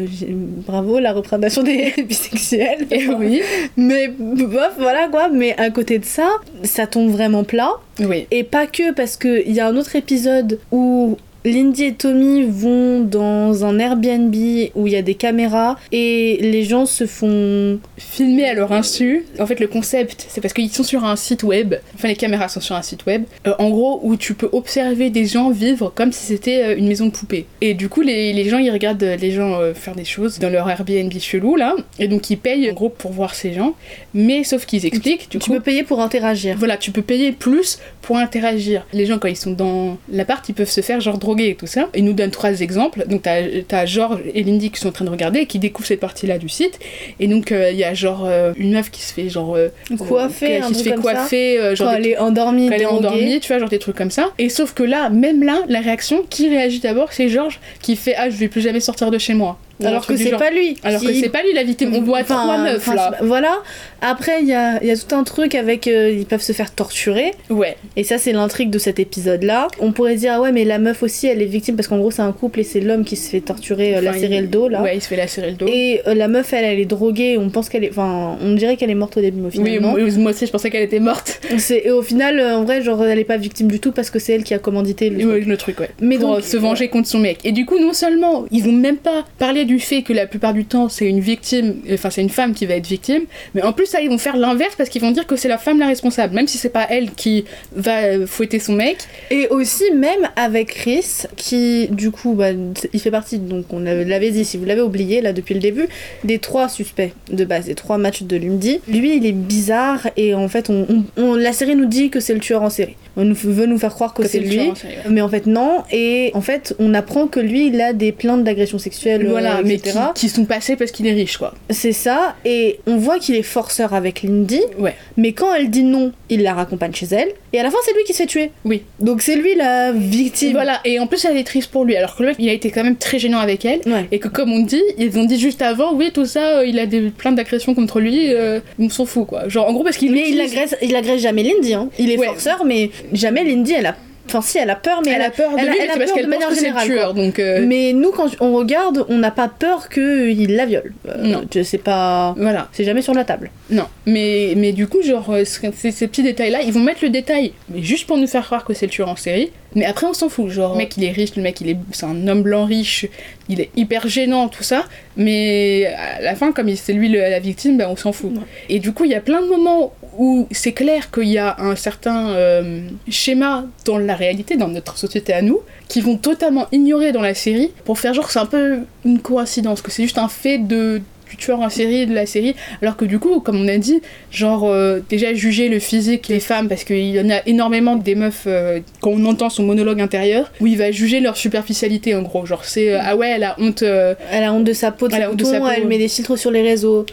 bravo la représentation des bisexuels. Et oui. Mais bof, voilà quoi. Mais à côté de ça, ça tombe vraiment plat. Oui. Et pas que, parce qu'il y a un autre épisode où Lindy et Tommy vont dans un Airbnb où il y a des caméras et les gens se font. filmer à leur insu. En fait, le concept, c'est parce qu'ils sont sur un site web. Enfin, les caméras sont sur un site web. euh, en gros, où tu peux observer des gens vivre comme si c'était euh, une maison de poupée. Et du coup, les, les gens, ils regardent euh, les gens euh, faire des choses dans leur Airbnb chelou, là. Et donc, ils payent, en gros, pour voir ces gens. Mais sauf qu'ils expliquent, du Tu coup. peux payer pour interagir. Voilà, tu peux payer plus pour interagir. Les gens, quand ils sont dans l'appart, ils peuvent se faire genre et tout ça. Ils nous donnent trois exemples. Donc, t'as as George et Lindy qui sont en train de regarder et qui découvrent cette partie-là du site. Et donc, euh, il y a genre euh, une meuf qui se fait genre. euh, Coiffer, qui se fait coiffer, genre Quand elle est endormie, quand elle est endormie, tu vois, genre des trucs comme ça. Et sauf que là, même là, la réaction, qui réagit d'abord, c'est George qui fait Ah, je vais plus jamais sortir de chez moi. Alors que c'est pas lui. Alors que c'est pas lui la victime. On voit trois meufs là. Voilà. Après, il y a, y a tout un truc avec. euh, ils peuvent se faire torturer. Ouais. Et ça, c'est l'intrigue de cet épisode-là. On pourrait dire, ah ouais, mais la meuf aussi, elle est victime parce qu'en gros, c'est un couple et c'est l'homme qui se fait torturer, euh, la serrer il- le dos, là. Ouais, il se fait lacérer le dos. Et euh, la meuf, elle, elle est droguée. On pense qu'elle est. Enfin, on dirait qu'elle est morte au début, mais au final, Oui, non. moi, aussi, je pensais qu'elle était morte. C'est- Et au final, en vrai, genre, elle est pas victime du tout parce que c'est elle qui a commandité le truc. Ouais, le truc, ouais. Mais pour donc, se venger contre son mec. Et du coup, non seulement ils vont même pas parler du fait que la plupart du temps c'est une victime, enfin c'est une femme qui va être victime, mais en plus ça ils vont faire l'inverse parce qu'ils vont dire que c'est la femme la responsable, même si c'est pas elle qui va fouetter son mec. Et aussi même avec Chris, qui du coup, bah, il fait partie, donc on l'avait dit, si vous l'avez oublié là depuis le début, des trois suspects de base, des trois matchs de Lundy. Lui il est bizarre et en fait on, on- la série nous dit que c'est le tueur en série. On nous, veut nous faire croire que, Que c'est lui. tueur en série, ouais. Mais en fait non, et en fait on apprend que lui il a des plaintes d'agression sexuelle, Voilà, euh, mais qui, qui sont passés parce qu'il est riche quoi. C'est ça, et on voit qu'il est forceur avec Lindy, Ouais. mais quand elle dit non, il la raccompagne chez elle, et à la fin c'est lui qui se fait tuer. Oui. Donc c'est lui la victime. Voilà, et en plus elle est triste pour lui, alors que le mec il a été quand même très gênant avec elle. Ouais. Et que comme on dit, ils ont dit juste avant, oui tout ça, euh, il a des plaintes d'agression contre lui, euh, on s'en fout quoi. Genre en gros parce qu'il Mais il agresse, il agresse jamais Lindy, hein. Il est Ouais. forceur, mais jamais Lindy, elle a. Enfin, si, elle a peur, mais elle a peur de elle lui, elle a c'est parce qu'elle de pense que c'est le tueur, donc... euh, Mais nous, quand on regarde, on n'a pas peur qu'il la viole. Euh, Non. Je sais pas. Voilà, C'est jamais sur la table. non. Mais, mais du coup, genre, euh, ce- ces, ces petits détails-là, ils vont mettre le détail, mais juste pour nous faire croire que c'est le tueur en série. Mais après, on s'en fout. Genre, le mec, il est riche, le mec, il est, c'est un homme blanc riche, il est hyper gênant, tout ça. Mais à la fin, comme c'est lui le- la victime, ben, on s'en fout. Ouais. Et du coup, il y a plein de moments où c'est clair qu'il y a un certain euh, schéma dans la réalité, dans notre société à nous, qui vont totalement ignorer dans la série pour faire genre que c'est un peu une coïncidence, que c'est juste un fait de du tueur en série de la série alors que du coup comme on a dit genre euh, déjà juger le physique des femmes parce qu'il y en a énormément des meufs euh, quand on entend son monologue intérieur où il va juger leur superficialité en gros. Genre c'est euh, ah ouais elle a honte Elle a honte de sa peau, de Elle a honte de sa peau, elle met des filtres sur les réseaux.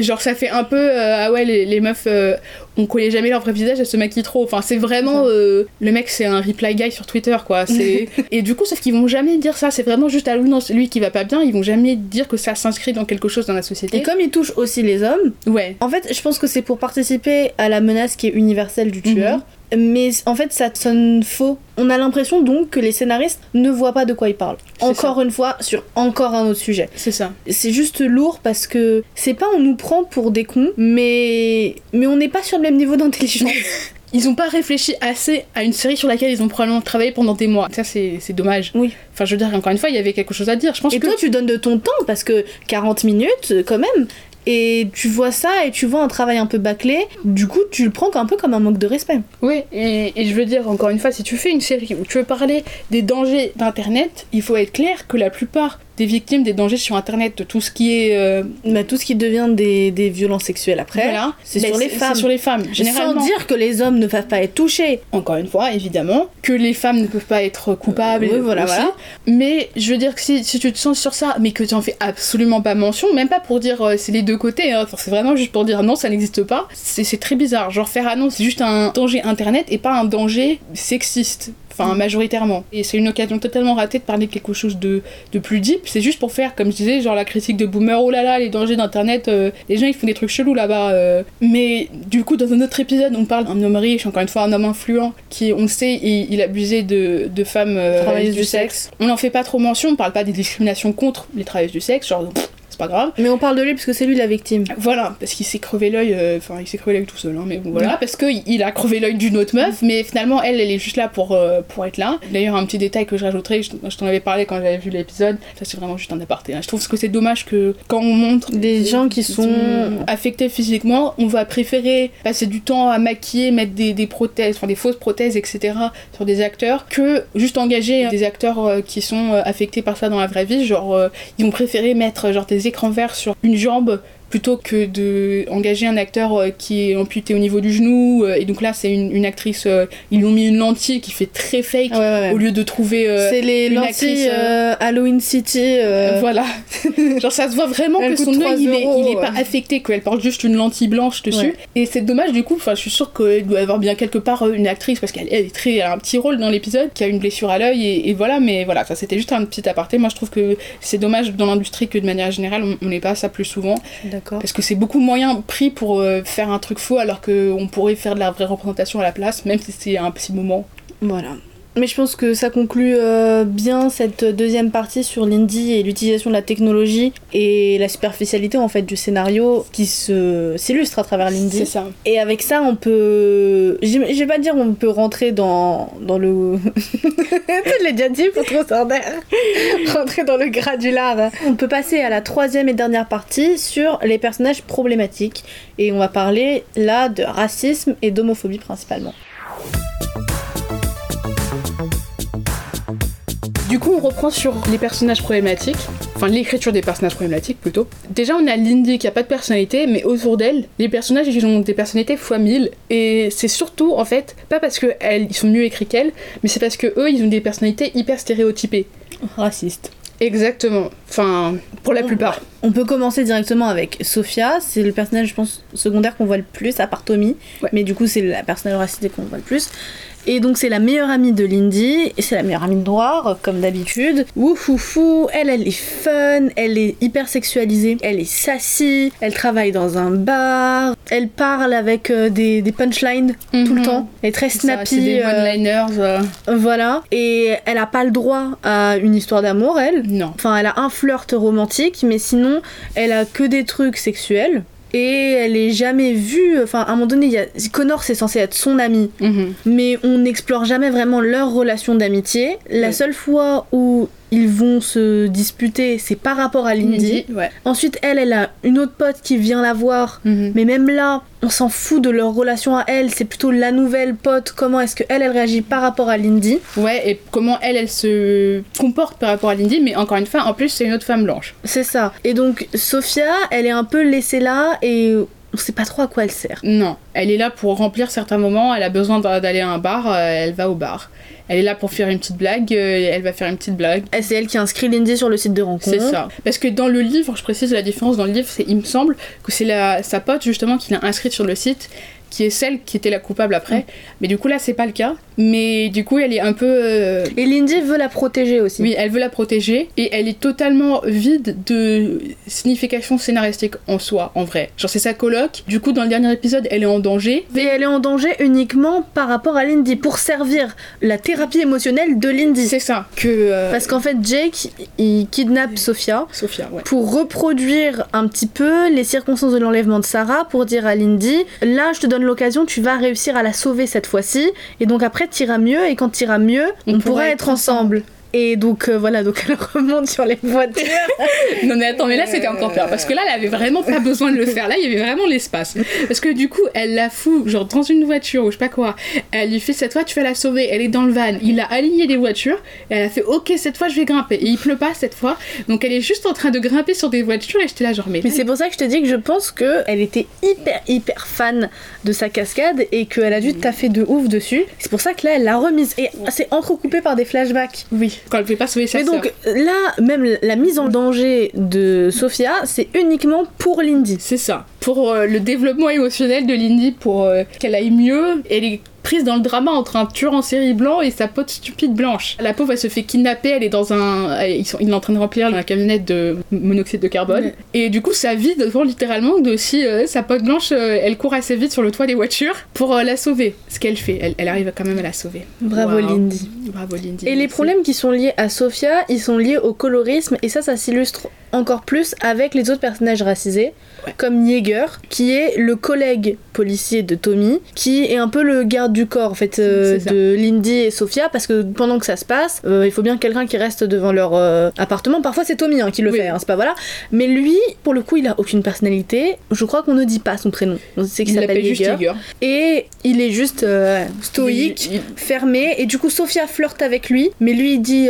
Genre ça fait un peu euh, ah ouais les, les meufs euh, on connaît jamais leur vrai visage elles se maquillent trop. Enfin c'est vraiment euh, le mec c'est un reply guy sur Twitter quoi. C'est et du coup sauf qu'ils vont jamais dire ça. C'est vraiment juste à lui, non, c'est lui qui va pas bien ils vont jamais dire que ça s'inscrit dans quelque chose dans la société. Et comme il touche aussi les hommes, ouais. en fait, je pense que c'est pour participer à la menace qui est universelle du tueur. Mhm. Mais en fait, ça sonne faux. On a l'impression donc que les scénaristes ne voient pas de quoi ils parlent. Encore une fois, sur encore un autre sujet. c'est ça C'est juste lourd parce que c'est pas on nous prend pour des cons, mais mais on n'est pas sur le même niveau d'intelligence. ils ont pas réfléchi assez à une série sur laquelle ils ont probablement travaillé pendant des mois ça c'est dommage Oui. enfin je veux dire encore une fois il y avait quelque chose à dire je pense Et que toi, tu donnes de ton temps parce que 40 minutes quand même. Et tu vois ça et tu vois un travail un peu bâclé, du coup tu le prends un peu comme un manque de respect. Oui, et, et je veux dire, encore une fois, si tu fais une série où tu veux parler des dangers d'Internet, il faut être clair que la plupart des victimes des dangers sur Internet, de tout ce qui est... euh, Bah, tout ce qui devient des, des violences sexuelles après, voilà, c'est sur les femmes. Sur les femmes, généralement. Sans dire que les hommes ne peuvent pas être touchés. Encore une fois, évidemment, que les femmes ne peuvent pas être coupables. Euh, oui, voilà, aussi. voilà. Mais je veux dire que si, si tu te sens sur ça, mais que tu en fais absolument pas mention, même pas pour dire euh, c'est les deux côtés, hein, enfin, c'est vraiment juste pour dire non, ça n'existe pas, c'est c'est très bizarre. Genre faire ah non, c'est juste un danger internet et pas un danger sexiste. Enfin, majoritairement. Et c'est une occasion totalement ratée de parler de quelque chose de, de plus deep. C'est juste pour faire, comme je disais, genre la critique de boomer, oh là là, les dangers d'internet, euh, les gens ils font des trucs chelous là-bas. euh. Mais du coup, dans un autre épisode, on parle d'un homme riche, encore une fois, un homme influent, qui, on le sait, il, il abusait de, de femmes euh, Travailleuses du sexe. On n'en fait pas trop mention, on parle pas des discriminations contre les travailleuses du sexe, genre pff, c'est pas grave. Mais on parle de lui parce que c'est lui la victime. Voilà, parce qu'il s'est crevé l'œil, euh, enfin il s'est crevé l'œil tout seul, hein, mais bon voilà, parce qu'il a crevé l'œil d'une autre meuf, mais finalement elle, elle est juste là pour, euh, pour être là. D'ailleurs, un petit détail que je rajouterai, je, je t'en avais parlé quand j'avais vu l'épisode, ça c'est vraiment juste un aparté. hein. Je trouve que c'est dommage que quand on montre Des gens qui sont. affectés physiquement, on va préférer passer du temps à maquiller, mettre des, des prothèses, enfin des fausses prothèses, etc. sur des acteurs, que juste engager des acteurs euh, qui sont euh, affectés par ça dans la vraie vie. Genre, euh, ils vont préférer mettre euh, genre des écrans verts sur une jambe plutôt que de engager un acteur euh, qui est amputé au niveau du genou euh, et donc là c'est une, une actrice euh, ils lui ont mis une lentille qui fait très fake ouais, ouais, ouais. au lieu de trouver c'est les une lentilles actrice, euh, Halloween City. euh, voilà. Genre ça se voit vraiment Elle que son œil 3 il est, euros, il est pas affecté, qu'elle porte juste une lentille blanche dessus. Et c'est dommage du coup, enfin je suis sûre qu'il doit y avoir bien quelque part une actrice parce qu'elle elle est très, elle a un petit rôle dans l'épisode, qui a une blessure à l'œil et, et voilà, mais voilà, ça c'était juste un petit aparté. Moi je trouve que c'est dommage dans l'industrie que de manière générale on- n'ait pas ça plus souvent D'accord. parce que c'est beaucoup moyen pris pour euh, faire un truc faux alors qu'on pourrait faire de la vraie représentation à la place, même si c'est un petit moment. Voilà. Mais je pense que ça conclut euh, bien cette deuxième partie sur Lindy et l'utilisation de la technologie et la superficialité en fait du scénario qui se s'illustre à travers Lindy. C'est ça. Et avec ça, on peut. Je vais pas dire on peut rentrer dans, dans le. je l'ai déjà dit pour trop s'en Rentrer dans le gradular. On peut passer à la troisième et dernière partie sur les personnages problématiques. Et on va parler là de racisme et d'homophobie principalement. Du coup, on reprend sur les personnages problématiques, enfin l'écriture des personnages problématiques plutôt. Déjà, on a Lindy qui a pas de personnalité, mais autour d'elle, les personnages ils ont des personnalités fois mille. Et c'est surtout, en fait, pas parce qu'ils sont mieux écrits qu'elle, mais c'est parce que eux, ils ont des personnalités hyper stéréotypées. Raciste. Exactement. Enfin, pour la plupart. On peut commencer directement avec Sophia, c'est le personnage, je pense, secondaire qu'on voit le plus, à part Tommy. Ouais. Mais du coup, c'est la personnage raciste qu'on voit le plus. Et donc, c'est la meilleure amie de Lindy, et c'est la meilleure amie de Noir, comme d'habitude. Woufoufou, elle, elle est fun, elle est hyper sexualisée, elle est sassy, elle travaille dans un bar, elle parle avec euh, des, des punchlines tout le Mhm. temps, elle est très C'est ça, snappy. C'est des euh, one-liners. euh, voilà. Et elle a pas le droit à une histoire d'amour, elle. Non. Enfin, elle a un flirt romantique, mais sinon, elle a que des trucs sexuels. Et elle est jamais vue. Enfin, à un moment donné, il y a... Connor, c'est censé être son ami. Mhm. Mais on n'explore jamais vraiment leur relation d'amitié. La Ouais. seule fois où ils vont se disputer, c'est par rapport à Lindy. ouais. Ensuite, elle, elle a une autre pote qui vient la voir. Mhm. Mais même là, on s'en fout de leur relation à elle. C'est plutôt la nouvelle pote. Comment est-ce que elle, elle réagit par rapport à Lindy. Ouais, et comment elle, elle se comporte par rapport à Lindy, mais encore une fois, en plus, c'est une autre femme blanche. C'est ça. Et donc, Sophia, elle est un peu laissée là et on sait pas trop à quoi elle sert. Non, elle est là pour remplir certains moments, elle a besoin d'a- d'aller à un bar, euh, elle va au bar. Elle est là pour faire une petite blague, euh, elle va faire une petite blague. Et C'est elle qui inscrit Lindy sur le site de rencontre. C'est ça. Parce que dans le livre, je précise la différence, dans le livre, c'est, il me semble que c'est sa pote justement qui l'a inscrite sur le site, qui est celle qui était la coupable après. Mais du coup là, c'est pas le cas. Mais du coup, elle est un peu... euh, Et Lindy veut la protéger aussi. Oui, elle veut la protéger et elle est totalement vide de signification scénaristique en soi, en vrai. Genre c'est sa coloc. Du coup, dans le dernier épisode, elle est en danger. Et elle est en danger uniquement par rapport à Lindy, pour servir la thérapie émotionnelle de Lindy. C'est ça que euh, Parce qu'en fait, Jake, il kidnappe Sophia Sophia, ouais. pour reproduire un petit peu les circonstances de l'enlèvement de Sarah, pour dire à Lindy, là je te donne l'occasion, tu vas réussir à la sauver cette fois-ci, et donc après t'iras mieux, et quand t'iras mieux, on, On pourra être ensemble. Et donc euh, voilà, donc elle remonte sur les voitures. Non mais attends, mais là c'était encore pire parce que là elle avait vraiment pas besoin de le faire. Là il y avait vraiment l'espace. Parce que du coup elle la fout genre dans une voiture ou je sais pas quoi. Elle lui fait cette fois tu vas la sauver. Elle est dans le van. Il a aligné les voitures. Et elle a fait ok cette fois je vais grimper. Et il pleut pas cette fois. Donc elle est juste en train de grimper sur des voitures et j'étais là genre mais. Mais c'est pour ça que je te dis que je pense que elle était hyper hyper fan de sa cascade et qu'elle a dû taffer de ouf dessus. C'est pour ça que là elle l'a remise et c'est entrecoupé par des flashbacks. oui quand elle pouvait pas sauver sa Mais donc là, même la mise en danger de Sophia, c'est uniquement pour Lindy. C'est ça. Pour euh, le développement émotionnel de Lindy, pour euh, qu'elle aille mieux, elle est prise dans le drama entre un tueur en série blanc et sa pote stupide blanche. La pauvre, elle se fait kidnapper, elle est dans un... elle- Ils sont... Il est en train de remplir la camionnette de monoxyde de carbone. Et du coup, ça vide devant littéralement de si euh, sa pote blanche, euh, elle court assez vite sur le toit des voitures pour euh, la sauver. Ce qu'elle fait, elle, elle arrive quand même à la sauver. Bravo Wow. Lindy. Bravo Lindy. Et les problèmes qui sont liés à Sophia, ils sont liés au colorisme et ça, ça s'illustre encore plus avec les autres personnages racisés, Ouais. comme Yeager, qui est le collègue policier de Tommy, qui est un peu le garde du corps en fait euh, de Lindy et Sophia, parce que pendant que ça se passe, euh, il faut bien quelqu'un qui reste devant leur euh, appartement. Parfois c'est Tommy hein, qui le Oui. fait, hein, c'est pas voilà. Mais lui, pour le coup, il a aucune personnalité. Je crois qu'on ne dit pas son prénom. On sait qu'il Il s'appelle. Yeager. Et il est juste stoïque Il- il- fermé et du coup Sophia flirte avec lui mais lui il dit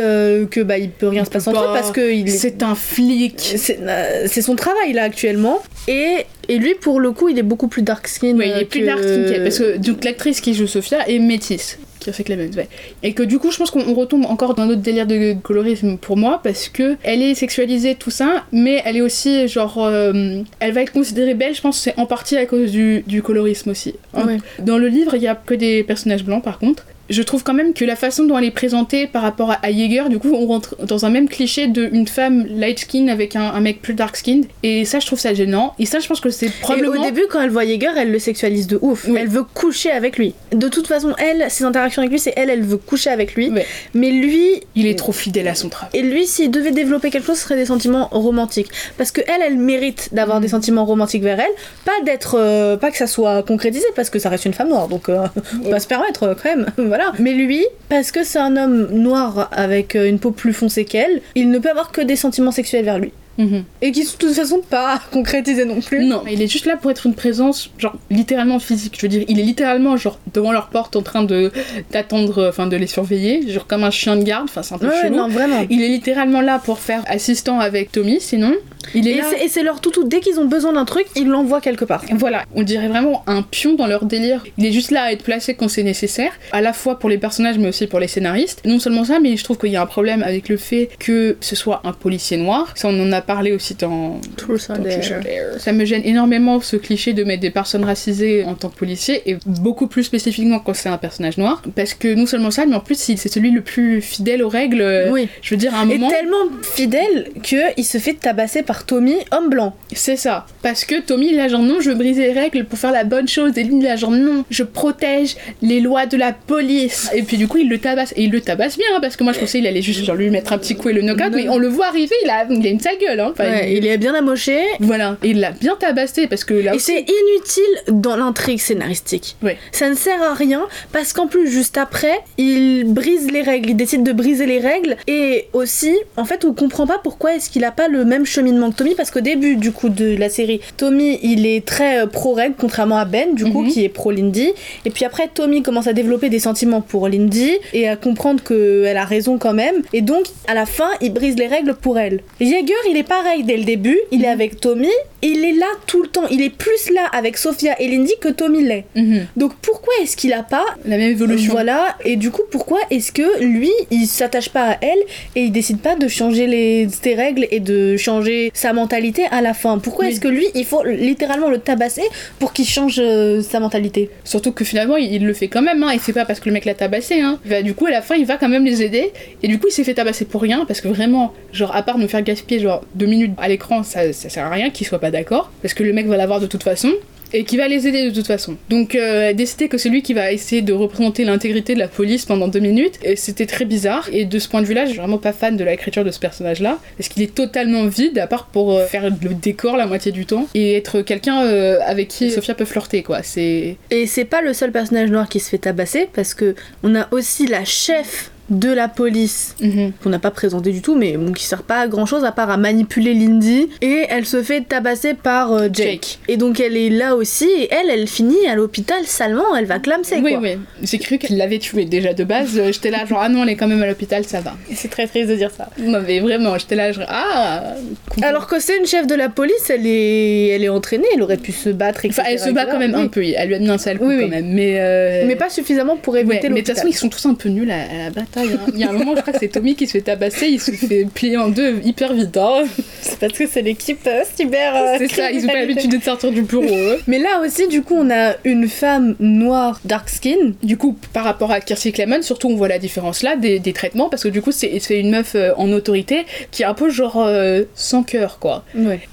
que bah il peut rien se passer entre eux pas. parce que il est- C'est un flic. C'est euh, c'est son travail là actuellement et, et lui pour le coup il est beaucoup plus dark skin Oui, il euh, est plus que- dark skin qu'elle, parce que donc l'actrice qui joue Sophia est métisse. Kirsten Clemens, ouais. Et que du coup, je pense qu'on on retombe encore dans un autre délire de colorisme pour moi, parce que elle est sexualisée, tout ça, mais elle est aussi, genre, euh, elle va être considérée belle, je pense, c'est en partie à cause du, du colorisme aussi. Hein. Ouais. Dans le livre, il y a que des personnages blancs, par contre. Je trouve quand même que la façon dont elle est présentée par rapport à, Jaeger, du coup, on rentre dans un même cliché d'une femme light skin avec un, mec plus dark skin. Et ça, je trouve ça gênant. Et ça, je pense que c'est probablement. Et au début, quand elle voit Jaeger, elle le sexualise de ouf. Elle veut coucher avec lui. De toute façon, elle, ses interactions avec lui, c'est elle, elle veut coucher avec lui. Mais lui. Il est trop fidèle à son travail. Et lui, s'il devait développer quelque chose, ce serait des sentiments romantiques. Parce que elle, elle mérite d'avoir des sentiments romantiques vers elle. Pas d'être. Euh, pas que ça soit concrétisé, parce que ça reste une femme noire. Donc, euh, on va se permettre euh, quand même. voilà. Mais lui, parce que c'est un homme noir avec une peau plus foncée qu'elle, il ne peut avoir que des sentiments sexuels vers lui. Mhm. Et qui sont de toute façon pas concrétisés non plus. Non, il est juste là pour être une présence, genre littéralement physique. Je veux dire, il est littéralement genre devant leur porte en train de d'attendre, enfin de les surveiller, genre comme un chien de garde. Enfin, c'est un peu ouais, Non, vraiment. Il est littéralement là pour faire assistant avec Tommy, sinon. Il est et c'est leur toutou. Dès qu'ils ont besoin d'un truc, ils l'envoient quelque part. Voilà, on dirait vraiment un pion dans leur délire. Il est juste là à être placé quand c'est nécessaire, à la fois pour les personnages mais aussi pour les scénaristes. Non seulement ça, mais je trouve qu'il y a un problème avec le fait que ce soit un policier noir. Ça, on en a parlé aussi dans True Ça me gêne énormément ce cliché de mettre des personnes racisées en tant que policier et beaucoup plus spécifiquement quand c'est un personnage noir. Parce que non seulement ça, mais en plus, c'est celui le plus fidèle aux règles. Oui. Je veux dire, à un moment. Et tellement fidèle qu'il se fait tabasser par Tommy, homme blanc. C'est ça. Parce que Tommy, il a genre non, je veux briser les règles pour faire la bonne chose. Et lui, il a genre non, je protège les lois de la police. Et puis du coup, il le tabasse. Et il le tabasse bien, hein, parce que moi, je pensais qu'il allait juste genre lui mettre un petit coup et le knockout. Mais on le voit arriver, il a, il a une sale gueule. Hein. ouais, il... est bien amoché. Voilà. Il l'a bien tabassé parce que là. Et c'est inutile dans l'intrigue scénaristique. Ouais. Ça ne sert à rien parce qu'en plus, juste après, il brise les règles. Il décide de briser les règles. Et aussi, en fait, on comprend pas pourquoi est-ce qu'il a pas le même cheminement que Tommy parce qu'au début du coup de la série, Tommy il est très euh, pro-règle contrairement à Ben du coup mhm. qui est pro-Lindy. Et puis après Tommy commence à développer des sentiments pour Lindy et à comprendre qu'elle a raison quand même. Et donc à la fin il brise les règles pour elle. Jaeger il est pareil dès le début, il est mhm. avec Tommy, il est là tout le temps. Il est plus là avec Sophia et Lindy que Tommy l'est. Mhm. Donc pourquoi est-ce qu'il a pas la même évolution Voilà. Et du coup pourquoi est-ce que lui il s'attache pas à elle et il décide pas de changer les, ses règles et de changer sa mentalité à la fin? Pourquoi est-ce que lui, il faut littéralement le tabasser pour qu'il change euh, sa mentalité? Surtout que finalement, il, le fait quand même, hein, et c'est pas parce que le mec l'a tabassé. Hein. du coup, à la fin, il va quand même les aider, et du coup, il s'est fait tabasser pour rien, parce que vraiment, genre, à part nous faire gaspiller genre deux minutes à l'écran, ça, ça sert à rien qu'il soit pas d'accord, parce que le mec va l'avoir de toute façon et qui va les aider de toute façon. Donc euh, décider que c'est lui qui va essayer de représenter l'intégrité de la police pendant deux minutes, et c'était très bizarre. Et de ce point de vue-là, je suis vraiment pas fan de l'écriture de ce personnage-là, parce qu'il est totalement vide, à part pour euh, faire le décor la moitié du temps, et être quelqu'un euh, avec qui Sophia peut flirter, quoi. C'est... Et c'est pas le seul personnage noir qui se fait tabasser, parce que on a aussi la chef de la police mhm. qu'on n'a pas présenté du tout mais bon, qui sert pas à grand chose à part à manipuler Lindy. Et elle se fait tabasser par euh, Jake. et donc elle est là aussi et elle elle finit à l'hôpital salement elle va clamser oui quoi. oui. J'ai cru qu'elle l'avait tué déjà de base. Euh, j'étais là genre ah non elle est quand même à l'hôpital ça va. C'est très triste de dire ça. Non mais vraiment j'étais là genre ah alors que c'est une chef de la police elle est elle est entraînée elle aurait pu se battre enfin elle se bat quand même un peu elle lui a mis un sale coup quand même mais euh, mais pas suffisamment pour éviter mais de toute façon ils sont tous un peu nuls à, à la bataille Hein. Il y a un moment, je crois que c'est Tommy qui se fait tabasser, il se fait plier en deux hyper vite. Hein. C'est parce que c'est l'équipe euh, cyber. Euh, c'est ça, ils ont pas l'habitude de sortir du bureau. Mais là aussi, du coup, on a une femme noire dark skin. Du coup, par rapport à Kirsty Clement, surtout on voit la différence là des, traitements parce que du coup, c'est une meuf euh, en autorité qui est un peu genre sans cœur quoi.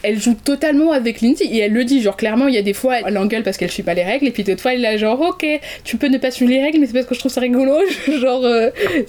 Elle joue totalement avec Lindsay et elle le dit, genre clairement, il y a des fois, elle l'engueule parce qu'elle suit pas les règles et puis d'autres fois, elle est genre, ok, tu peux ne pas suivre les règles, mais c'est parce que je trouve ça rigolo. genre,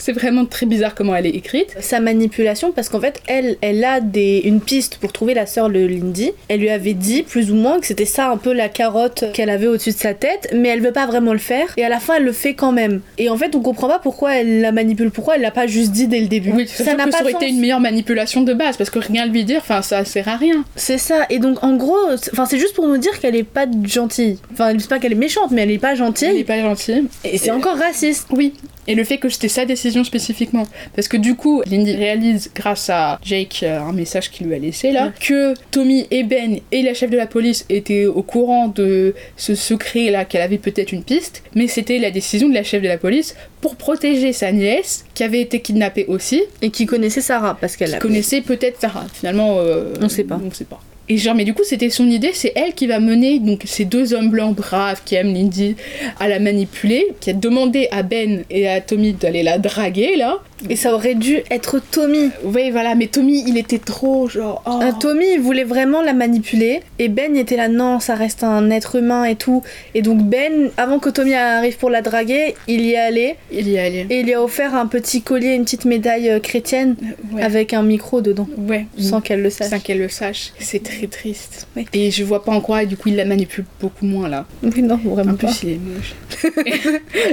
c'est vraiment très bizarre comment elle est écrite. Sa manipulation, parce qu'en fait, elle, elle a des, une piste pour trouver la sœur de Lindy. Elle lui avait dit, plus ou moins, que c'était ça un peu la carotte qu'elle avait au-dessus de sa tête, mais elle veut pas vraiment le faire. Et à la fin, elle le fait quand même. Et en fait, on comprend pas pourquoi elle la manipule. Pourquoi elle l'a pas juste dit dès le début. Oui, ça n'a pas ça aurait été une meilleure manipulation de base, parce que rien lui dire, enfin, ça sert à rien. C'est ça. Et donc, en gros, enfin, c'est juste pour nous dire qu'elle est pas gentille. Enfin, c'est pas qu'elle est méchante, mais elle est pas gentille. Elle est pas gentille. Et c'est encore raciste. Oui. Et le fait que c'était sa décision spécifiquement. Parce que du coup, Lindy réalise, grâce à Jake, euh, un message qu'il lui a laissé là, que Tommy et Ben et la chef de la police étaient au courant de ce secret là, qu'elle avait peut-être une piste, mais c'était la décision de la chef de la police pour protéger sa nièce, qui avait été kidnappée aussi. Et qui connaissait Sarah, parce qu'elle connaissait peut-être Sarah. Finalement, euh, on sait pas. On sait pas. Et genre, mais du coup, c'était son idée, c'est elle qui va mener donc ces deux hommes blancs braves qui aiment Lindy à la manipuler, qui a demandé à Ben et à Tommy d'aller la draguer là. Et ça aurait dû être Tommy. Oui, voilà, mais Tommy, il était trop genre. oh. Euh, Tommy, il voulait vraiment la manipuler. Et Ben était là, non, ça reste un être humain et tout. Et donc Ben, avant que Tommy arrive pour la draguer, il y est allé. Il y allait. Et il lui a offert un petit collier, une petite médaille euh, chrétienne Ouais. avec un micro dedans. Ouais. Sans qu'elle le sache. Sans qu'elle le sache. C'est très triste. Et je vois pas en quoi, et du coup, il la manipule beaucoup moins là. Oui, non, vraiment En pas. plus, il est moche.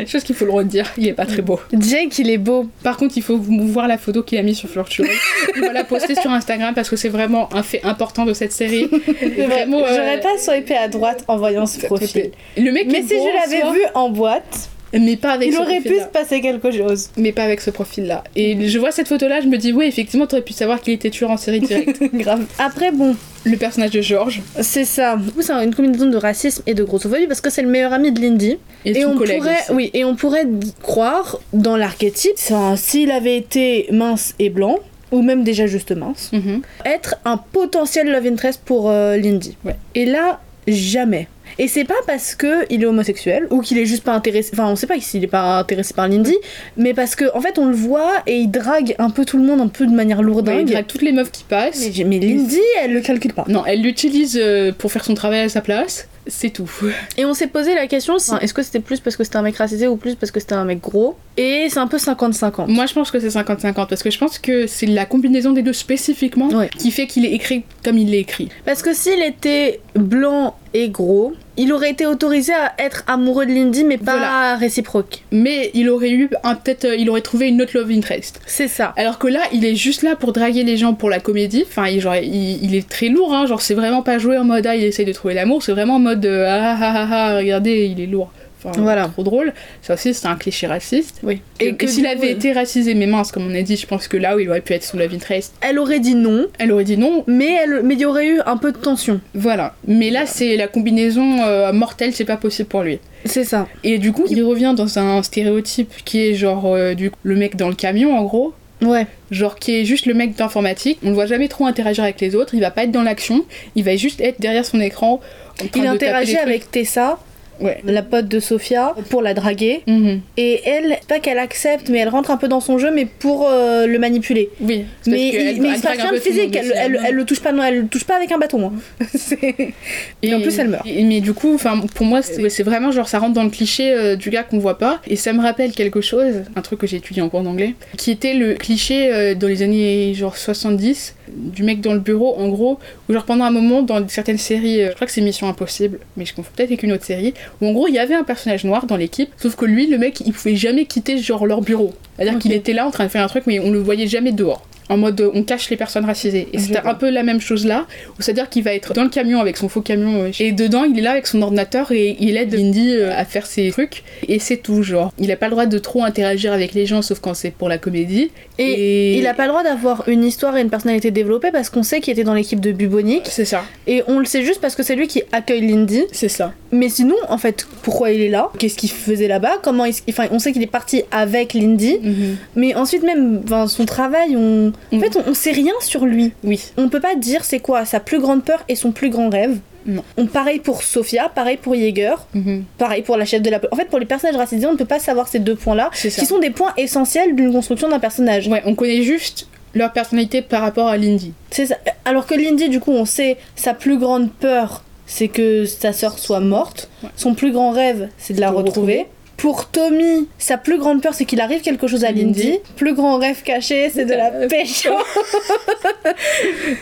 Chose qu'il faut le redire, il est pas très beau. Jake, il est beau. Par contre, il faut voir la photo qu'il a mis sur Flirtual. il va la poster sur Instagram parce que c'est vraiment un fait important de cette série. Euh, J'aurais pas swipé à droite en voyant ce profil. Le mec Mais est si beau je l'avais vu en boîte, mais pas avec il ce aurait pu se passer quelque chose. Mais pas avec ce profil-là. Et je vois cette photo-là, je me dis, oui, effectivement, t'aurais pu savoir qu'il était tueur en série direct. Grave. Après, bon, le personnage de George c'est ça. Du coup, c'est une combinaison de racisme et de grossophobie parce que c'est le meilleur ami de Lindy. et, on collègue pourrait, aussi. oui, et on pourrait croire dans l'archétype, s'il avait été mince et blanc, ou même déjà juste mince, Mhm. être un potentiel love interest pour euh, Lindy. Ouais. Et là, jamais. Et c'est pas parce que il est homosexuel ou qu'il est juste pas intéressé. Enfin, on sait pas s'il est pas intéressé par Lindy, mais parce que en fait, on le voit et il drague un peu tout le monde un peu de manière Ouais, il lourdingue. drague toutes les meufs qui passent. mais, mais Lindy, elle le calcule pas. Non, elle l'utilise euh, pour faire son travail à sa place. C'est tout. Et on s'est posé la question si- est-ce que c'était plus parce que c'était un mec racisé ou plus parce que c'était un mec gros? Et c'est un peu 50-50. Moi, je pense que c'est 50-50 parce que je pense que c'est la combinaison des deux spécifiquement Ouais. qui fait qu'il est écrit comme il l'est écrit. Parce que s'il était blanc et gros, il aurait été autorisé à être amoureux de Lindy, mais pas Voilà. réciproque. Mais il aurait eu un peut-être, euh, il aurait trouvé une autre love interest. C'est ça. Alors que là, il est juste là pour draguer les gens pour la comédie. Enfin, il, genre, il, il est très lourd, hein. Genre, c'est vraiment pas joué en mode ah, il essaye de trouver l'amour. C'est vraiment en mode euh, ah ah ah ah, regardez, il est lourd. Enfin, Voilà. trop drôle. Ça aussi, c'est un cliché raciste. Oui. Et que du s'il avait euh, été racisé mais mince, comme on a dit, je pense que là où il aurait pu être son love interest, Elle aurait dit non, elle aurait dit non. mais elle- mais il y aurait eu un peu de tension. Voilà. Mais là, c'est la combinaison euh, mortelle, c'est pas possible pour lui. C'est ça. Et du coup, il revient dans un stéréotype qui est genre euh, du le mec dans le camion, en gros. Ouais. Genre qui est juste le mec d'informatique, on le voit jamais trop interagir avec les autres, il va pas être dans l'action, il va juste être derrière son écran. en train Il de interagit avec Tessa. Ouais. la pote de Sophia, pour la draguer. Mhm. Et elle, pas qu'elle accepte, mais elle rentre un peu dans son jeu, mais pour euh, le manipuler. Oui. Mais, il, mais il se passe rien de physique, elle, hein. elle le touche pas, non, elle le touche pas avec un bâton. hein. C'est- Et en plus, elle meurt. et- mais du coup, enfin, pour moi, c'est ouais, vraiment genre ça rentre dans le cliché euh, du gars qu'on voit pas. Et ça me rappelle quelque chose, un truc que j'ai étudié en cours d'anglais, qui était le cliché euh, dans les années genre 70 du mec dans le bureau, en gros, où genre pendant un moment dans certaines séries, je crois que c'est Mission Impossible, mais je confonds peut-être avec une autre série, où en gros il y avait un personnage noir dans l'équipe, sauf que lui, le mec, il pouvait jamais quitter genre leur bureau. C'est-à-dire qu'il était là en train de faire un truc, mais on le voyait jamais dehors. En mode on cache les personnes racisées. Et c'était un peu la même chose là, où c'est-à-dire qu'il va être dans le camion avec son faux camion, euh, et dedans il est là avec son ordinateur et il aide Lindy euh, à faire ses trucs, et c'est tout genre. Il a pas le droit de trop interagir avec les gens sauf quand c'est pour la comédie. Et il a pas le droit d'avoir une histoire et une personnalité développée parce qu'on sait qu'il était dans l'équipe de Bubonic. C'est ça, Et on le sait juste parce que c'est lui qui accueille Lindy. c'est ça. Mais sinon, en fait, pourquoi il est là? Qu'est-ce qu'il faisait là-bas? Comment il... Enfin, on sait qu'il est parti avec Lindy. Mhm. Mais ensuite même, enfin, son travail, on... En Mm. fait, on, on sait rien sur lui. Oui. On peut pas dire c'est quoi sa plus grande peur et son plus grand rêve. Non. On, pareil pour Sophia, pareil pour Jaeger, Mhm. pareil pour la chef de la... En fait, pour les personnages racisés, on ne peut pas savoir ces deux points-là, qui sont des points essentiels d'une construction d'un personnage. Ouais, on connaît juste leur personnalité par rapport à Lindy. C'est ça. Alors que Lindy, du coup, on sait sa plus grande peur, c'est que sa sœur soit morte. Ouais. Son plus grand rêve, c'est de la retrouver. Pour Tommy, sa plus grande peur, c'est qu'il arrive quelque chose à Lindy. Lindy. Plus grand rêve caché, c'est de la pêche.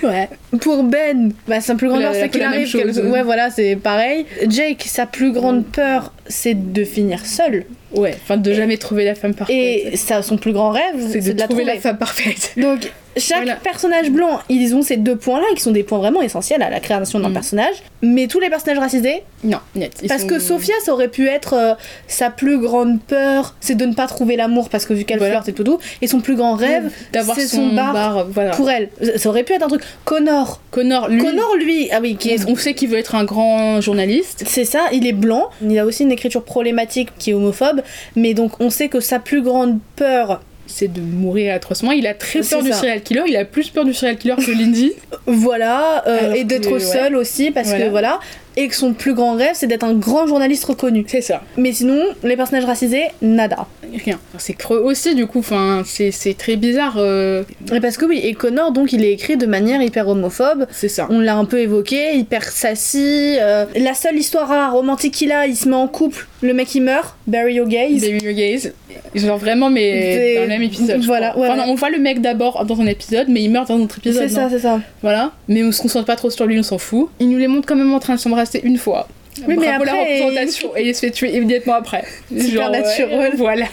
Ouais. Pour Ben, bah, sa plus grande La- peur, c'est qu'il arrive chose. quelque Ouais, voilà, c'est pareil. Jake, sa plus grande peur, c'est de finir seul. Ouais, enfin de jamais trouver la femme parfaite. Et ça, son plus grand rêve, c'est de, trouver trouver. la femme parfaite. Donc, chaque Voilà. personnage blanc, ils ont ces deux points-là, qui sont des points vraiment essentiels à la création d'un Mm. personnage. Mais tous les personnages racisés, Non, net. ils parce sont- que Sophia, ça aurait pu être euh, sa plus grande peur, c'est de ne pas trouver l'amour, parce que vu qu'elle Voilà. flirte et tout doux, et son plus grand rêve, d'avoir c'est son, son bar, bar. voilà. pour elle. Ça aurait pu être un truc. Connor. Connor, lui, Connor, lui, ah oui, qui est. on sait qu'il veut être un grand journaliste. C'est ça, il est blanc, il a aussi une écriture problématique qui est homophobe, mais donc on sait que sa plus grande peur, c'est de mourir atrocement. Il a très peur du serial killer, il a plus peur du serial killer que Lindsay. Voilà, euh, et d'être ouais. seul aussi, parce Voilà. que voilà. Et que son plus grand rêve, c'est d'être un grand journaliste reconnu. c'est ça. Mais sinon, les personnages racisés, nada. Rien. C'est creux aussi, du coup, enfin, c'est c'est très bizarre. euh, Et parce que oui, et Connor, donc, il est écrit de manière hyper homophobe. C'est ça. On l'a un peu évoqué, hyper sassy. euh, la seule histoire rare, romantique qu'il a, il se met en couple, le mec il meurt, bury your gaze. Baby You Gaze. Genre vraiment, mais C'est- dans le même épisode. Voilà, ouais, Enfin, non, on voit le mec d'abord dans un épisode, mais il meurt dans un autre épisode. C'est ça, c'est ça. Voilà. Mais on se concentre pas trop sur lui, on s'en fout. Il nous les montre quand même en train de s'embrasser une fois. Oui, mais Bravo la après, représentation. Et il se fait tuer immédiatement après. Supernatural. ouais, voilà.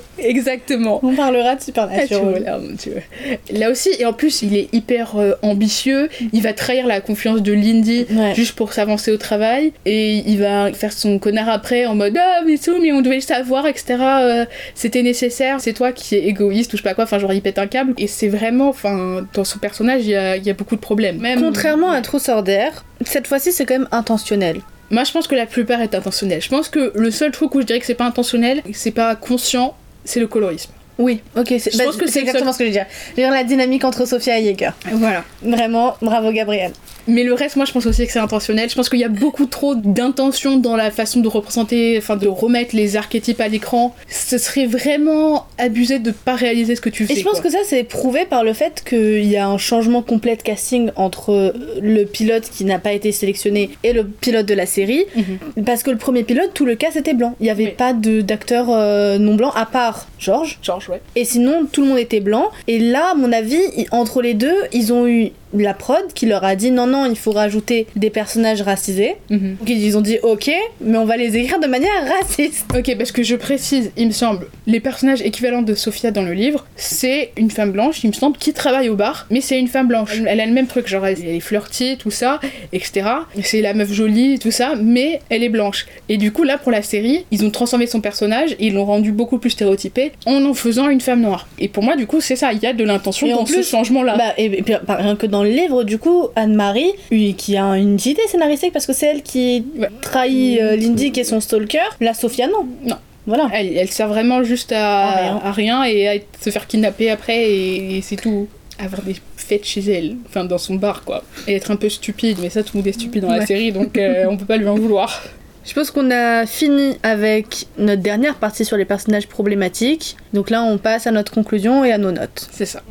Exactement. On parlera de Ah, tu Supernatural. vois, là, aussi, et en plus, il est hyper euh, ambitieux. Il va trahir la confiance de Lindy Ouais. juste pour s'avancer au travail. Et il va faire son connard après en mode Ah, mais tout, mais on devait le savoir, etc. euh, C'était nécessaire. C'est toi qui es égoïste ou je sais pas quoi. Enfin, genre, il pète un câble. Et c'est vraiment, enfin, dans son personnage, il y a, il y a beaucoup de problèmes. Même... Contrairement à or Dare, cette fois-ci c'est quand même intentionnel. Moi, je pense que la plupart est intentionnel. Je pense que le seul truc où je dirais que c'est pas intentionnel, c'est pas conscient, c'est le colorisme. Oui, ok, c'est Je bah, pense que c'est exactement ce que je veux dire. Je veux dire la dynamique entre Sophia et Yeager. Voilà. Vraiment, bravo Gabriel. Mais le reste, moi, je pense aussi que c'est intentionnel. Je pense qu'il y a beaucoup trop d'intention dans la façon de représenter, enfin, de remettre les archétypes à l'écran. Ce serait vraiment abusé de pas réaliser ce que tu fais. Et je pense quoi. que ça c'est prouvé par le fait qu'il y a un changement complet de casting entre le pilote qui n'a pas été sélectionné et le pilote de la série. Mhm. Parce que le premier pilote, tout le cast était blanc. Il n'y avait Oui. pas d'acteur euh, non blanc à part George. George, ouais. Et sinon, tout le monde était blanc. Et là, à mon avis, entre les deux, ils ont eu la prod qui leur a dit non, non, il faut rajouter des personnages racisés. Mhm. Donc ils ont dit ok, mais on va les écrire de manière raciste. Ok, parce que je précise, il me semble, les personnages équivalents de Sophia dans le livre, c'est une femme blanche, il me semble, qui travaille au bar, mais c'est une femme blanche. Elle, a le même truc, genre elle est flirty, tout ça, etc. C'est la meuf jolie, tout ça, mais elle est blanche. Et du coup, là, pour la série, ils ont transformé son personnage et ils l'ont rendu beaucoup plus stéréotypé en en faisant une femme noire. Et pour moi, du coup, c'est ça, il y a de l'intention dans ce plus, changement-là. Bah, et, et puis, rien que dans le livre, du coup, Anne-Marie, oui, qui a une idée scénaristique parce que c'est elle qui Ouais. trahit euh, Lindy qui est son stalker. La Sophia, non. Non. Voilà. Elle, elle sert vraiment juste à, À rien. à rien et à se faire kidnapper après et, et c'est tout. Avoir des fêtes chez elle, enfin dans son bar quoi. Et être un peu stupide, mais ça tout le monde est stupide dans la série donc euh, on peut pas lui en vouloir. Je pense qu'on a fini avec notre dernière partie sur les personnages problématiques. Donc là, on passe à notre conclusion et à nos notes. C'est ça.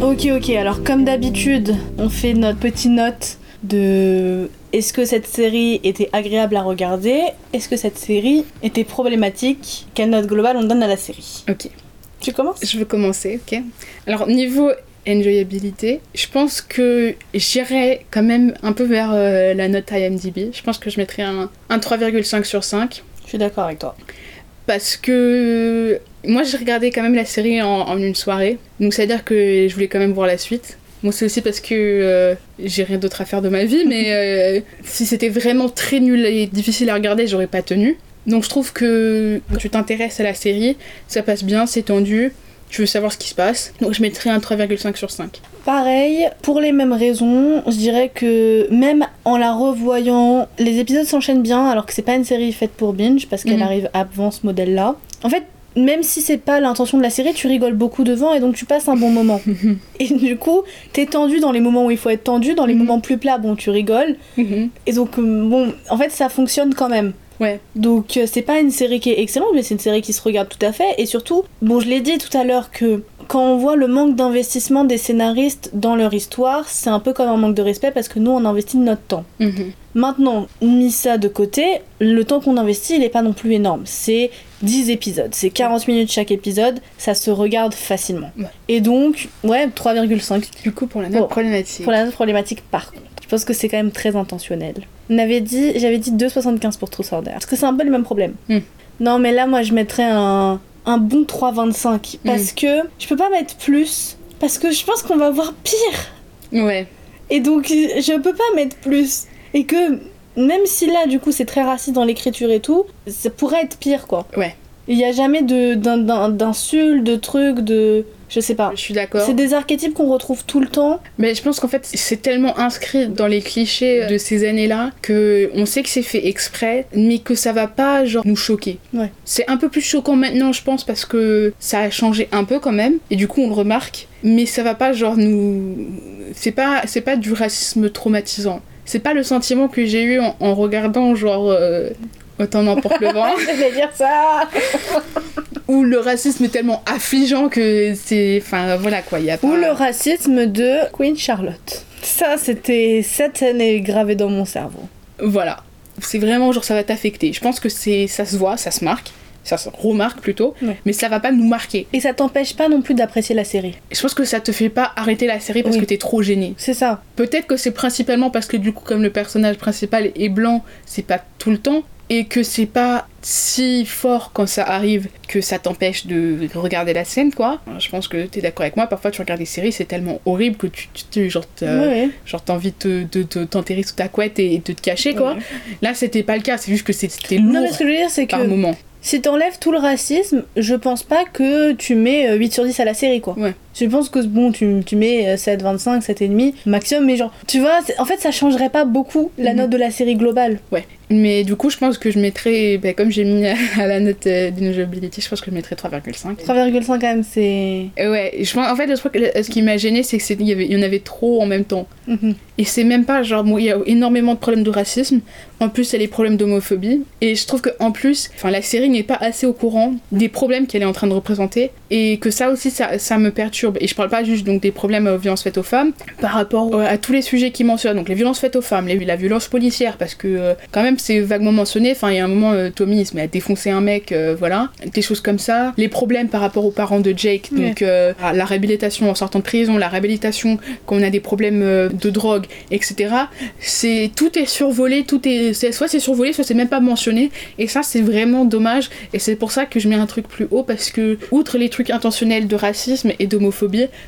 Ok, ok, alors comme d'habitude, on fait notre petite note de est-ce que cette série était agréable à regarder Est-ce que cette série était problématique Quelle note globale on donne à la série Ok, Tu commences? Je veux commencer, ok. Alors niveau enjoyabilité, je pense que j'irais quand même un peu vers euh, la note IMDb. Je pense que je mettrais un, un 3,5 sur 5. Je suis d'accord avec toi. parce que moi j'ai regardé quand même la série en, en une soirée, donc c'est à dire que je voulais quand même voir la suite. Moi c'est aussi parce que euh, j'ai rien d'autre à faire de ma vie, mais euh, si c'était vraiment très nul et difficile à regarder, j'aurais pas tenu. Donc je trouve que quand tu t'intéresses à la série, ça passe bien, c'est tendu, tu veux savoir ce qui se passe. Donc je mettrais un 3,5 sur 5. Pareil, pour les mêmes raisons, je dirais que même en la revoyant, les épisodes s'enchaînent bien alors que c'est pas une série faite pour binge parce qu'elle Mhm. arrive avant ce modèle-là. En fait, même si c'est pas l'intention de la série, tu rigoles beaucoup devant et donc tu passes un bon moment. et du coup, t'es tendu dans les moments où il faut être tendu, dans les Mhm. moments plus plats, bon, tu rigoles. Et donc, euh, bon, en fait, ça fonctionne quand même. Ouais. Donc, euh, c'est pas une série qui est excellente, mais c'est une série qui se regarde tout à fait. Et surtout, bon, je l'ai dit tout à l'heure que quand on voit le manque d'investissement des scénaristes dans leur histoire, c'est un peu comme un manque de respect parce que nous, on investit notre temps. Mhm. Maintenant, mis ça de côté, le temps qu'on investit, il est pas non plus énorme. C'est 10 épisodes, c'est 40 minutes chaque épisode, ça se regarde facilement. Ouais. Et donc, ouais, 3,5 Du coup pour la note problématique. pour la note problématique par contre. Je pense que c'est quand même très intentionnel. On avait dit, j'avais dit 2,75 pour Truth or Dare. Parce que c'est un peu le même problème. Hmm. Non, mais là, moi, je mettrais un, un bon 3,25. Parce que je peux pas mettre plus. Parce que je pense qu'on va voir pire. Ouais. Et donc, je peux pas mettre plus. Et que, même si là, du coup, c'est très raciste dans l'écriture et tout, ça pourrait être pire, quoi. Ouais. Il y a jamais de- d'in- d'in- d'insultes, de trucs, de. Je sais pas. Je suis d'accord. C'est des archétypes qu'on retrouve tout le temps. Mais je pense qu'en fait, c'est tellement inscrit dans les clichés de ces années-là que on sait que c'est fait exprès, mais que ça va pas genre nous choquer. Ouais. C'est un peu plus choquant maintenant, je pense, parce que ça a changé un peu quand même, et du coup on le remarque. Mais ça va pas genre nous, c'est pas c'est pas du racisme traumatisant. C'est pas le sentiment que j'ai eu en, en regardant genre euh, autant n'emporte le vent. Je vais dire ça. où le racisme est tellement affligeant que c'est. Enfin voilà quoi, il y a pas. Ou le racisme de Queen Charlotte. Ça, c'était cette scène est gravée dans mon cerveau. Voilà. C'est vraiment genre ça va t'affecter. Je pense que c'est ça se voit, ça se marque. Ça se remarque plutôt, Ouais. mais ça va pas nous marquer. Et ça t'empêche pas non plus d'apprécier la série. Je pense que ça te fait pas arrêter la série parce Oui. que t'es trop gêné. C'est ça. Peut-être que c'est principalement parce que du coup, comme le personnage principal est blanc, c'est pas tout le temps, et que c'est pas si fort quand ça arrive que ça t'empêche de regarder la scène, quoi. Je pense que t'es d'accord avec moi. Parfois, tu regardes des séries, c'est tellement horrible que tu, tu, tu- genre, t'as- Ouais, envie de de te- t'enterrer sous ta couette et de te cacher, quoi. Ouais. Là, c'était pas le cas. C'est juste que c'était lourd Non, mais ce que je veux dire, c'est par que moment. si t'enlèves tout le racisme, je pense pas que tu mets euh, 8 sur 10 à la série, quoi. Ouais. Je pense que bon, tu, tu mets euh, 7, 25, 7,5 maximum, mais genre, tu vois, en fait, ça changerait pas beaucoup la Mhm. note de la série globale. Ouais. Mais du coup, je pense que je mettrais, ben, comme j'ai mis à la note euh, d'ineligibility, je pense que je mettrais 3,5. 3,5 quand même, c'est. Euh, Ouais, je pense, en fait, je crois que ce qui m'a gêné, c'est qu'il y, avait- y en avait trop en même temps. Mhm. Et c'est même pas genre, bon, il y a énormément de problèmes de racisme, en plus, il y a les problèmes d'homophobie. Et je trouve qu'en plus, la série n'est pas assez au courant des problèmes qu'elle est en train de représenter, et que ça aussi, ça, ça me perturbe. Et je parle pas juste donc des problèmes aux violences faites aux femmes, par rapport euh, à tous les sujets qu'ils mentionnent, donc les violences faites aux femmes, les- la violence policière, parce que euh, quand même, c'est vaguement mentionné. Enfin, il y a un moment, euh, Tommy il se met à défoncer un mec, euh, voilà, des choses comme ça. Les problèmes par rapport aux parents de Jake, donc euh, la réhabilitation en sortant de prison, la réhabilitation quand on a des problèmes euh, de drogue, etc. C'est tout est survolé, tout est, soit c'est survolé, soit c'est même pas mentionné. Et ça, c'est vraiment dommage. Et c'est pour ça que je mets un truc plus haut parce que outre les trucs intentionnels de racisme et d'homophobie,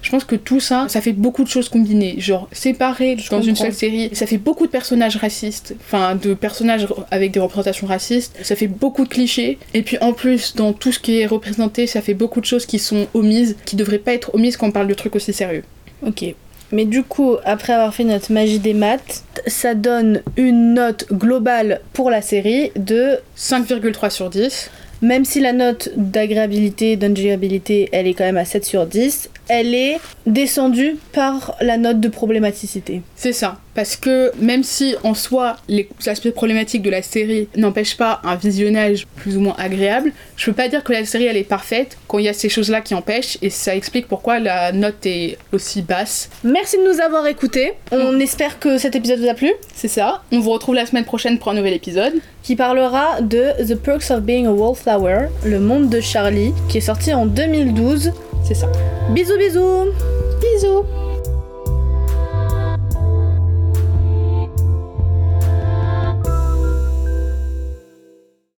je pense que tout ça, ça fait beaucoup de choses combinées, genre séparées Je dans une seule série. Ça fait beaucoup de personnages racistes, enfin de personnages avec des représentations racistes. Ça fait beaucoup de clichés. Et puis en plus, dans tout ce qui est représenté, ça fait beaucoup de choses qui sont omises, qui devraient pas être omises quand on parle de trucs aussi sérieux. Ok. Mais du coup, après avoir fait notre magie des maths, ça donne une note globale pour la série de 5,3 sur 10. Même si la note d'agréabilité, d'enjoyabilité, elle est quand même à 7 sur 10, elle est descendue par la note de problématicité. C'est ça. Parce que même si en soi les aspects problématiques de la série n'empêchent pas un visionnage plus ou moins agréable, je peux pas dire que la série elle est parfaite quand il y a ces choses-là qui empêchent et ça explique pourquoi la note est aussi basse. Merci de nous avoir écoutés. On espère que cet épisode vous a plu, C'est ça. On vous retrouve la semaine prochaine pour un nouvel épisode. qui parlera de The Perks of Being a Wallflower, le monde de Charlie, qui est sorti en 2012. C'est ça. Bisous bisous Bisous